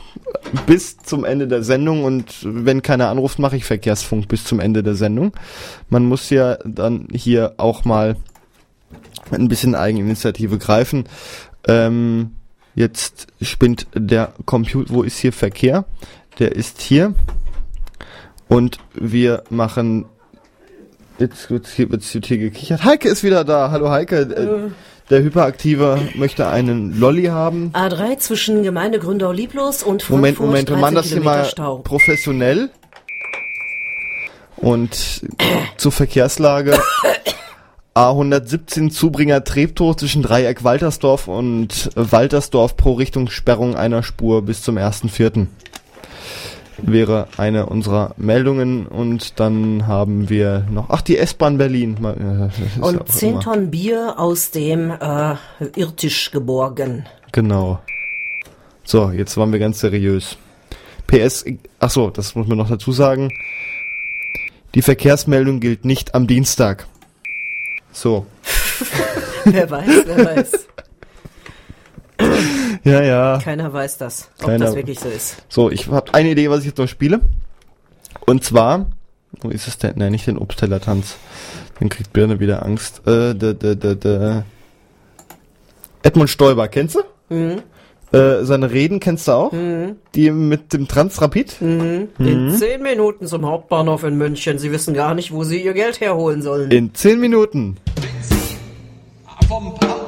bis zum Ende der Sendung und wenn keiner anruft, mache ich Verkehrsfunk bis zum Ende der Sendung. Man muss ja dann hier auch mal ein bisschen Eigeninitiative greifen. Ähm, jetzt spinnt der Computer, wo ist hier Verkehr? Der ist hier und wir machen Jetzt wird hier, wird's hier gekichert. Heike ist wieder da. Hallo Heike. Äh, der Hyperaktive möchte einen Lolli haben. A3 zwischen Gemeinde Gründau Lieblos und Frankfurt. Moment, Moment, wir machen 13 das hier mal professionell. Und zur Verkehrslage. (coughs) A117 Zubringer Treptow zwischen Dreieck Waltersdorf und Waltersdorf pro Richtung Sperrung einer Spur bis zum 1.4. Wäre eine unserer Meldungen und dann haben wir noch, ach, die S-Bahn Berlin. Äh, Und 10 immer- Tonnen Bier aus dem äh, Irrtisch geborgen. Genau. So, jetzt waren wir ganz seriös. PS, ach so, das muss man noch dazu sagen. Die Verkehrsmeldung gilt nicht am Dienstag. So. (laughs) wer weiß, wer weiß. Ja, ja. Keiner weiß das, ob Keiner- das wirklich so ist. So, ich habe eine Idee, was ich jetzt noch spiele. Und zwar, wo ist es denn? Nein, nicht den Obstteller-Tanz. Dann kriegt Birne wieder Angst. Äh, de, de, de, de. Edmund Stoiber, kennst du? Mhm. Äh, seine Reden kennst du auch? Die mit dem Transrapid? Mhm. In zehn Minuten zum Hauptbahnhof in München. Sie wissen gar nicht, wo Sie Ihr Geld herholen sollen. In 10 Minuten. vom Hauptbahnhof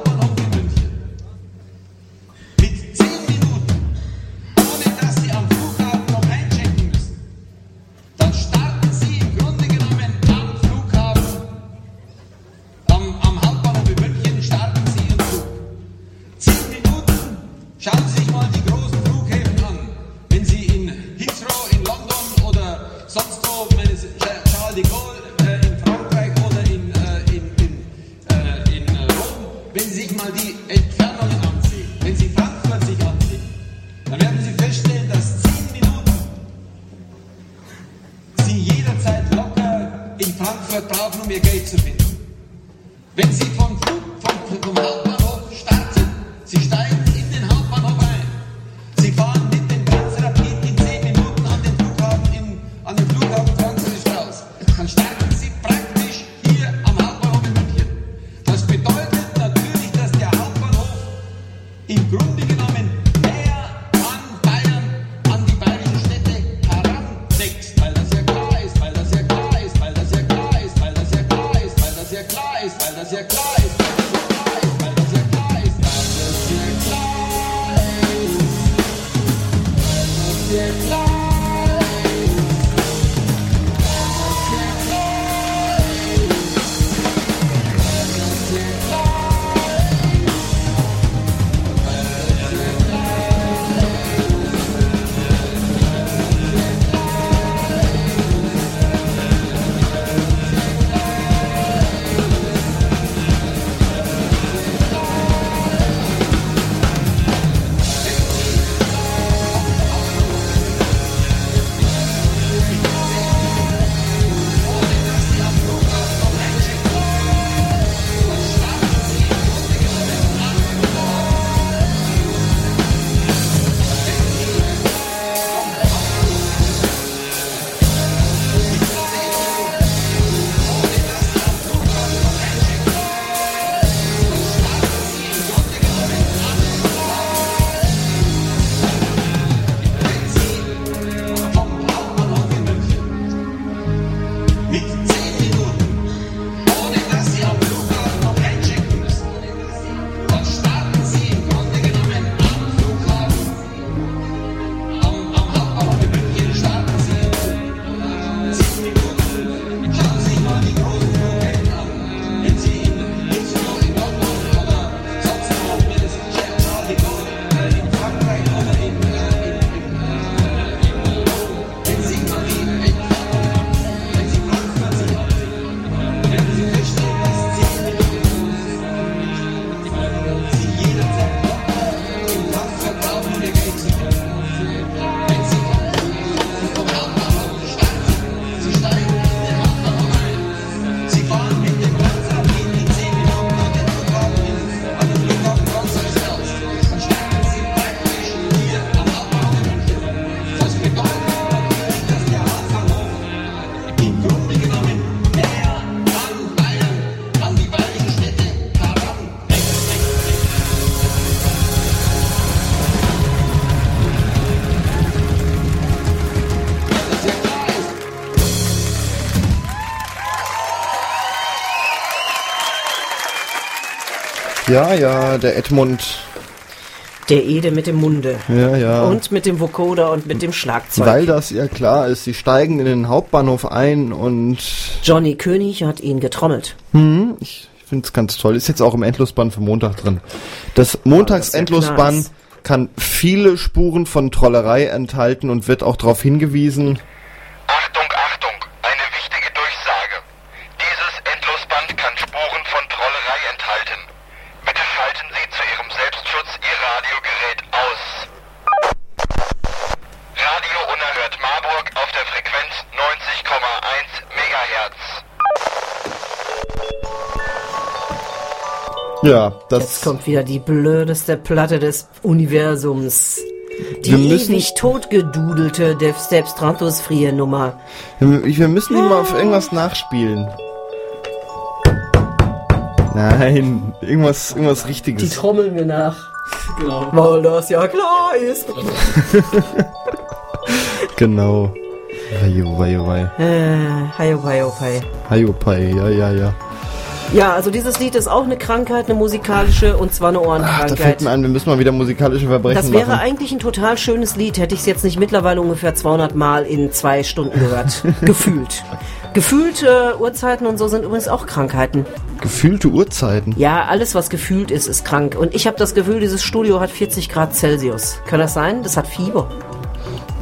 Ja, ja, der Edmund. Der Ede mit dem Munde. Ja, ja. Und mit dem Vocoder und mit dem Schlagzeug. Weil das ja klar ist, sie steigen in den Hauptbahnhof ein und Johnny König hat ihn getrommelt. hm, ich finde es ganz toll. Ist jetzt auch im Endlosband für Montag drin. Das Montags-Endlosband nice. kann viele Spuren von Trollerei enthalten und wird auch darauf hingewiesen. Achtung, Achtung, eine wichtige Durchsage. Dieses Endlosband kann Spuren von Trollerei enthalten. Bitte schalten Sie zu Ihrem Selbstschutz Ihr Radiogerät aus. Radio Unerhört Marburg auf der Frequenz 90,1 Megahertz. Ja, Jetzt das. kommt wieder die blödeste Platte des Universums. Die Wir müssen- ewig totgedudelte Dev Step Stratos Frie Nummer. Wir müssen die mal auf irgendwas nachspielen. Nein, irgendwas, irgendwas Die Richtiges. trommeln wir nach. Genau. Weil das ja klar ist. (laughs) Genau. Hajo, hajo, hajo. Äh, hayo, hayo, hayo. Hajo, pai, ja, ja, ja. Ja, also dieses Lied ist auch eine Krankheit, eine musikalische, und zwar eine Ach, da fällt Ohrenkrankheit. mir ein, wir müssen mal wieder musikalische Verbrechen Das wäre machen. eigentlich ein total schönes Lied, hätte ich es jetzt nicht mittlerweile ungefähr 200 Mal in zwei Stunden gehört. (laughs) Gefühlt. Gefühlte Uhrzeiten und so sind übrigens auch Krankheiten. Gefühlte Uhrzeiten. Ja, alles, was gefühlt ist, ist krank. Und ich habe das Gefühl, dieses Studio hat 40 Grad Celsius. Kann das sein? Das hat Fieber.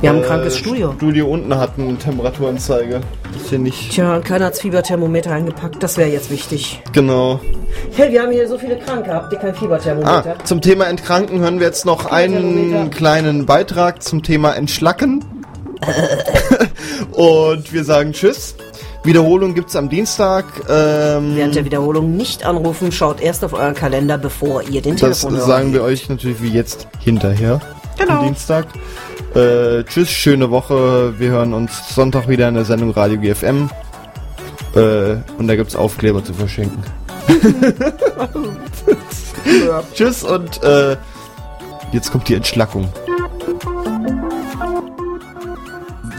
Wir haben ein krankes Studio. Studio unten hat eine Temperaturanzeige. Ist hier nicht. Tja, und keiner hat Fieberthermometer eingepackt. Das wäre jetzt wichtig. Genau. Hey, wir haben hier so viele Kranke. Habt ihr kein Ah, Fieberthermometer? zum Thema Entkranken hören wir jetzt noch einen kleinen Beitrag zum Thema Entschlacken. (laughs) Und wir sagen Tschüss. Wiederholung gibt's am Dienstag. Ähm, Während der Wiederholung nicht anrufen, schaut erst auf euren Kalender, bevor ihr den das Telefon sagen wir euch natürlich wie jetzt hinterher. Genau. Am Dienstag. Äh, tschüss, schöne Woche. Wir hören uns Sonntag wieder in der Sendung Radio GFM. Äh, und da gibt's Aufkleber zu verschenken. (laughs) Tschüss und äh, jetzt kommt die Entschlackung.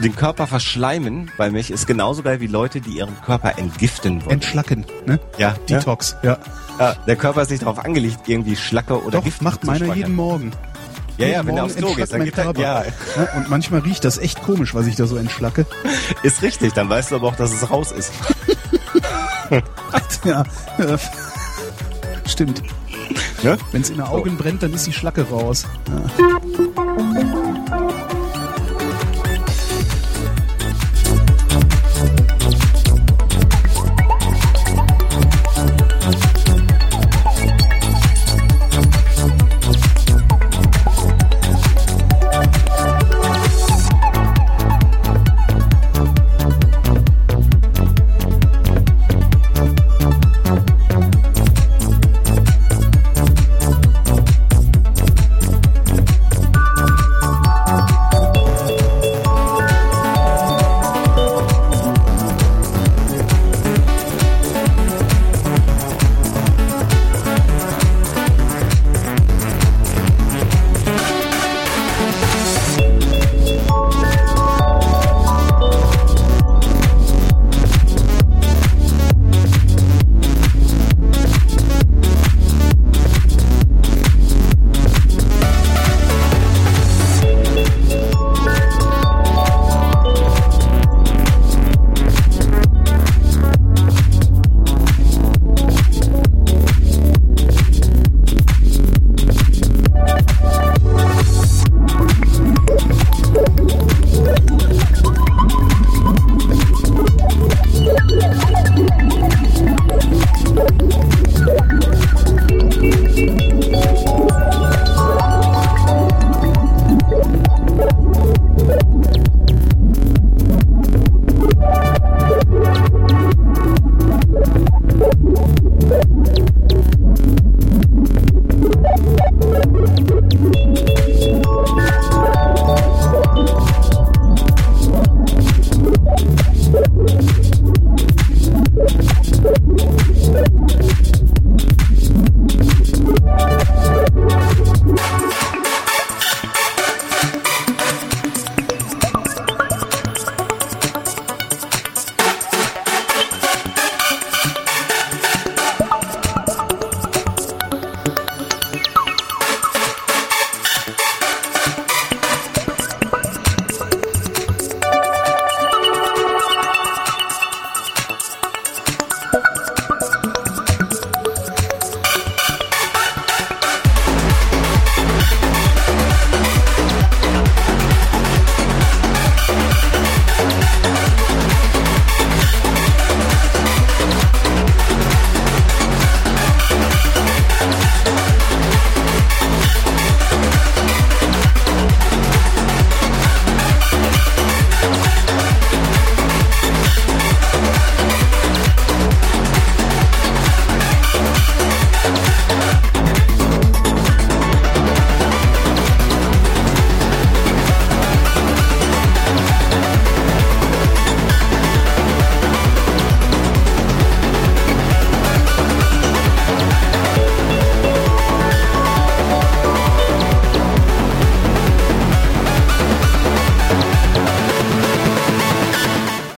Den Körper verschleimen bei mich ist genauso geil wie Leute, die ihren Körper entgiften wollen. Entschlacken, ne? ja, Detox, ja. ja, der Körper ist nicht darauf angelegt, irgendwie Schlacke oder Doch, Gift macht meiner jeden Morgen. Ja, ja, wenn er Morgen aufs Klo geht, dann geht er, ja, Ja, Und manchmal riecht das echt komisch, was ich da so entschlacke. (laughs) ist richtig, dann weißt du aber auch, dass es raus ist. (laughs) Ja, stimmt. Ja? Wenn es in den Augen brennt, dann ist die Schlacke raus. Ja.